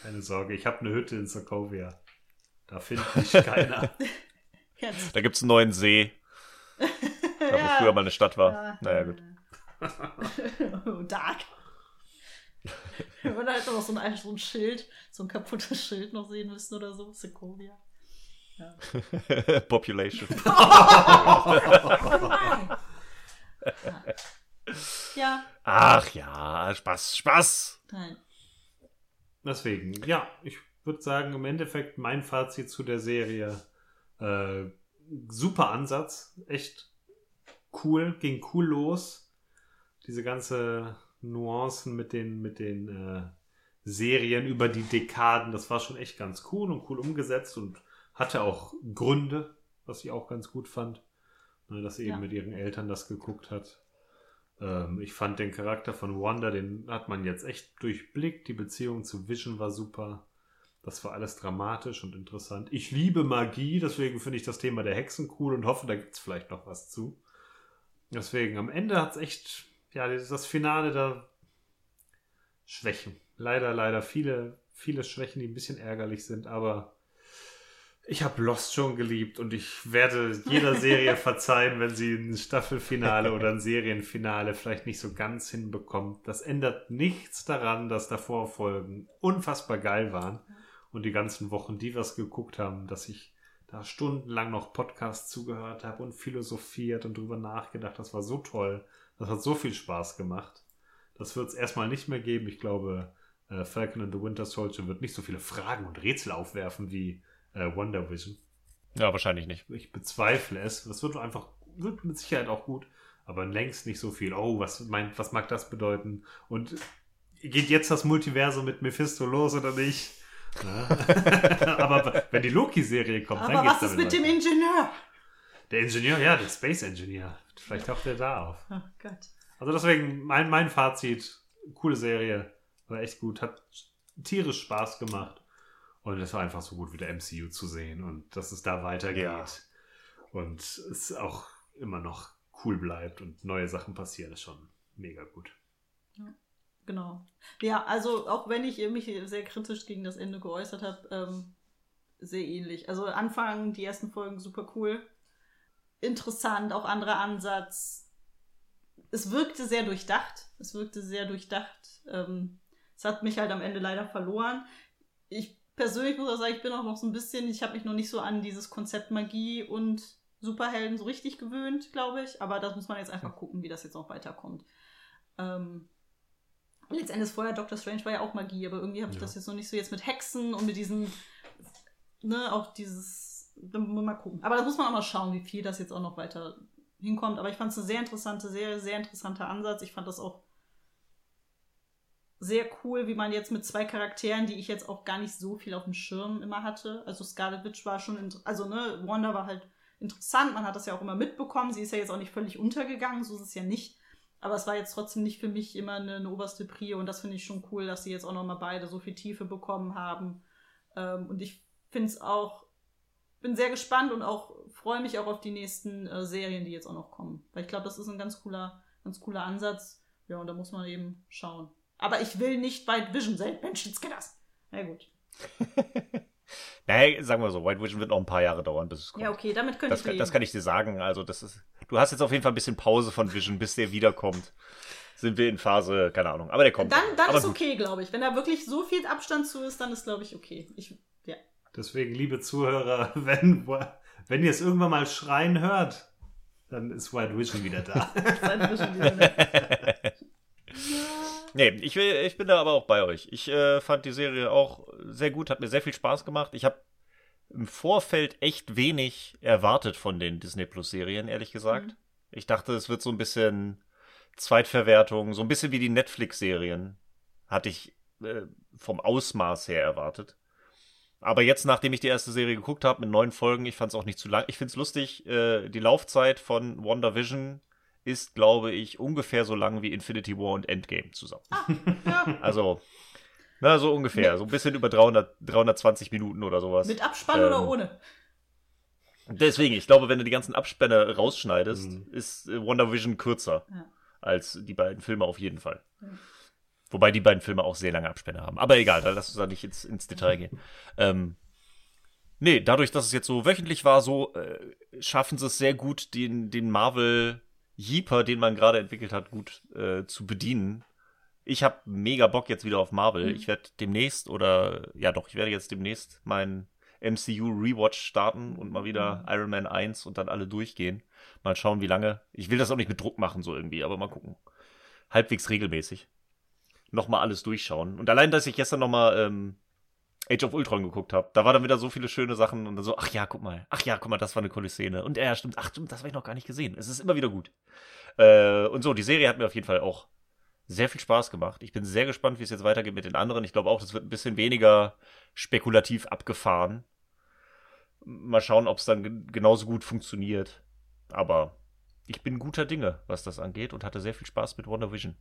S3: Keine Sorge, ich habe eine Hütte in Sokovia. Da findet mich keiner.
S2: Jetzt.
S1: Da gibt's einen neuen See, da wo
S2: Ja.
S1: früher mal eine Stadt war.
S2: Ja.
S1: Naja, gut.
S2: Oh, Dark. Wenn halt noch so ein, so ein Schild, so ein kaputtes Schild noch sehen müssen oder so. Sokovia.
S1: Population.
S2: Ja,
S1: Ach ja, Spaß, Spaß.
S2: nein.
S3: Deswegen, ja, ich würde sagen, im Endeffekt mein Fazit zu der Serie. Äh, super Ansatz, echt cool, ging cool los. Diese ganze Nuancen mit den, mit den äh, Serien über die Dekaden, das war schon echt ganz cool und cool umgesetzt und hatte auch Gründe, was ich auch ganz gut fand, ne, dass sie eben
S2: Ja.
S3: mit ihren Eltern das geguckt hat. Ähm, ich fand den Charakter von Wanda, den hat man jetzt echt durchblickt. Die Beziehung zu Vision war super. Das war alles dramatisch und interessant. Ich liebe Magie, deswegen finde ich das Thema der Hexen cool und hoffe, da gibt es vielleicht noch was zu. Deswegen, am Ende hat es echt, ja, das Finale da Schwächen. Leider, leider viele, viele Schwächen, die ein bisschen ärgerlich sind, aber ich habe Lost schon geliebt und ich werde jeder Serie verzeihen, wenn sie ein Staffelfinale oder ein Serienfinale vielleicht nicht so ganz hinbekommt. Das ändert nichts daran, dass davor Folgen unfassbar geil waren und die ganzen Wochen, die wir es geguckt haben, dass ich da stundenlang noch Podcasts zugehört habe und philosophiert und drüber nachgedacht. Das war so toll. Das hat so viel Spaß gemacht. Das wird es erstmal nicht mehr geben. Ich glaube, äh, Falcon and the Winter Soldier wird nicht so viele Fragen und Rätsel aufwerfen wie äh, Wonder Vision.
S1: Ja, wahrscheinlich nicht.
S3: Ich bezweifle es. Das wird einfach, wird mit Sicherheit auch gut, aber längst nicht so viel. Oh, was, meint, was mag das bedeuten? Und geht jetzt das Multiversum mit Mephisto los oder nicht? Aber wenn die Loki-Serie kommt,
S2: Aber
S3: dann
S2: was
S3: geht's
S2: ist
S3: damit
S2: mit dem
S3: weiter.
S2: Ingenieur?
S3: Der Ingenieur, ja, der Space Engineer. Vielleicht taucht der da auf.
S2: Oh Gott.
S3: Also deswegen mein, mein Fazit, coole Serie, war echt gut, hat tierisch Spaß gemacht und es war einfach so gut wieder MCU zu sehen und dass es da weitergeht
S1: Ja.
S3: und es auch immer noch cool bleibt und neue Sachen passieren, ist schon mega gut.
S2: Genau. Ja, also auch wenn ich mich sehr kritisch gegen das Ende geäußert habe, ähm, sehr ähnlich. Also Anfang, die ersten Folgen super cool. Interessant, auch anderer Ansatz. Es wirkte sehr durchdacht. Es wirkte sehr durchdacht. Ähm, es hat mich halt am Ende leider verloren. Ich persönlich muss auch sagen, ich bin auch noch so ein bisschen, ich habe mich noch nicht so an dieses Konzept Magie und Superhelden so richtig gewöhnt, glaube ich. Aber das muss man jetzt einfach gucken, wie das jetzt noch weiterkommt. Ähm, letztendlich vorher Doctor Strange war ja auch Magie, aber irgendwie habe ich
S3: Ja.
S2: das jetzt noch nicht so jetzt mit Hexen und mit diesen, ne, auch dieses, mal gucken. Aber da muss man auch mal schauen, wie viel das jetzt auch noch weiter hinkommt. Aber ich fand es eine sehr interessante, sehr, sehr interessanter Ansatz. Ich fand das auch sehr cool, wie man jetzt mit zwei Charakteren, die ich jetzt auch gar nicht so viel auf dem Schirm immer hatte. Also Scarlet Witch war schon, also ne, Wanda war halt interessant. Man hat das ja auch immer mitbekommen. Sie ist ja jetzt auch nicht völlig untergegangen, so ist es ja nicht. Aber es war jetzt trotzdem nicht für mich immer eine, eine oberste Prio und das finde ich schon cool, dass sie jetzt auch nochmal beide so viel Tiefe bekommen haben. Ähm, und ich finde es auch, bin sehr gespannt und auch freue mich auch auf die nächsten äh, Serien, die jetzt auch noch kommen. Weil ich glaube, das ist ein ganz cooler, ganz cooler Ansatz. Ja, und da muss man eben schauen. Aber ich will nicht bei Vision sein. Menschenskinners. Na gut.
S1: Naja, sagen wir so, White Vision wird noch ein paar Jahre dauern, bis es kommt.
S2: Ja, okay, damit könnte
S1: Das,
S2: ich
S1: kann-
S2: leben.
S1: das kann ich dir sagen. Also, das ist. Du hast jetzt auf jeden Fall ein bisschen Pause von Vision, bis der wiederkommt. Sind wir in Phase, keine Ahnung. Aber der kommt.
S2: dann dann
S1: Aber
S2: ist okay, glaube ich. Wenn da wirklich so viel Abstand zu ist, dann ist, glaube ich, okay. Ich, ja.
S3: Deswegen, liebe Zuhörer, wenn, wenn ihr es irgendwann mal schreien hört, dann ist White Vision wieder da.
S2: Seit Vision wieder, ne?
S1: Nee, ich, will, ich bin da aber auch bei euch. Ich äh, fand die Serie auch sehr gut, hat mir sehr viel Spaß gemacht. Ich habe im Vorfeld echt wenig erwartet von den Disney Plus Serien, ehrlich gesagt.
S2: Mhm.
S1: Ich dachte, es wird so ein bisschen Zweitverwertung, so ein bisschen wie die Netflix-Serien. Hatte ich äh, vom Ausmaß her erwartet. Aber jetzt, nachdem ich die erste Serie geguckt habe mit neun Folgen, ich fand es auch nicht zu lang. Ich finde es lustig, äh, die Laufzeit von WandaVision ist, glaube ich, ungefähr so lang wie Infinity War und Endgame zusammen.
S2: ja.
S1: Also, na, so ungefähr. So ein bisschen über 300, 320 Minuten oder sowas.
S2: Mit Abspann oder
S1: Ähm,
S2: ohne?
S1: Deswegen, ich glaube, wenn du die ganzen Abspänne rausschneidest,
S3: Mhm.
S1: ist äh, WandaVision kürzer
S2: Ja.
S1: als die beiden Filme auf jeden Fall.
S2: Ja.
S1: Wobei die beiden Filme auch sehr lange Abspänne haben. Aber egal, da lass uns da nicht ins, ins Detail gehen. Ähm, nee, dadurch, dass es jetzt so wöchentlich war, so äh, schaffen sie es sehr gut, den, den Marvel Jeeper, den man gerade entwickelt hat, gut äh, zu bedienen. Ich habe mega Bock jetzt wieder auf Marvel.
S2: Mhm.
S1: Ich werde demnächst oder ja doch, ich werde jetzt demnächst mein MCU Rewatch starten und mal wieder Iron Man 1 und dann alle durchgehen. Mal schauen, wie lange. Ich will das auch nicht mit Druck machen, so irgendwie, aber mal gucken. Halbwegs regelmäßig. Nochmal alles durchschauen. Und allein, dass ich gestern nochmal ähm, Age of Ultron geguckt habe, da war dann wieder so viele schöne Sachen und dann so, ach ja, guck mal, ach ja, guck mal, das war eine coole Szene. Und ja, stimmt, ach stimmt, das habe ich noch gar nicht gesehen. Es ist immer wieder gut. Äh, und so, die Serie hat mir auf jeden Fall auch sehr viel Spaß gemacht. Ich bin sehr gespannt, wie es jetzt weitergeht mit den anderen. Ich glaube auch, das wird ein bisschen weniger spekulativ abgefahren. Mal schauen, ob es dann ge- genauso gut funktioniert. Aber ich bin guter Dinge, was das angeht und hatte sehr viel Spaß mit WandaVision.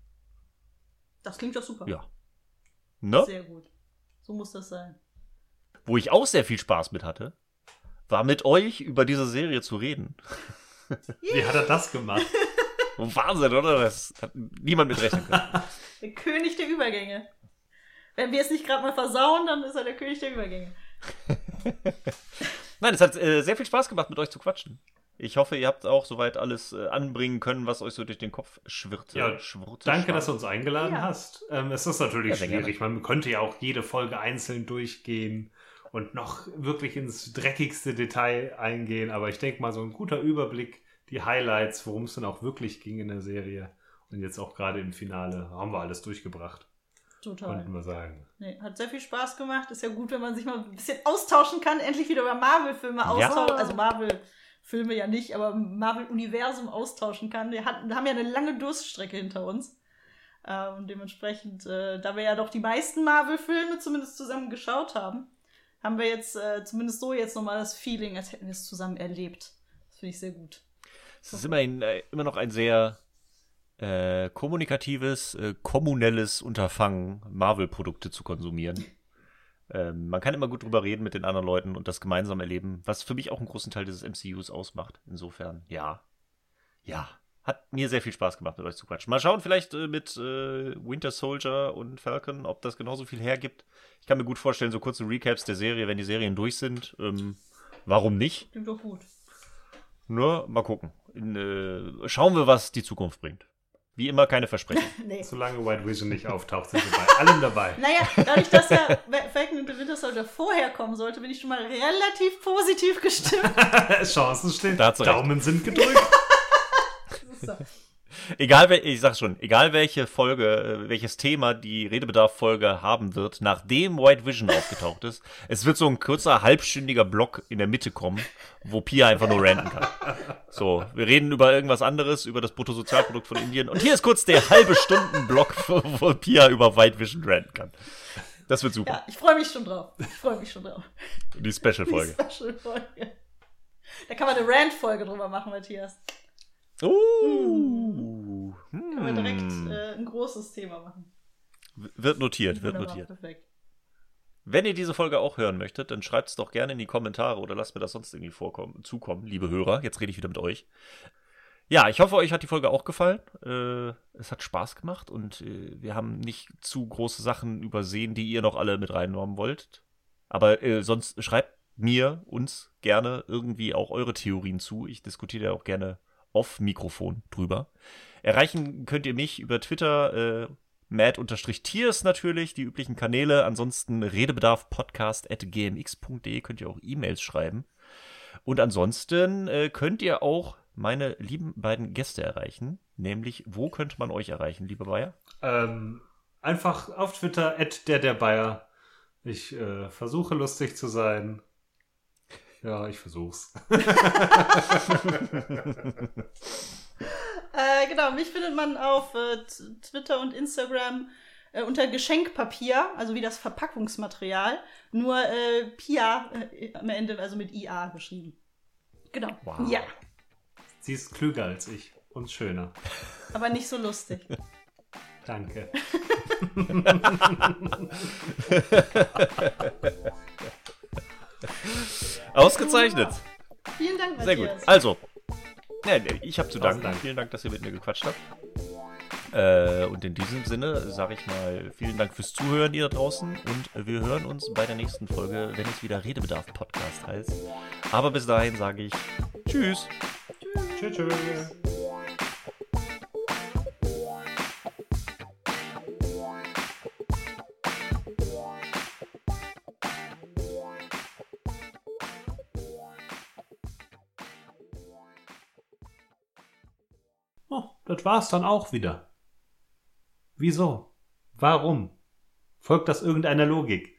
S2: Das klingt doch super.
S1: Ja. Ne?
S2: Sehr gut. So muss das sein.
S1: Wo ich auch sehr viel Spaß mit hatte, war mit euch über diese Serie zu reden.
S3: Wie hat er das gemacht?
S1: Wahnsinn, oder? Das hat niemand mit rechnen können.
S2: Der König der Übergänge. Wenn wir es nicht gerade mal versauen, dann ist er der König der Übergänge.
S1: Nein, es hat äh, sehr viel Spaß gemacht, mit euch zu quatschen. Ich hoffe, ihr habt auch soweit alles äh, anbringen können, was euch so durch den Kopf schwirrte.
S3: Ja,
S1: schwurte,
S3: Danke,
S1: schwang.
S3: dass du uns eingeladen
S2: Ja.
S3: hast. Ähm, es ist natürlich
S1: Ja,
S3: schwierig. Man könnte ja auch jede Folge einzeln durchgehen. und noch wirklich ins dreckigste Detail eingehen. Aber ich denke mal, so ein guter Überblick, die Highlights, worum es dann auch wirklich ging in der Serie. Und jetzt auch gerade im Finale haben wir alles durchgebracht,
S2: Total.
S3: konnten wir sagen.
S2: Nee, hat sehr viel Spaß gemacht. Ist ja gut, wenn man sich mal ein bisschen austauschen kann. Endlich wieder über Marvel-Filme
S1: Ja.
S2: austauschen. Also Marvel-Filme ja nicht, aber Marvel-Universum austauschen kann. Wir, haben ja eine lange Durststrecke hinter uns. Äh, und dementsprechend, äh, da wir ja doch die meisten Marvel-Filme zumindest zusammen geschaut haben, haben wir jetzt äh, zumindest so jetzt nochmal das Feeling, als hätten wir es zusammen erlebt. Das finde ich sehr gut.
S1: Es ist immerhin äh, immer noch ein sehr kommunikatives, kommunelles Unterfangen, Marvel-Produkte zu konsumieren. Ähm, man kann immer gut drüber reden mit den anderen Leuten und das gemeinsam erleben, was für mich auch einen großen Teil dieses MCUs ausmacht. Insofern, ja. Ja. Hat mir sehr viel Spaß gemacht, mit euch zu quatschen. Mal schauen, vielleicht äh, mit äh, Winter Soldier und Falcon, ob das genauso viel hergibt. Ich kann mir gut vorstellen, so kurze Recaps der Serie, wenn die Serien durch sind. Ähm, warum nicht?
S2: Klingt doch gut.
S1: Nur mal gucken. In, äh, schauen wir, was die Zukunft bringt. Wie immer keine Versprechen.
S2: Nee.
S3: Solange White Vision nicht auftaucht, sind wir bei allem dabei.
S2: Naja, dadurch, dass ja Falcon and the Winter Soldier vorher kommen sollte, bin ich schon mal relativ positiv gestimmt.
S3: Chancen stehen,
S1: recht.
S3: Daumen sind gedrückt.
S2: So.
S1: Egal, ich sag schon, egal welche Folge, äh, welches Thema die Redebedarf-Folge haben wird, nachdem White Vision aufgetaucht ist, es wird so ein kurzer, halbstündiger Block in der Mitte kommen, wo Pia einfach nur ranten kann. So, wir reden über irgendwas anderes, über das Bruttosozialprodukt von Indien. Und hier ist kurz der halbe Stunden-Block, wo Pia über White Vision ranten kann. Das wird super.
S2: Ja, ich freue mich schon drauf. Ich freue mich schon drauf.
S1: Die Special-Folge.
S2: Die Special-Folge. Da kann man eine Rant-Folge drüber machen, Matthias.
S1: Uh,
S2: Kann man direkt
S1: hm.
S2: äh, ein großes Thema machen.
S1: Wird notiert, wird notiert.
S2: Perfekt.
S1: Wenn ihr diese Folge auch hören möchtet, dann schreibt es doch gerne in die Kommentare oder lasst mir das sonst irgendwie vorkommen, zukommen, liebe Hörer. Jetzt rede ich wieder mit euch. Ja, ich hoffe, euch hat die Folge auch gefallen. Äh, es hat Spaß gemacht und äh, wir haben nicht zu große Sachen übersehen, die ihr noch alle mit reinnehmen wollt. Aber äh, sonst schreibt mir, uns gerne irgendwie auch eure Theorien zu. Ich diskutiere ja auch gerne off Mikrofon drüber. Erreichen könnt ihr mich über Twitter, äh, mad-tiers natürlich, die üblichen Kanäle. Ansonsten redebedarfpodcast.gmx.de könnt ihr auch E-Mails schreiben. Und ansonsten äh, könnt ihr auch meine lieben beiden Gäste erreichen. Nämlich, wo könnte man euch erreichen, liebe Bayer?
S3: Ähm, einfach auf Twitter, der der Bayer. Ich äh, versuche lustig zu sein. Ja, ich versuch's.
S2: Äh, genau, mich findet man auf äh, Twitter und Instagram äh, unter Geschenkpapier, also wie das Verpackungsmaterial, nur äh, Pia äh, am Ende, also mit IA geschrieben. Genau.
S1: Wow.
S2: Ja,
S3: Sie ist klüger als ich und schöner.
S2: aber nicht so lustig.
S3: Danke.
S1: Ausgezeichnet.
S2: Vielen Dank,
S1: Sehr gut.
S2: Matthias.
S1: Also, ja, ich habe zu danken.
S3: Dank.
S1: Vielen Dank, dass ihr mit mir gequatscht habt. Äh, und in diesem Sinne sage ich mal vielen Dank fürs Zuhören, ihr da draußen. Und wir hören uns bei der nächsten Folge, wenn es wieder Redebedarf Podcast heißt. Aber bis dahin sage ich Tschüss.
S3: Tschüss. tschüss. Oh, das war's dann auch wieder. Wieso? Warum? Folgt das irgendeiner Logik?